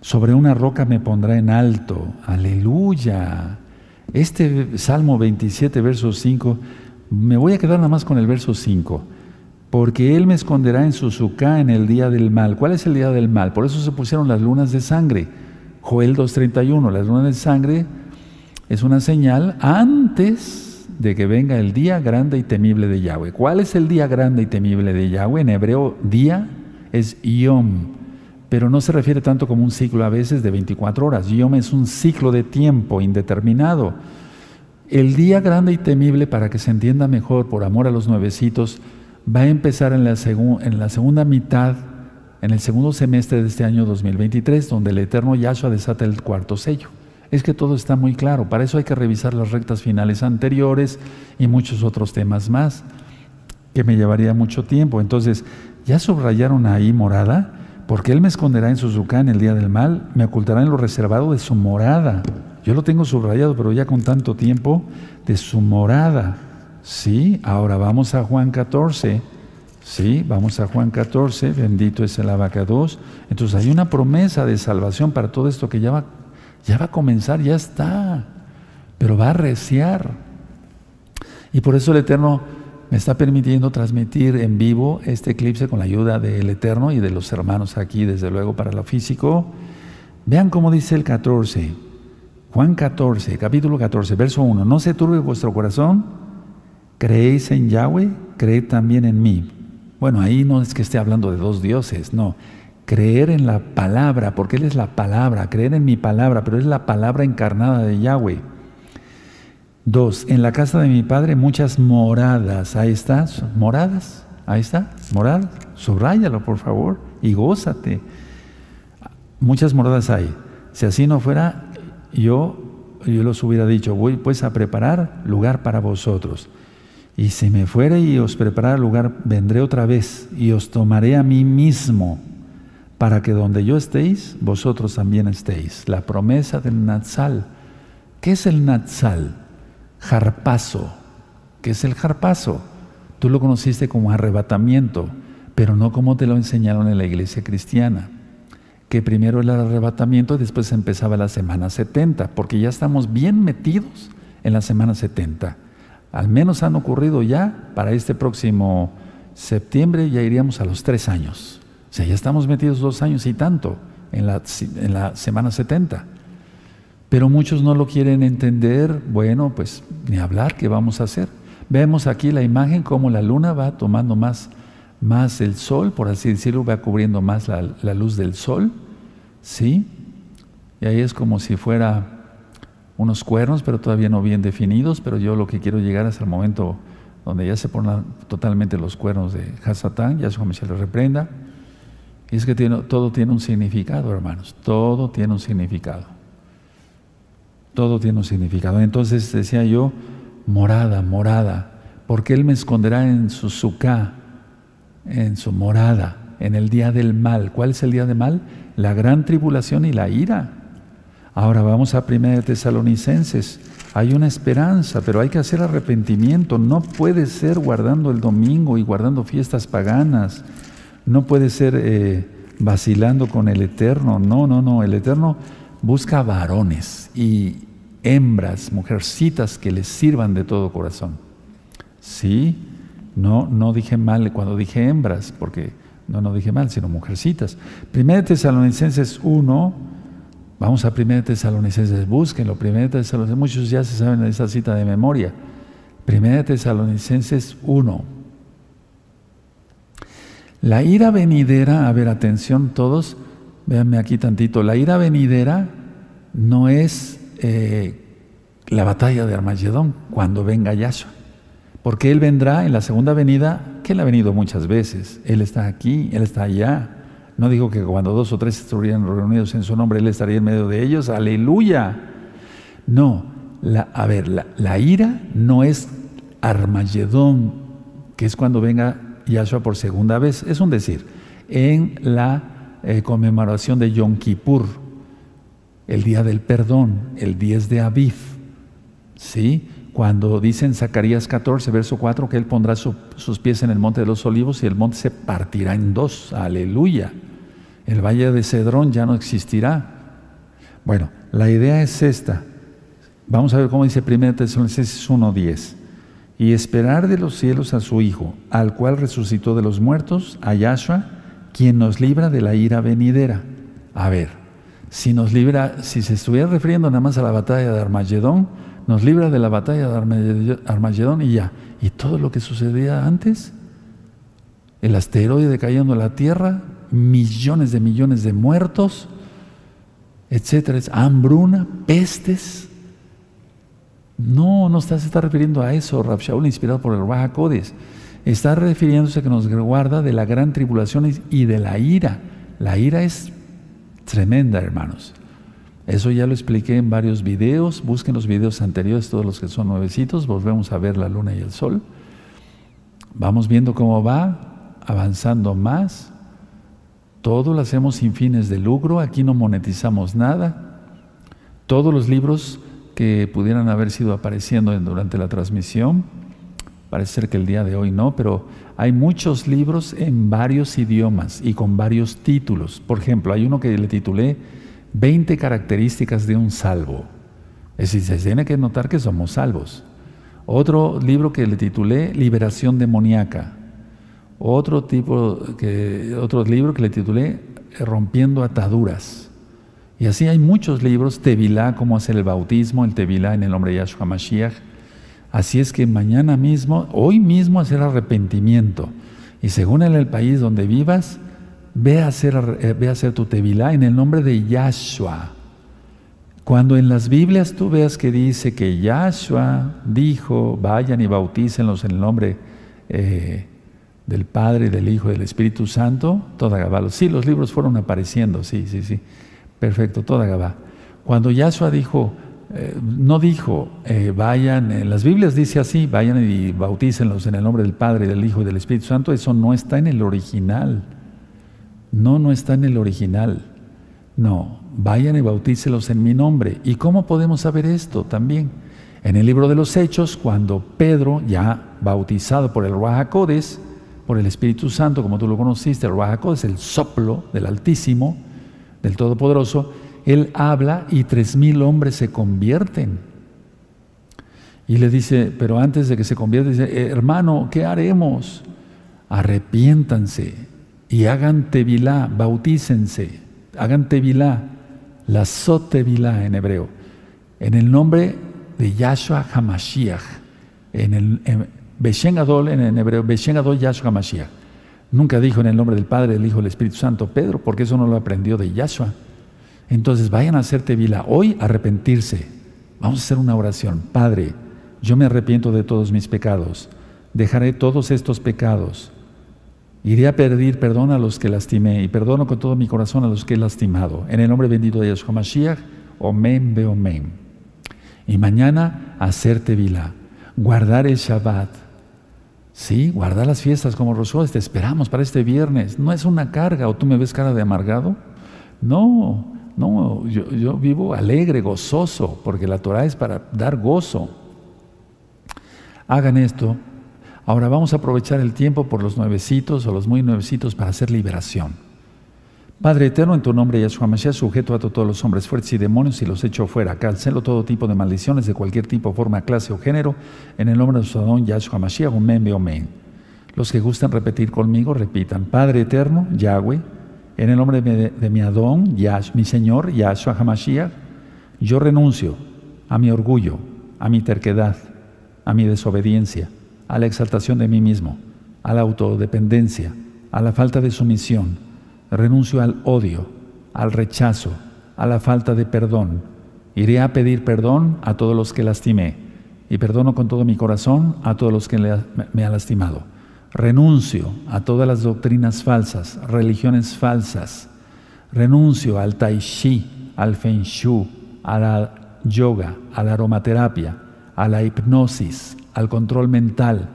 Sobre una roca me pondrá en alto. Aleluya. Este Salmo 27, verso 5, me voy a quedar nada más con el verso 5. Porque Él me esconderá en Suzuka en el día del mal. ¿Cuál es el día del mal? Por eso se pusieron las lunas de sangre. Joel 2.31, las lunas de sangre es una señal antes de que venga el día grande y temible de Yahweh. ¿Cuál es el día grande y temible de Yahweh? En hebreo, día es Yom, pero no se refiere tanto como un ciclo a veces de 24 horas. Yom es un ciclo de tiempo indeterminado. El día grande y temible, para que se entienda mejor, por amor a los nuevecitos, va a empezar en la, en la segunda mitad, en el segundo semestre de este año 2023, donde el eterno Yahshua desata el cuarto sello es que todo está muy claro. Para eso hay que revisar las rectas finales anteriores y muchos otros temas más, que me llevaría mucho tiempo. Entonces, ya subrayaron ahí morada, porque Él me esconderá en su en el día del mal, me ocultará en lo reservado de su morada. Yo lo tengo subrayado, pero ya con tanto tiempo, de su morada. Sí, ahora vamos a Juan 14. Sí, vamos a Juan 14, bendito es el abacados. Entonces hay una promesa de salvación para todo esto que ya va ya va a comenzar, ya está, pero va a reciar. Y por eso el Eterno me está permitiendo transmitir en vivo este eclipse con la ayuda del Eterno y de los hermanos aquí, desde luego, para lo físico. Vean cómo dice el 14, Juan 14, capítulo 14, verso 1. No se turbe vuestro corazón, creéis en Yahweh, creed también en mí. Bueno, ahí no es que esté hablando de dos dioses, no creer en la palabra, porque Él es la palabra, creer en mi palabra, pero es la palabra encarnada de Yahweh. Dos, en la casa de mi padre muchas moradas, ahí está, moradas, ahí está, moradas, subráyalo por favor y gózate. Muchas moradas hay. Si así no fuera, yo, yo los hubiera dicho, voy pues a preparar lugar para vosotros. Y si me fuere y os preparara lugar, vendré otra vez y os tomaré a mí mismo para que donde yo estéis, vosotros también estéis. La promesa del Natsal. ¿Qué es el Natsal? Jarpazo. ¿Qué es el jarpazo? Tú lo conociste como arrebatamiento, pero no como te lo enseñaron en la iglesia cristiana. Que primero el arrebatamiento y después empezaba la semana 70, porque ya estamos bien metidos en la semana 70. Al menos han ocurrido ya, para este próximo septiembre ya iríamos a los tres años. O sea, ya estamos metidos dos años y tanto en la, semana 70. Pero muchos no lo quieren entender. Bueno, pues ni hablar, ¿qué vamos a hacer? Vemos aquí la imagen como la luna va tomando más, más el sol, por así decirlo, va cubriendo más la, luz del sol. ¿Sí? Y ahí es como si fuera unos cuernos, pero todavía no bien definidos, pero yo lo que quiero llegar es al momento donde ya se ponen totalmente los cuernos de Hasatán, ya su se le reprenda. Y es que todo tiene un significado, hermanos. Todo tiene un significado. Todo tiene un significado. Entonces decía yo, morada, morada. Porque Él me esconderá en su suká, en su morada, en el día del mal. ¿Cuál es el día del mal? La gran tribulación y la ira. Ahora vamos a 1 Tesalonicenses. Hay una esperanza, pero hay que hacer arrepentimiento. No puede ser guardando el domingo y guardando fiestas paganas no puede ser eh, vacilando con el Eterno. No, no, no. El Eterno busca varones y hembras, mujercitas que le sirvan de todo corazón. Sí, no, no dije mal cuando dije hembras, porque no, no dije mal, sino mujercitas. Primera Tesalonicenses 1, vamos a Primera Tesalonicenses, búsquenlo. Primera Tesalonicenses, muchos ya se saben esa cita de memoria. Primera Tesalonicenses 1. La ira venidera, a ver, atención todos, véanme aquí tantito, la ira venidera no es eh, la batalla de Armagedón, cuando venga Yahshua. Porque Él vendrá en la segunda venida, que Él ha venido muchas veces. Él está aquí, Él está allá. No digo que cuando dos o tres estuvieran reunidos en su nombre, Él estaría en medio de ellos. Aleluya. No, la, a ver, la, ira no es Armagedón, que es cuando venga Yahshua por segunda vez. Es un decir, en la eh, conmemoración de Yom Kippur, el día del perdón, el 10 de Aviv. ¿Sí? Cuando dice en Zacarías 14, verso 4, que Él pondrá sus pies en el monte de los olivos y el monte se partirá en dos. Aleluya. El valle de Cedrón ya no existirá. Bueno, la idea es esta. Vamos a ver cómo dice 1 Tesalonicenses 1.10. Y esperar de los cielos a su Hijo, al cual resucitó de los muertos, a Yahshua, quien nos libra de la ira venidera. A ver, si nos libra, si se estuviera refiriendo nada más a la batalla de Armagedón, nos libra de la batalla de Armagedón y ya. ¿Y todo lo que sucedía antes? El asteroide cayendo a la Tierra, millones de millones de muertos, etcétera, hambruna, pestes. No, no está, se está refiriendo a eso, Rab Shaul, inspirado por el Raja Codes. Está refiriéndose a que nos guarda de la gran tribulación y de la ira. La ira es tremenda, hermanos. Eso ya lo expliqué en varios videos. Busquen los videos anteriores, todos los que son nuevecitos. Volvemos a ver la luna y el sol. Vamos viendo cómo va, avanzando más. Todo lo hacemos sin fines de lucro. Aquí no monetizamos nada. Todos los libros que pudieran haber sido apareciendo durante la transmisión, parece ser que el día de hoy no, pero hay muchos libros en varios idiomas y con varios títulos. Por ejemplo, hay uno que le titulé 20 características de un salvo. Es decir, se tiene que notar que somos salvos. Otro libro que le titulé Liberación demoníaca. Otro tipo que otro libro que le titulé Rompiendo ataduras. Y así hay muchos libros, Tevilá, cómo hacer el bautismo, el Tevilá en el nombre de Yahshua Mashiach. Así es que mañana mismo, hoy mismo hacer arrepentimiento. Y según en el país donde vivas, ve a hacer, eh, ve a hacer tu tevilá en el nombre de Yahshua. Cuando en las Biblias tú veas que dice que Yahshua dijo, vayan y bautícenlos en el nombre eh, del Padre, del Hijo y del Espíritu Santo, toda Gabá. Sí, los libros fueron apareciendo, sí, sí, sí. Perfecto, toda Gabá. Cuando Yahshua dijo, eh, no dijo, vayan, en las Biblias dice así, vayan y bautícenlos en el nombre del Padre, del Hijo y del Espíritu Santo, eso no está en el original. No, no está en el original. No, vayan y bautícelos en mi nombre. ¿Y cómo podemos saber esto también? En el libro de los Hechos, cuando Pedro, ya bautizado por el Ruajacodes, por el Espíritu Santo, como tú lo conociste, el Ruajacodes, el soplo del Altísimo, del Todopoderoso, él habla y tres mil hombres se convierten. Y le dice, pero antes de que se convierta, dice, hermano, ¿qué haremos? Arrepiéntanse y hagan tevilá, bautícense, hagan tevilá, la sotevilá en hebreo, en el nombre de Yahshua HaMashiach, en el en, Adol, en hebreo, Beshen Adol Yahshua HaMashiach. Nunca dijo en el nombre del Padre, del Hijo del Espíritu Santo Pedro, porque eso no lo aprendió de Yahshua. Entonces vayan a hacer tevilá, hoy arrepentirse. Vamos a hacer una oración. Padre, yo me arrepiento de todos mis pecados. Dejaré todos estos pecados Iré a pedir perdón a los que lastimé y perdono con todo mi corazón a los que he lastimado. En el nombre bendito de Yahshua Mashiach, Omen be Omen. Y mañana hacer Tevilá, guardar el Shabbat. Sí, guardar las fiestas como Rosuel, te esperamos para este viernes. No es una carga, o tú me ves cara de amargado. No, no, yo, yo vivo alegre, gozoso, porque la Torah es para dar gozo. Hagan esto Ahora vamos a aprovechar el tiempo por los nuevecitos o los muy nuevecitos para hacer liberación. Padre eterno, en tu nombre, Yahshua Mashiach, sujeto a todos los hombres fuertes y demonios y los echo fuera. Cancelo todo tipo de maldiciones de cualquier tipo, forma, clase o género. En el nombre de su Adón, Yahshua Mashiach, Omen, Omen. Los que gustan repetir conmigo, repitan. Padre eterno, Yahweh, en el nombre de, mi Adón, mi Señor, Yahshua HaMashiach, yo renuncio a mi orgullo, a mi terquedad, a mi desobediencia a la exaltación de mí mismo, a la autodependencia, a la falta de sumisión. Renuncio al odio, al rechazo, a la falta de perdón Iré a pedir perdón a todos los que lastimé y perdono con todo mi corazón a todos los que me han lastimado. Renuncio a todas las doctrinas falsas, religiones falsas. Renuncio al tai chi, al feng shui, a la yoga, a la aromaterapia, a la hipnosis, al control mental.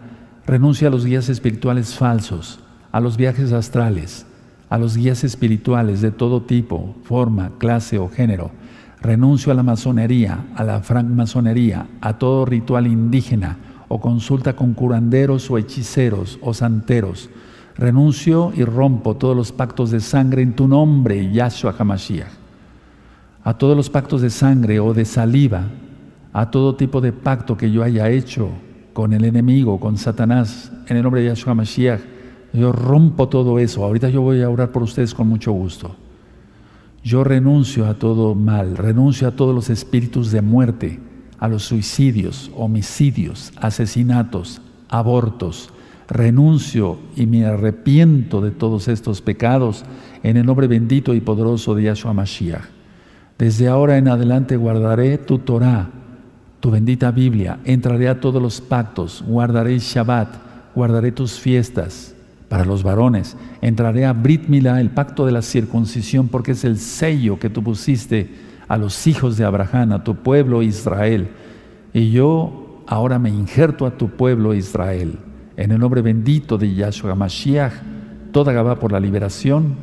Renuncio a los guías espirituales falsos, a los viajes astrales, a los guías espirituales de todo tipo, forma, clase o género. Renuncio a la masonería, a la francmasonería, a todo ritual indígena o consulta con curanderos o hechiceros o santeros. Renuncio y rompo todos los pactos de sangre en tu nombre, Yahshua HaMashiach. A todos los pactos de sangre o de saliva, a todo tipo de pacto que yo haya hecho con el enemigo, con Satanás, en el nombre de Yahshua HaMashiach, yo rompo todo eso. Ahorita yo voy a orar por ustedes con mucho gusto. Yo renuncio a todo mal, renuncio a todos los espíritus de muerte a los suicidios, homicidios, asesinatos, abortos. Renuncio y me arrepiento de todos estos pecados en el nombre bendito y poderoso de Yahshua Mashiach. Desde ahora en adelante guardaré tu Torah, tu bendita Biblia, entraré a todos los pactos, guardaré Shabbat, guardaré tus fiestas para los varones, entraré a Brit el pacto de la circuncisión, porque es el sello que tú pusiste a los hijos de Abraham, a tu pueblo Israel. Y yo ahora me injerto a tu pueblo Israel. En el nombre bendito de Yahshua Mashiach, toda Gabá por la liberación.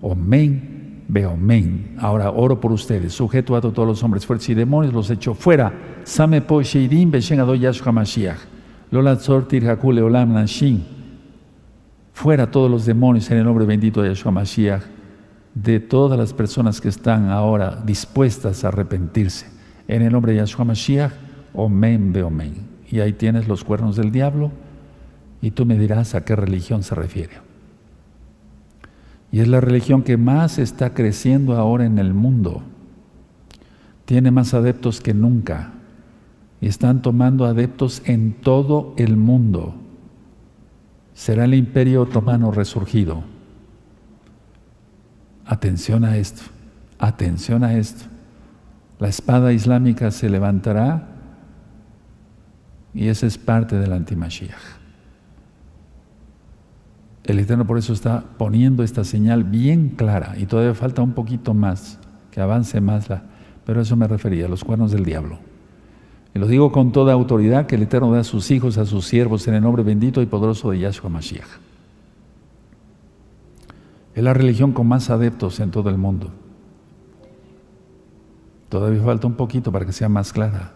Omen, men. Ahora oro por ustedes. Sujeto a todos los hombres fuertes y demonios, los echo fuera. Same po sheidim Yahshua Mashiach. Lola tzortir hakule olam. Fuera todos los demonios en el nombre bendito de Yahshua Mashiach de todas las personas que están ahora dispuestas a arrepentirse. En el nombre de Yahshua Mashiach, Omen Beomen. Y ahí tienes los cuernos del diablo y tú me dirás a qué religión se refiere. Y es la religión que más está creciendo ahora en el mundo. Tiene más adeptos que nunca. Y están tomando adeptos en todo el mundo. Será el imperio otomano resurgido. Atención a esto, atención a esto. La espada islámica se levantará y esa es parte del antimashiach. El Eterno por eso está poniendo esta señal bien clara y todavía falta un poquito más, que avance más la, pero eso me refería, a los cuernos del diablo. Y lo digo con toda autoridad que el Eterno da a sus hijos, a sus siervos en el nombre bendito y poderoso de Yahshua Mashiach. Es la religión con más adeptos en todo el mundo. Todavía falta un poquito para que sea más clara.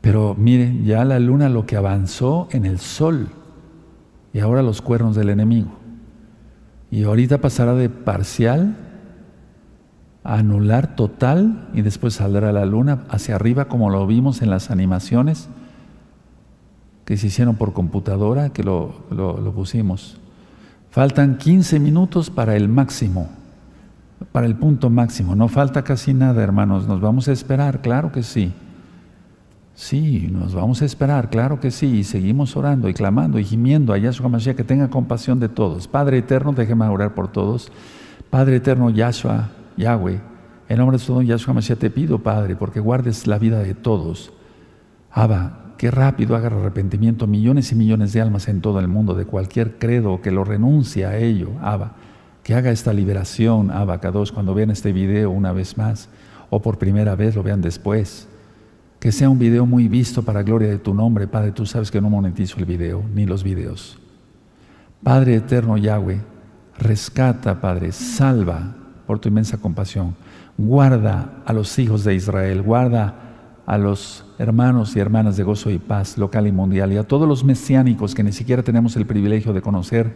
Pero miren, ya la luna lo que avanzó en el sol y ahora los cuernos del enemigo. Y ahorita pasará de parcial anular total y después saldrá la luna hacia arriba como lo vimos en las animaciones que se hicieron por computadora, que lo, lo pusimos. Faltan 15 minutos para el máximo, para el punto máximo. No falta casi nada, hermanos. Nos vamos a esperar, claro que sí. Sí, nos vamos a esperar, claro que sí. Y seguimos orando y clamando y gimiendo a Yahshua Mashiach que tenga compasión de todos. Padre eterno, déjeme orar por todos. Padre eterno, Yahshua, Yahweh, en nombre de su don Yahshua Mashiach te pido, Padre, porque guardes la vida de todos. Abba, Qué rápido haga arrepentimiento millones y millones de almas en todo el mundo, de cualquier credo que lo renuncie a ello, Abba. Que haga esta liberación, Abba Kadosh, cuando vean este video una vez más, o por primera vez lo vean después. Que sea un video muy visto para gloria de tu nombre, Padre. Tú sabes que no monetizo el video, ni los videos. Padre eterno Yahweh, rescata, Padre, salva por tu inmensa compasión. Guarda a los hijos de Israel, guarda a los hermanos y hermanas de gozo y paz local y mundial y a todos los mesiánicos que ni siquiera tenemos el privilegio de conocer,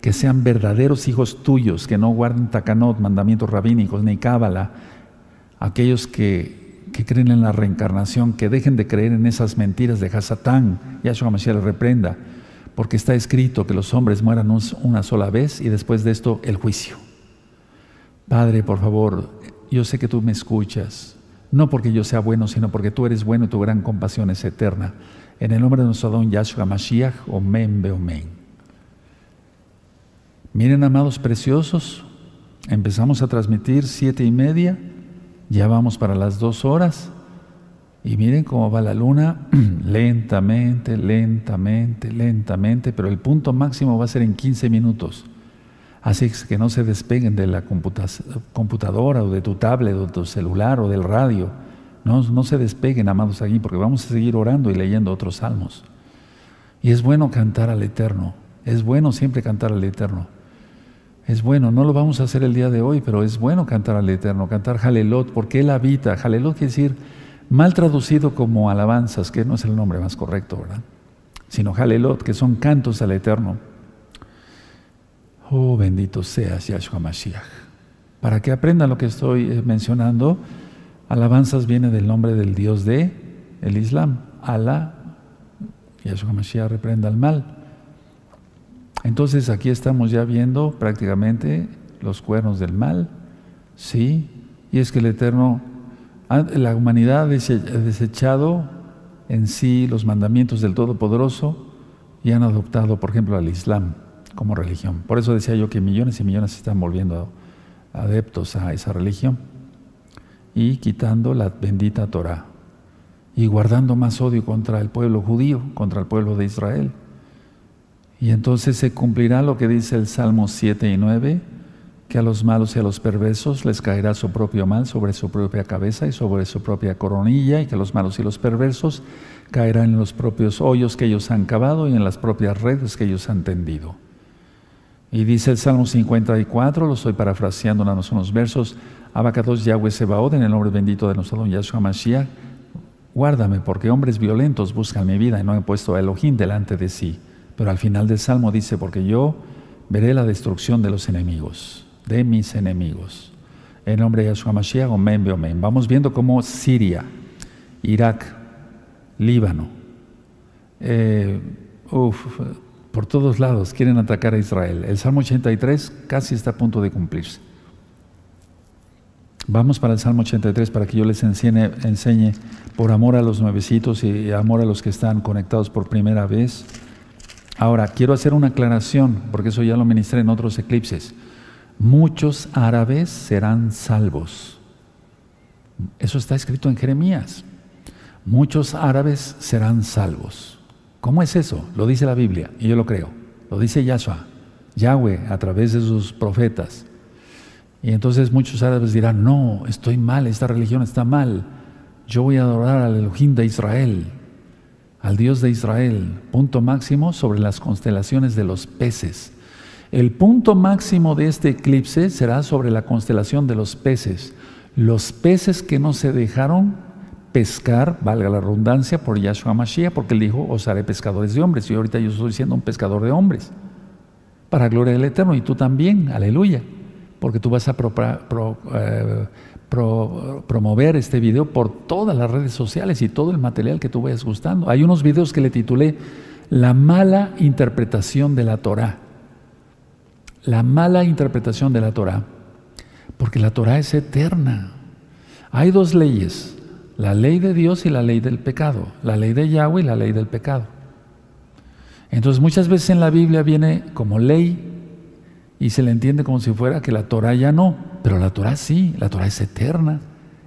que sean verdaderos hijos tuyos, que no guarden takanot, mandamientos rabínicos, ni cábala, aquellos que, que, creen en la reencarnación, que dejen de creer en esas mentiras de Hasatán, Yahshua Mashiach les reprenda, porque está escrito que los hombres mueran una sola vez y después de esto el juicio. Padre, por favor, yo sé que tú me escuchas, no porque yo sea bueno, sino porque tú eres bueno y tu gran compasión es eterna. En el nombre de nuestro don Yahshua Mashiach, Omen Beomen. Miren, amados preciosos, empezamos a transmitir siete y media Ya vamos para las dos horas. Y miren cómo va la luna, lentamente, lentamente, lentamente, pero el punto máximo va a ser en 15 minutos. Así que no se despeguen de la computadora o de tu tablet o de tu celular o del radio. No, no se despeguen, amados aquí, porque vamos a seguir orando y leyendo otros salmos. Y es bueno cantar al Eterno. Es bueno siempre cantar al Eterno. Es bueno, no lo vamos a hacer el día de hoy, pero es bueno cantar al Eterno, cantar Jalelot, porque Él habita. Jalelot quiere decir mal traducido como alabanzas, que no es el nombre más correcto, ¿verdad? Sino Jalelot, que son cantos al Eterno. Oh, bendito seas, Yahshua Mashiach. Para que aprendan lo que estoy eh, mencionando, alabanzas viene del nombre del Dios de el Islam, Alá, Yahshua Mashiach reprenda el mal. Entonces aquí estamos ya viendo prácticamente los cuernos del mal, ¿sí? Y es que el Eterno la humanidad ha desechado en sí los mandamientos del Todopoderoso y han adoptado, por ejemplo, al Islam como religión. Por eso decía yo que millones y millones se están volviendo adeptos a esa religión y quitando la bendita Torah y guardando más odio contra el pueblo judío, contra el pueblo de Israel. Y entonces se cumplirá lo que dice el Salmo 7 y 9, que a los malos y a los perversos les caerá su propio mal sobre su propia cabeza y sobre su propia coronilla, y que los malos y los perversos caerán en los propios hoyos que ellos han cavado y en las propias redes que ellos han tendido. Y dice el Salmo 54, lo estoy parafraseando en unos versos, Abacados Yahweh Sebaod, en el nombre bendito de nuestro don Yahshua Mashiach, guárdame, porque hombres violentos buscan mi vida y no he puesto a Elohim delante de sí. Pero al final del Salmo dice, porque yo veré la destrucción de los enemigos de mis enemigos. En nombre de Yahshua Mashiach, omen, omen. Vamos viendo cómo Siria, Irak, Líbano, eh, por todos lados quieren atacar a Israel. El Salmo 83 casi está a punto de cumplirse. Vamos para el Salmo 83 para que yo les enseñe, enseñe por amor a los nuevecitos y amor a los que están conectados por primera vez. Ahora, quiero hacer una aclaración, porque eso ya lo ministré en otros eclipses muchos árabes serán salvos. Eso está escrito en Jeremías. Muchos árabes serán salvos. ¿Cómo es eso? Lo dice la Biblia y yo lo creo. Lo dice Yahshua, Yahweh a través de sus profetas. Y entonces muchos árabes dirán, no, estoy mal, esta religión está mal. Yo voy a adorar al Elohim de Israel, al Dios de Israel. Punto máximo sobre las constelaciones de los peces. El punto máximo de este eclipse será sobre la constelación de los peces. Los peces que no se dejaron pescar, valga la redundancia, por Yahshua Mashiach, porque él dijo, os haré pescadores de hombres. Y ahorita yo estoy siendo un pescador de hombres. Para gloria del Eterno. Y tú también, aleluya. Porque tú vas a eh, promover este video por todas las redes sociales y todo el material que tú vayas gustando. Hay unos videos que le titulé La mala interpretación de la Torah la mala interpretación de la Torah, porque la Torah es eterna. Hay dos leyes, la ley de Dios y la ley del pecado, la ley de Yahweh y la ley del pecado. Entonces muchas veces en la Biblia viene como ley y se le entiende como si fuera que la Torah ya no, pero la Torah sí, la Torah es eterna,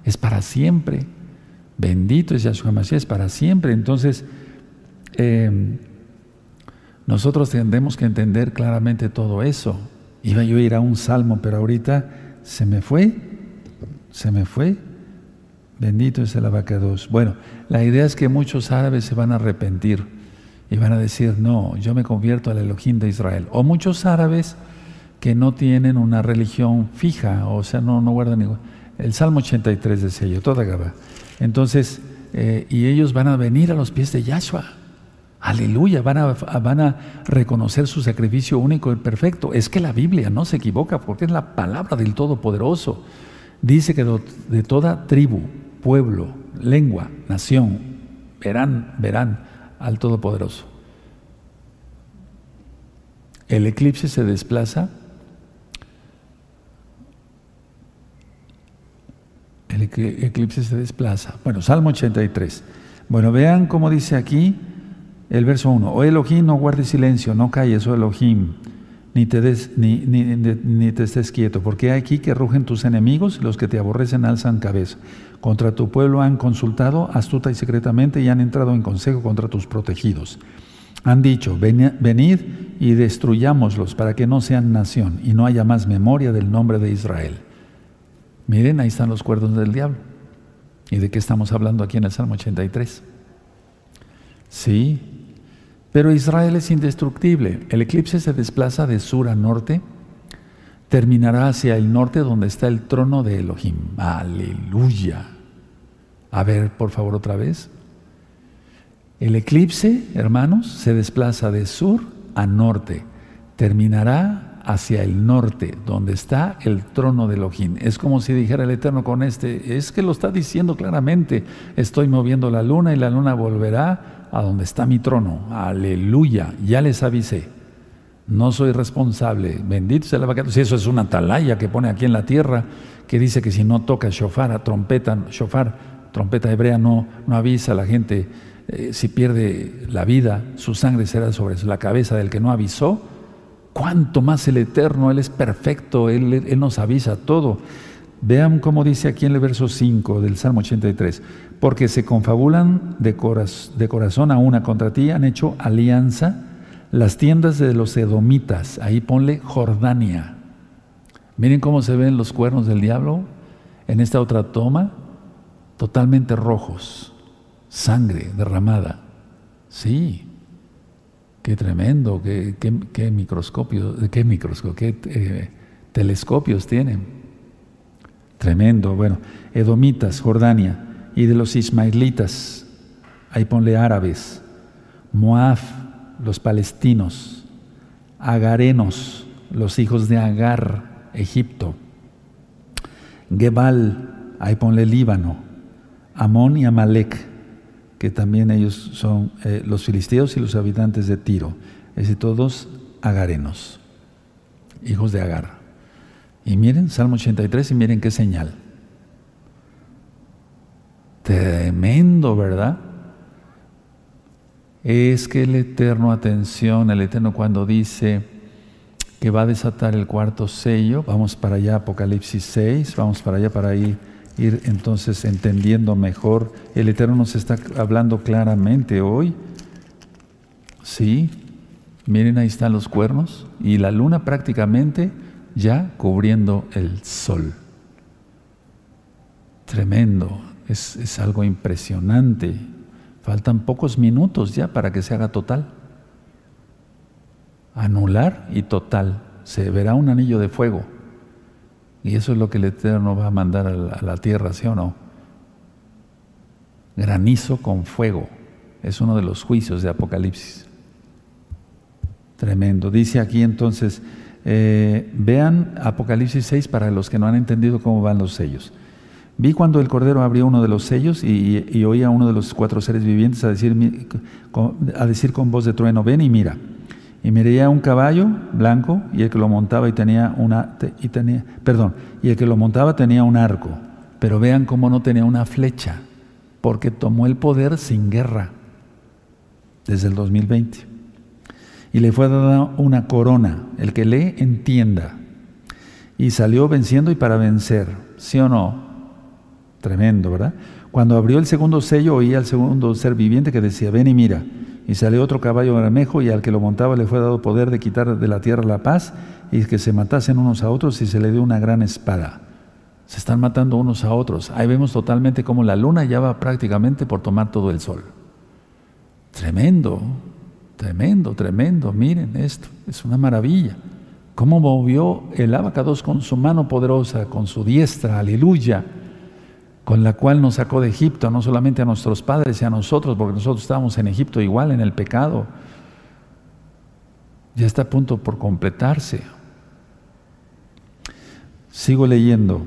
es para siempre. Bendito es Yahshua Mashiach, es para siempre. Entonces, eh, nosotros tendremos que entender claramente todo eso. Iba yo a ir a un salmo, pero ahorita se me fue, se me fue. Bendito es el abacados. Bueno, la idea es que muchos árabes se van a arrepentir y van a decir, no, yo me convierto al Elohim de Israel. O muchos árabes que no tienen una religión fija, o sea, no, no guardan ningún... El Salmo 83 decía yo, toda Gaba. Entonces, eh, y ellos van a venir a los pies de Yahshua. Aleluya, van a, van a reconocer su sacrificio único y perfecto. Es que la Biblia no se equivoca porque es la palabra del Todopoderoso. Dice que de toda tribu, pueblo, lengua, nación, verán, verán al Todopoderoso. El eclipse se desplaza. El eclipse se desplaza. Bueno, Salmo 83. Bueno, vean cómo dice aquí el verso 1, oh Elohim, no guardes silencio, no calles, oh Elohim. ni te, des, ni, ni, ni, te estés quieto, porque hay aquí que rugen tus enemigos, los que te aborrecen alzan cabeza. Contra tu pueblo han consultado astuta y secretamente y han entrado en consejo contra tus protegidos. Han dicho, venid y destruyámoslos para que no sean nación y no haya más memoria del nombre de Israel. Miren, ahí están los cuerdos del diablo. ¿Y de qué estamos hablando aquí en el Salmo 83? Sí, pero Israel es indestructible. El eclipse se desplaza de sur a norte, terminará hacia el norte donde está el trono de Elohim. Aleluya. A ver, por favor, otra vez. El eclipse, hermanos, se desplaza de sur a norte. Terminará hacia el norte, donde está el trono de Elohim. Es como si dijera el Eterno con este, es que lo está diciendo claramente, estoy moviendo la luna y la luna volverá a donde está mi trono. Aleluya, ya les avisé. No soy responsable. Bendito sea el vaca. Si eso es una atalaya que pone aquí en la tierra, que dice que si no toca shofar, a trompeta, shofar, trompeta hebrea, no, no avisa a la gente. Eh, si pierde la vida, su sangre será sobre la cabeza del que no avisó. ¿Cuánto más el Eterno? Él es perfecto, Él, él nos avisa todo. Vean cómo dice aquí en el verso 5 del Salmo 83, porque se confabulan de, corazón a una contra ti, han hecho alianza las tiendas de los edomitas, ahí ponle Jordania. Miren cómo se ven los cuernos del diablo en esta otra toma, totalmente rojos, sangre derramada. Sí, qué tremendo, qué, qué, microscopio, qué qué eh, telescopios tienen. Tremendo, bueno, edomitas, Jordania, y de los ismaelitas, ahí ponle árabes, Moab, los palestinos, agarenos, los hijos de Agar, Egipto, Gebal, ahí ponle Líbano, Amón y Amalek, que también ellos son eh, los filisteos y los habitantes de Tiro, es decir, todos agarenos, hijos de Agar. Y miren, Salmo 83, y miren qué señal. Tremendo, ¿verdad? Es que el Eterno, atención, el Eterno cuando dice que va a desatar el cuarto sello, vamos para allá, Apocalipsis 6, vamos para allá para ir, ir entonces entendiendo mejor. El Eterno nos está hablando claramente hoy. Sí, miren ahí están los cuernos y la luna prácticamente ya cubriendo el sol. Tremendo, es, algo impresionante. Faltan pocos minutos ya para que se haga total. Anular y total. Se verá un anillo de fuego. Y eso es lo que el Eterno va a mandar a la, tierra, ¿sí o no? Granizo con fuego. Es uno de los juicios de Apocalipsis. Tremendo. Dice aquí entonces, eh, vean Apocalipsis 6 para los que no han entendido cómo van los sellos. Vi cuando el Cordero abrió uno de los sellos y, oía a uno de los cuatro seres vivientes a decir, a decir con voz de trueno, ven y mira. Y miré un caballo blanco y el que lo montaba y tenía una y tenía, perdón, y el que lo montaba tenía un arco, pero vean cómo no tenía una flecha, porque tomó el poder sin guerra desde el 2020 y le fue dada una corona, el que lee entienda. Y salió venciendo y para vencer, ¿sí o no? Tremendo, ¿verdad? Cuando abrió el segundo sello oía al segundo ser viviente que decía, ven y mira. Y salió otro caballo bermejo y al que lo montaba le fue dado poder de quitar de la tierra la paz y que se matasen unos a otros y se le dio una gran espada. Se están matando unos a otros. Ahí vemos totalmente como la luna ya va prácticamente por tomar todo el sol. Tremendo. Tremendo, tremendo. Miren esto, es una maravilla. Cómo movió el abacados con su mano poderosa, con su diestra, aleluya, con la cual nos sacó de Egipto, no solamente a nuestros padres y a nosotros, porque nosotros estábamos en Egipto igual, en el pecado. Ya está a punto por completarse. Sigo leyendo.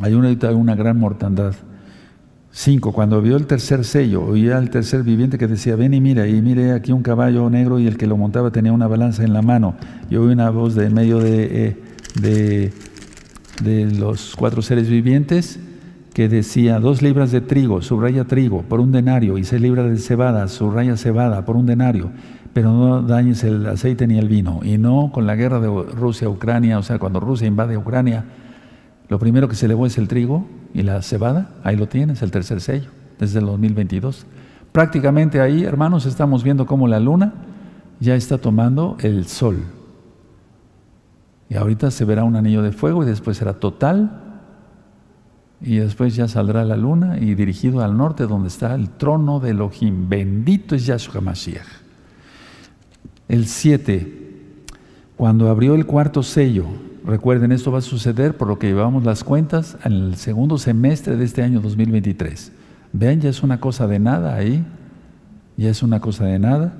Hay una, una gran mortandad. 5. Cuando vio el tercer sello, oía al tercer viviente que decía, ven y mira, y mire aquí un caballo negro y el que lo montaba tenía una balanza en la mano. Y oí una voz de medio de, eh, de, los cuatro seres vivientes que decía, dos libras de trigo, subraya trigo, por un denario, y seis libras de cebada, subraya cebada, por un denario. pero no dañes el aceite ni el vino. Y no con la guerra de Rusia-Ucrania, o sea, cuando Rusia invade Ucrania, lo primero que se elevó es el trigo y la cebada, ahí lo tienes, el tercer sello, desde el 2022. Prácticamente ahí, hermanos, estamos viendo cómo la luna ya está tomando el sol. Y ahorita se verá un anillo de fuego y después será total. Y después ya saldrá la luna y dirigido al norte donde está el trono de Elohim. Bendito es Yahshua Mashiach. El 7, cuando abrió el cuarto sello, recuerden, esto va a suceder por lo que llevamos las cuentas en el segundo semestre de este año 2023. Vean, ya es una cosa de nada ahí, ya es una cosa de nada.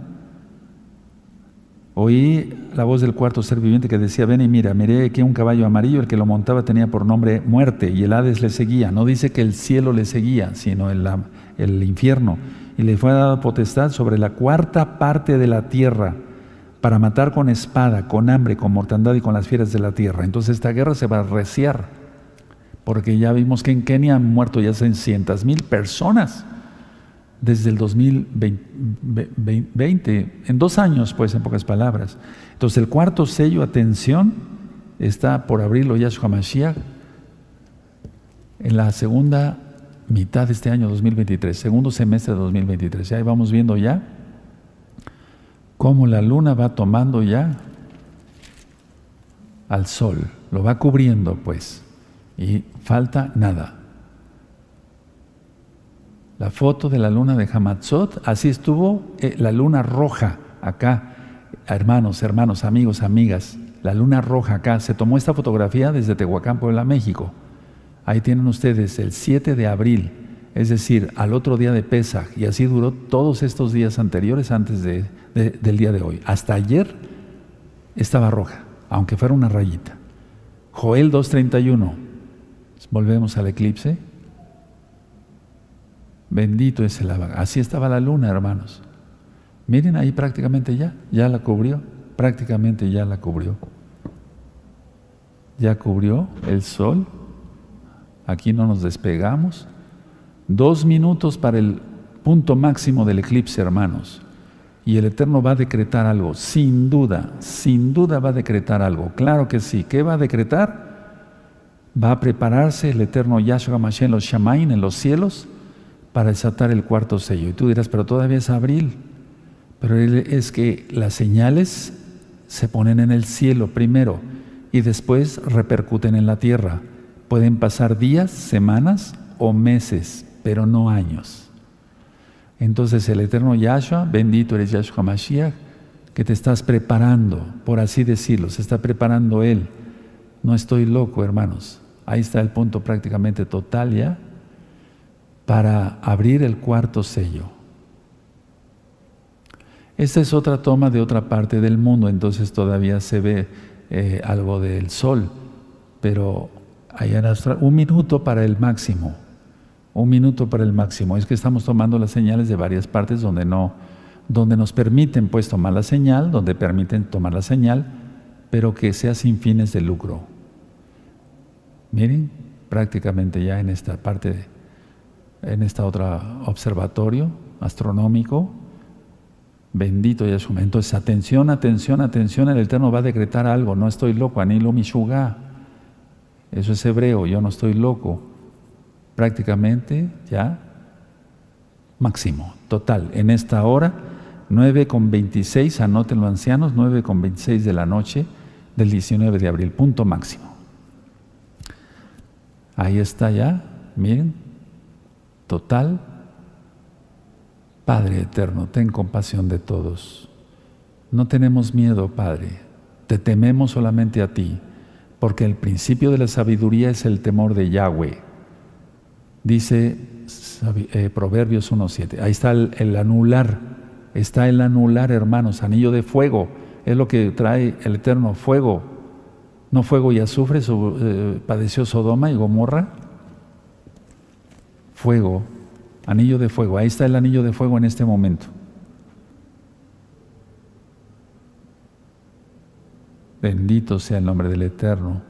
Oí la voz del cuarto ser viviente que decía, ven y mira, miré aquí un caballo amarillo, el que lo montaba tenía por nombre muerte y el Hades le seguía. No dice que el cielo le seguía, sino el, infierno. Y le fue dada potestad sobre la cuarta parte de la tierra para matar con espada, con hambre, con mortandad y con las fieras de la tierra. Entonces esta guerra se va a reciar, porque ya vimos que en Kenia han muerto ya 600 mil personas desde el 2020, en dos años, pues, en pocas palabras. Entonces, el cuarto sello, atención, está por abrirlo Yahshua Mashiach en la segunda mitad de este año 2023, segundo semestre de 2023. Ahí vamos viendo ya cómo la luna va tomando ya al sol, lo va cubriendo, pues, y falta nada la foto de la luna de Hamatzot, así estuvo eh, la luna roja acá, hermanos, hermanos, amigos, amigas, la luna roja acá, se tomó esta fotografía desde Tehuacán, Puebla, México. Ahí tienen ustedes el 7 de abril, es decir, al otro día de Pesach, y así duró todos estos días anteriores antes de, del día de hoy. Hasta ayer estaba roja, aunque fuera una rayita. Joel 2.31, volvemos al eclipse, Bendito es el abad. Así estaba la luna, hermanos. Miren ahí prácticamente ya, ya la cubrió, prácticamente ya la cubrió. Ya cubrió el sol. Aquí no nos despegamos. Dos minutos para el punto máximo del eclipse, hermanos. Y el Eterno va a decretar algo, sin duda, sin duda va a decretar algo. Claro que sí. ¿Qué va a decretar? Va a prepararse el Eterno Yahshua Mashiach en los Shamain, en los cielos, para desatar el cuarto sello. Y tú dirás, pero todavía es abril. Pero es que las señales se ponen en el cielo primero y después repercuten en la tierra. Pueden pasar días, semanas o meses, pero no años. Entonces el eterno Yahshua, bendito eres Yahshua Mashiach, que te estás preparando, por así decirlo, se está preparando Él. No estoy loco, hermanos. Ahí está el punto prácticamente total ya para abrir el cuarto sello. Esta es otra toma de otra parte del mundo, entonces todavía se ve eh, algo del sol, pero hay un minuto para el máximo, un minuto para el máximo. Es que estamos tomando las señales de varias partes donde no, donde nos permiten pues tomar la señal, donde permiten tomar la señal, pero que sea sin fines de lucro. Miren, prácticamente ya en esta parte en esta otra observatorio astronómico. Bendito Yahshua. Entonces, atención, atención, atención, el Eterno va a decretar algo. No estoy loco, anilo mishuga. Eso es hebreo, yo no estoy loco. Prácticamente ya máximo, total. En esta hora, 9 con 26, anótenlo ancianos, 9 con 26 de la noche del 19 de abril, punto máximo. Ahí está ya, miren, total. Padre eterno, ten compasión de todos. No tenemos miedo, Padre. Te tememos solamente a ti, porque el principio de la sabiduría es el temor de Yahweh. Dice eh, Proverbios 1.7. Ahí está el, anular. Está el anular, hermanos, anillo de fuego. Es lo que trae el eterno fuego. No fuego y azufre, eh, padeció Sodoma y Gomorra fuego, anillo de fuego. Ahí está el anillo de fuego en este momento. Bendito sea el nombre del Eterno.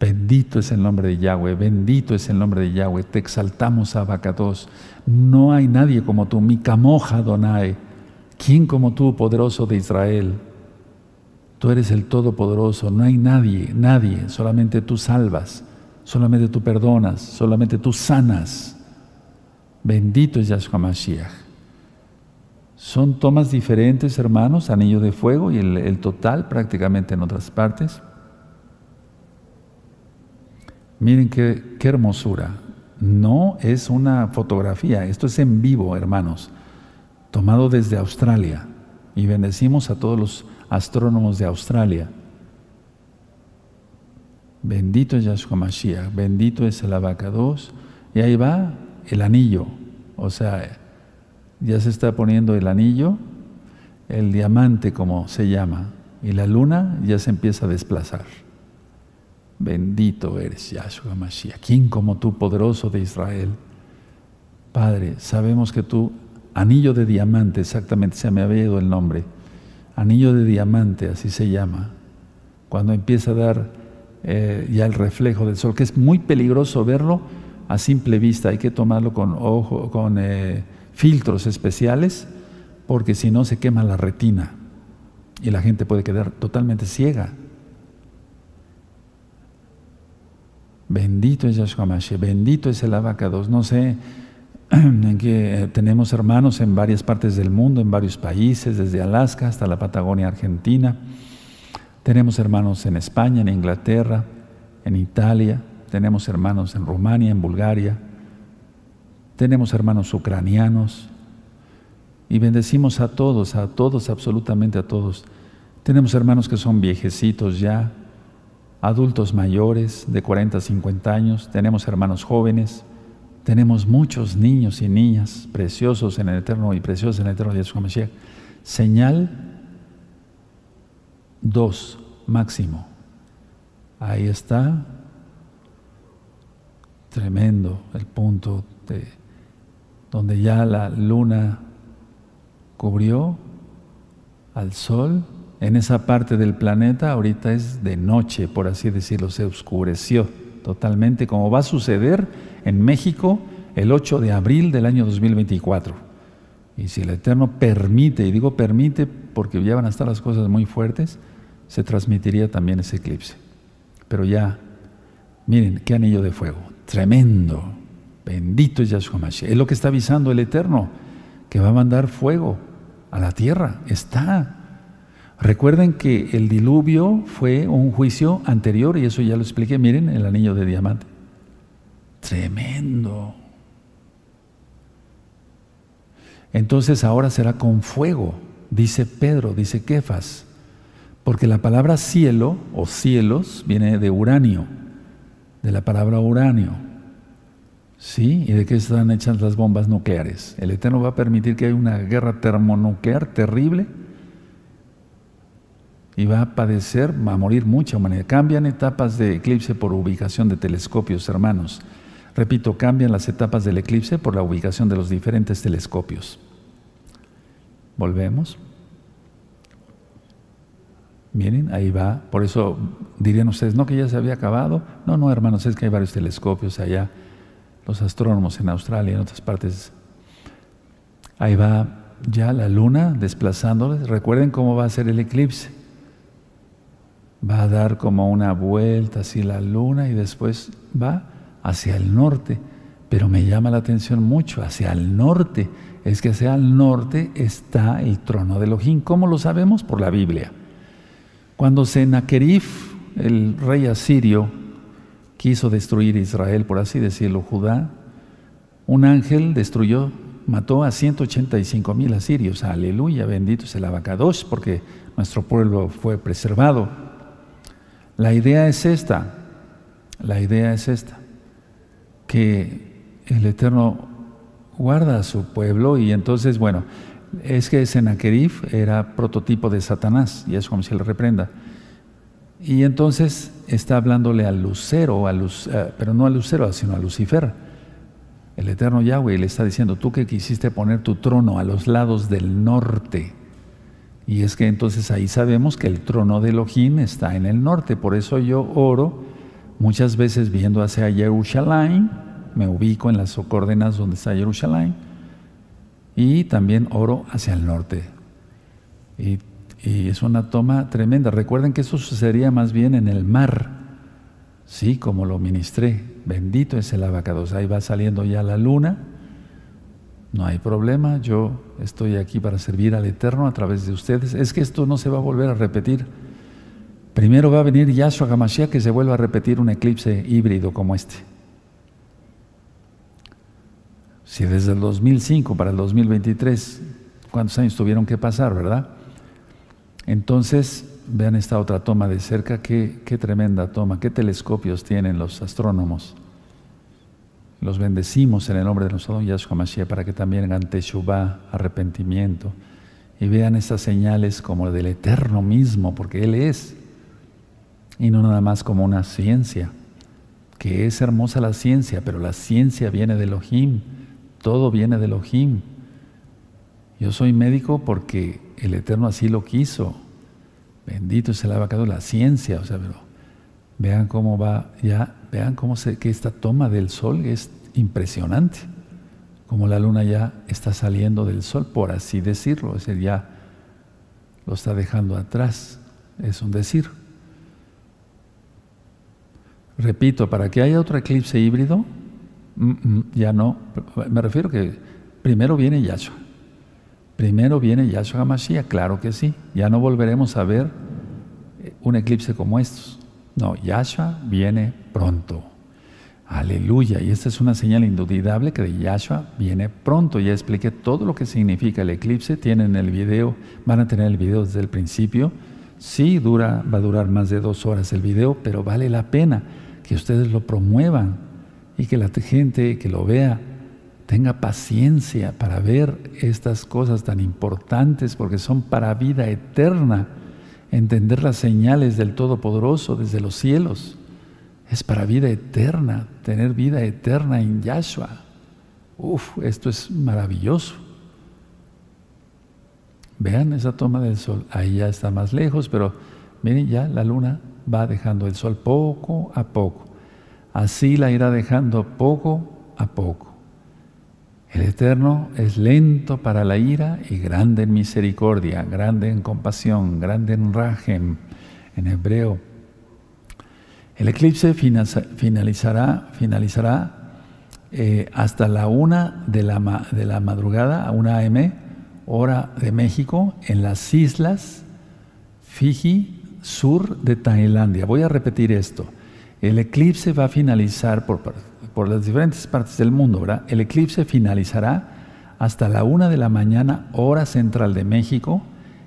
Bendito es el nombre de Yahweh, bendito es el nombre de Yahweh. Te exaltamos, Abacados. No hay nadie como tú, mi camoja, Donai. ¿Quién como tú, poderoso de Israel? Tú eres el Todopoderoso, no hay nadie, nadie, solamente tú salvas, solamente tú perdonas, solamente tú sanas. Bendito es Yahshua Mashiach. Son tomas diferentes, hermanos, anillo de fuego y el, total prácticamente en otras partes. Miren qué hermosura. No es una fotografía, esto es en vivo, hermanos, tomado desde Australia. Y bendecimos a todos los astrónomos de Australia. Bendito es Yahshua Mashiach, bendito es el abacados. Y ahí va el anillo, o sea, ya se está poniendo el anillo, el diamante como se llama, y la luna ya se empieza a desplazar. Bendito eres, Yahshua Mashiach. ¿Quién como tú, poderoso de Israel? Padre, sabemos que tú, anillo de diamante, exactamente, se me había ido el nombre, anillo de diamante, así se llama, cuando empieza a dar eh, ya el reflejo del sol, que es muy peligroso verlo a simple vista, hay que tomarlo con ojo, con eh, filtros especiales, porque si no se quema la retina y la gente puede quedar totalmente ciega. Bendito es Yahshua bendito es el abacados. No sé, en que eh, tenemos hermanos en varias partes del mundo, en varios países, desde Alaska hasta la Patagonia Argentina. Tenemos hermanos en España, en Inglaterra, en Italia, tenemos hermanos en Rumania, en Bulgaria, tenemos hermanos ucranianos y bendecimos a todos, a todos, absolutamente a todos. Tenemos hermanos que son viejecitos ya, adultos mayores de 40 a 50 años, tenemos hermanos jóvenes, tenemos muchos niños y niñas preciosos en el eterno y preciosos en el eterno de Mashiach. Señal 2 máximo. Ahí está. Tremendo el punto de donde ya la luna cubrió al sol en esa parte del planeta ahorita es de noche, por así decirlo, se oscureció totalmente, como va a suceder en México el 8 de abril del año 2024. Y si el Eterno permite, y digo permite porque ya van a estar las cosas muy fuertes, se transmitiría también ese eclipse. Pero ya, miren, qué anillo de fuego, tremendo, bendito es Yahshua Mashiach. Es lo que está avisando el Eterno, que va a mandar fuego a la tierra, está. Recuerden que el diluvio fue un juicio anterior y eso ya lo expliqué, miren, el anillo de diamante. Tremendo. Entonces ahora será con fuego, dice Pedro, dice Kefas, porque la palabra cielo o cielos viene de uranio, de la palabra uranio. ¿Sí? ¿Y de qué están hechas las bombas nucleares? El Eterno va a permitir que haya una guerra termonuclear terrible y va a padecer, va a morir mucha humanidad. Cambian etapas de eclipse por ubicación de telescopios, hermanos. Repito, cambian las etapas del eclipse por la ubicación de los diferentes telescopios. Volvemos. Miren, ahí va. Por eso dirían ustedes, no que ya se había acabado. No, no, hermanos, es que hay varios telescopios allá. Los astrónomos en Australia y en otras partes. Ahí va ya la luna desplazándoles. Recuerden cómo va a ser el eclipse va a dar como una vuelta así la luna y después va hacia el norte. Pero me llama la atención mucho, hacia el norte. Es que hacia el norte está el trono de Elohim. ¿Cómo lo sabemos? Por la Biblia. Cuando Sennacherib, el rey asirio, quiso destruir Israel, por así decirlo, Judá, un ángel destruyó, mató a 185 mil asirios. Aleluya, bendito es el abacados, porque nuestro pueblo fue preservado. La idea es esta, la idea es esta, que el Eterno guarda a su pueblo y entonces, bueno, es que Sennacherib era prototipo de Satanás y es como si le reprenda. Y entonces está hablándole al lucero, eh, pero no al lucero, sino a Lucifer. El eterno Yahweh le está diciendo, tú que quisiste poner tu trono a los lados del norte, y es que entonces ahí sabemos que el trono de Elohim está en el norte. Por eso yo oro muchas veces viendo hacia Jerusalén, me ubico en las coordenadas donde está Jerusalén, y también oro hacia el norte, Y, es una toma tremenda. Recuerden que eso sucedería más bien en el mar. Sí, como lo ministré. Bendito es el abacados. Ahí va saliendo ya la luna. No hay problema. Yo estoy aquí para servir al Eterno a través de ustedes. Es que esto no se va a volver a repetir. Primero va a venir Yahshua Hamashiach que se vuelva a repetir un eclipse híbrido como este. Si desde el 2005 para el 2023, ¿cuántos años tuvieron que pasar, verdad? Entonces, vean esta otra toma de cerca, qué, qué tremenda toma, qué telescopios tienen los astrónomos. Los bendecimos en el nombre de nuestro don Yahshua Mashiach para que también hagan Teshuvah, arrepentimiento, y vean estas señales como del Eterno mismo, porque Él es, y no nada más como una ciencia, que es hermosa la ciencia, pero la ciencia viene de Elohim todo viene de Elohim. Yo soy médico porque el Eterno así lo quiso. Bendito es el abacado la ciencia, o sea, vean cómo va ya, vean cómo se, que esta toma del sol es impresionante. Como la luna ya está saliendo del sol, por así decirlo, es decir, ya lo está dejando atrás, es un decir. Repito, para que haya otro eclipse híbrido, ya no. Me refiero que primero viene Yahshua. Primero viene Yahshua Mashiach, claro que sí. Ya no volveremos a ver eh, un eclipse como estos. No, Yahshua viene pronto. Aleluya. Y esta es una señal indudable que de Yahshua viene pronto. Ya expliqué todo lo que significa el eclipse. Tienen el video, van a tener el video desde el principio. Sí, dura, va a durar más de dos horas el video, pero vale la pena que ustedes lo promuevan y que la gente que lo vea tenga paciencia para ver estas cosas tan importantes porque son para vida eterna. Entender las señales del Todopoderoso desde los cielos es para vida eterna, tener vida eterna en Yahshua. Uf, esto es maravilloso. Vean esa toma del sol, ahí ya está más lejos, pero miren ya la luna va dejando el sol poco a poco así la irá dejando poco a poco. El Eterno es lento para la ira y grande en misericordia, grande en compasión, grande en rajem, en hebreo. El eclipse finalizará, finalizará eh, hasta la una de la, de la madrugada, a una AM, hora de México, en las islas Fiji, sur de Tailandia. Voy a repetir esto. El eclipse va a finalizar por, las diferentes partes del mundo. El eclipse finalizará hasta la una de la mañana, hora central de México,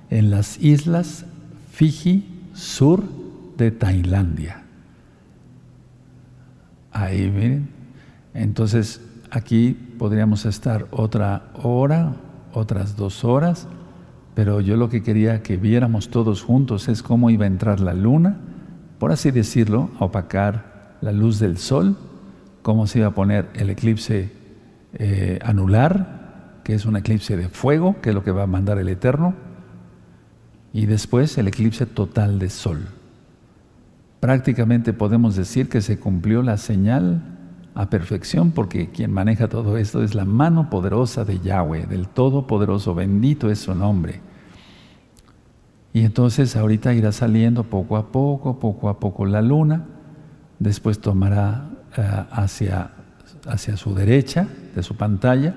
en las islas Fiji, sur de Tailandia. Ahí miren. Entonces, aquí podríamos estar otra hora, otras dos horas, pero yo lo que quería que viéramos todos juntos es cómo iba a entrar la luna por así decirlo, opacar la luz del sol, cómo se iba a poner el eclipse eh, anular, que es un eclipse de fuego, que es lo que va a mandar el Eterno, y después el eclipse total de sol. Prácticamente podemos decir que se cumplió la señal a perfección porque quien maneja todo esto es la mano poderosa de Yahweh, del Todopoderoso, bendito es su nombre. Y entonces ahorita irá saliendo poco a poco, poco a poco la luna, después tomará eh, hacia, hacia su derecha de su pantalla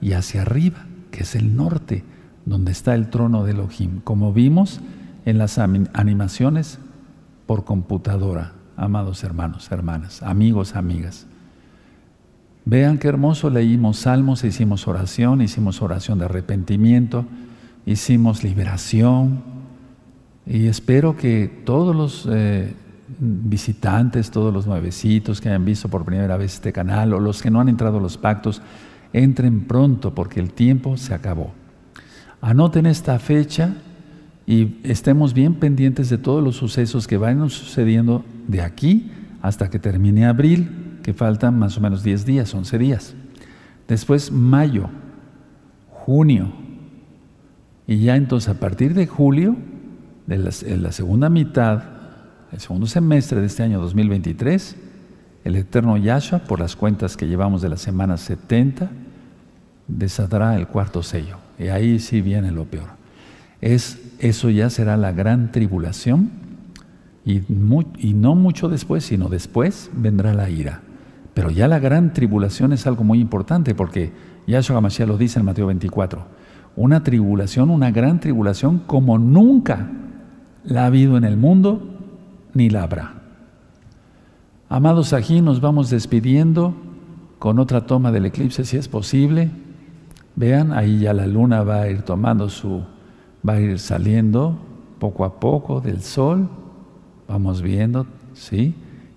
y hacia arriba, que es el norte, donde está el trono de Elohim, como vimos en las animaciones por computadora, amados hermanos, hermanas, amigos, amigas. Vean qué hermoso leímos salmos, hicimos oración, hicimos oración de arrepentimiento, hicimos liberación, y espero que todos los eh, visitantes, todos los nuevecitos que hayan visto por primera vez este canal o los que no han entrado a los pactos, entren pronto porque el tiempo se acabó. Anoten esta fecha y estemos bien pendientes de todos los sucesos que vayan sucediendo de aquí hasta que termine abril, que faltan más o menos 10 días, 11 días. Después mayo, junio, y ya entonces a partir de julio en la segunda mitad, el segundo semestre de este año 2023, el eterno Yahshua, por las cuentas que llevamos de la semana 70, desatará el cuarto sello. Y ahí sí viene lo peor. es, eso ya será la gran tribulación y, no mucho después, sino después vendrá la ira. Pero ya la gran tribulación es algo muy importante porque Yahshua Mashiach lo dice en Mateo 24. Una tribulación, una gran tribulación como nunca la ha habido en el mundo ni la habrá. Amados, aquí nos vamos despidiendo con otra toma del eclipse si es posible. Vean, ahí ya la luna va a ir tomando su, va a ir saliendo poco a poco del sol. Vamos viendo, ¿sí?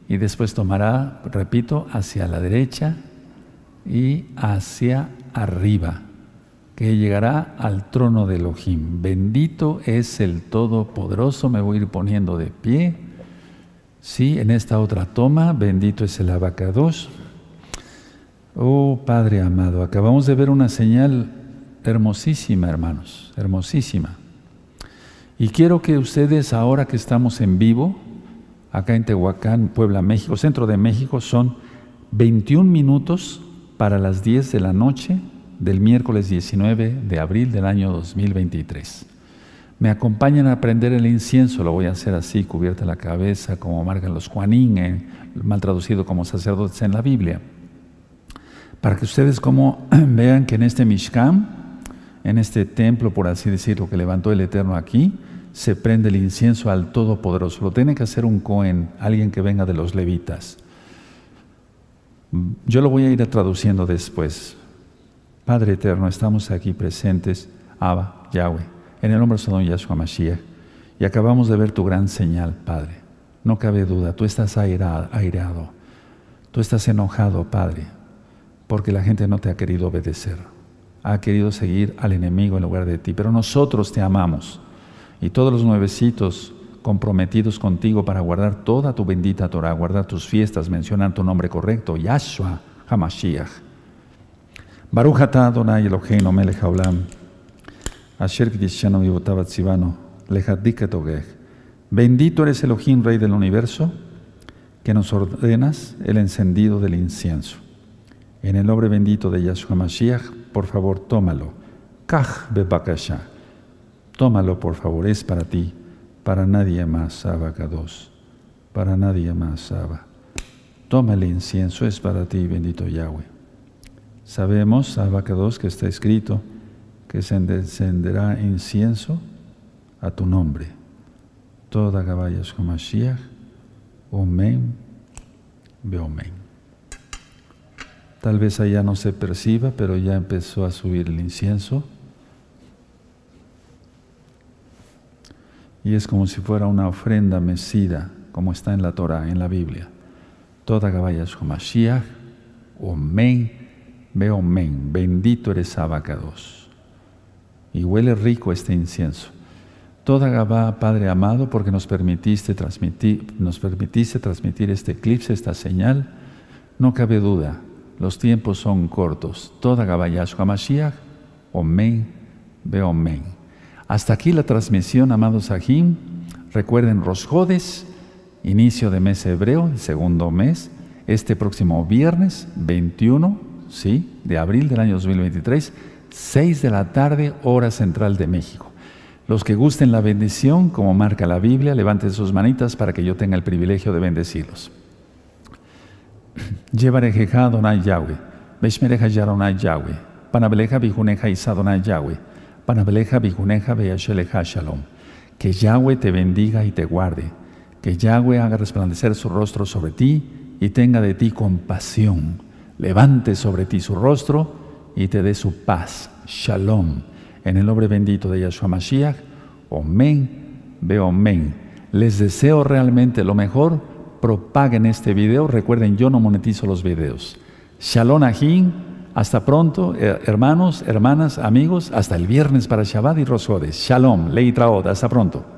Y después tomará, repito, hacia la derecha y hacia arriba, que llegará al trono de Elohim. Bendito es el Todopoderoso, me voy a ir poniendo de pie. Sí, en esta otra toma, bendito es el abacados. Oh Padre amado, acabamos de ver una señal hermosísima, hermanos, hermosísima. Y quiero que ustedes, ahora que estamos en vivo, acá en Tehuacán, Puebla, México, centro de México, son 21 minutos para las 10 de la noche del miércoles 19 de abril del año 2023. Me acompañan a prender el incienso, lo voy a hacer así, cubierta la cabeza, como marcan los Juanín, eh, mal traducido como sacerdotes en la Biblia, para que ustedes como vean que en este Mishkan, en este templo, por así decirlo, que levantó el Eterno aquí, se prende el incienso al Todopoderoso. Lo tiene que hacer un Cohen, alguien que venga de los levitas. Yo lo voy a ir traduciendo después. Padre eterno, estamos aquí presentes, Abba, Yahweh, en el nombre de Don Yahshua Mashiach, y acabamos de ver tu gran señal, Padre. No cabe duda, tú estás airado, tú estás enojado, Padre, porque la gente no te ha querido obedecer, ha querido seguir al enemigo en lugar de ti, pero nosotros te amamos, y todos los nuevecitos comprometidos contigo para guardar toda tu bendita Torah, guardar tus fiestas, mencionar tu nombre correcto, Yahshua HaMashiach. Baruch atah Adonai Eloheinu melech haolam, asher k'dishanu vivotava tzivano, togech. Bendito eres Elohim, Rey del universo, que nos ordenas el encendido del incienso. En el nombre bendito de Yahshua Mashiach, por favor, tómalo. Kach bebakasha. Tómalo, por favor, es para ti para nadie más, Abacados, para nadie más, Abba. Toma el incienso, es para ti, bendito Yahweh. Sabemos, Abacados, que está escrito que se encenderá incienso a tu nombre. Toda Gabayas como Mashiach, Omen, Beomen. Tal vez allá no se perciba, pero ya empezó a subir el incienso. y es como si fuera una ofrenda mecida, como está en la Torah, en la Biblia. Toda Gabaya Mashiach, Omen, Beomen, bendito eres Abacados. Y huele rico este incienso. Toda Gabá, Padre amado, porque nos permitiste transmitir, nos permitiste transmitir este eclipse, esta señal, no cabe duda, los tiempos son cortos. Toda Gabaya Mashiach, Omen, Beomen. Hasta aquí la transmisión, amados Sahim. Recuerden Rosjodes, inicio de mes hebreo, segundo mes, este próximo viernes 21 ¿sí? de abril del año 2023, 6 de la tarde, hora central de México. Los que gusten la bendición, como marca la Biblia, levanten sus manitas para que yo tenga el privilegio de bendecirlos. Llevarejeja Donai Yahweh, Beshmereja Yaronai Yahweh, Panabeleja Bijuneja Isadonai Yahweh, Panabeleja Biguneja Beyasheleja Shalom. Que Yahweh te bendiga y te guarde. Que Yahweh haga resplandecer su rostro sobre ti y tenga de ti compasión. Levante sobre ti su rostro y te dé su paz. Shalom. En el nombre bendito de Yahshua Mashiach. Omen. Veo omen. Les deseo realmente lo mejor. Propaguen este video. Recuerden, yo no monetizo los videos. Shalom Ahim. Hasta pronto, eh, hermanos, hermanas, amigos, hasta el viernes para Shabbat y Rosodes. Shalom, Leitraot, hasta pronto.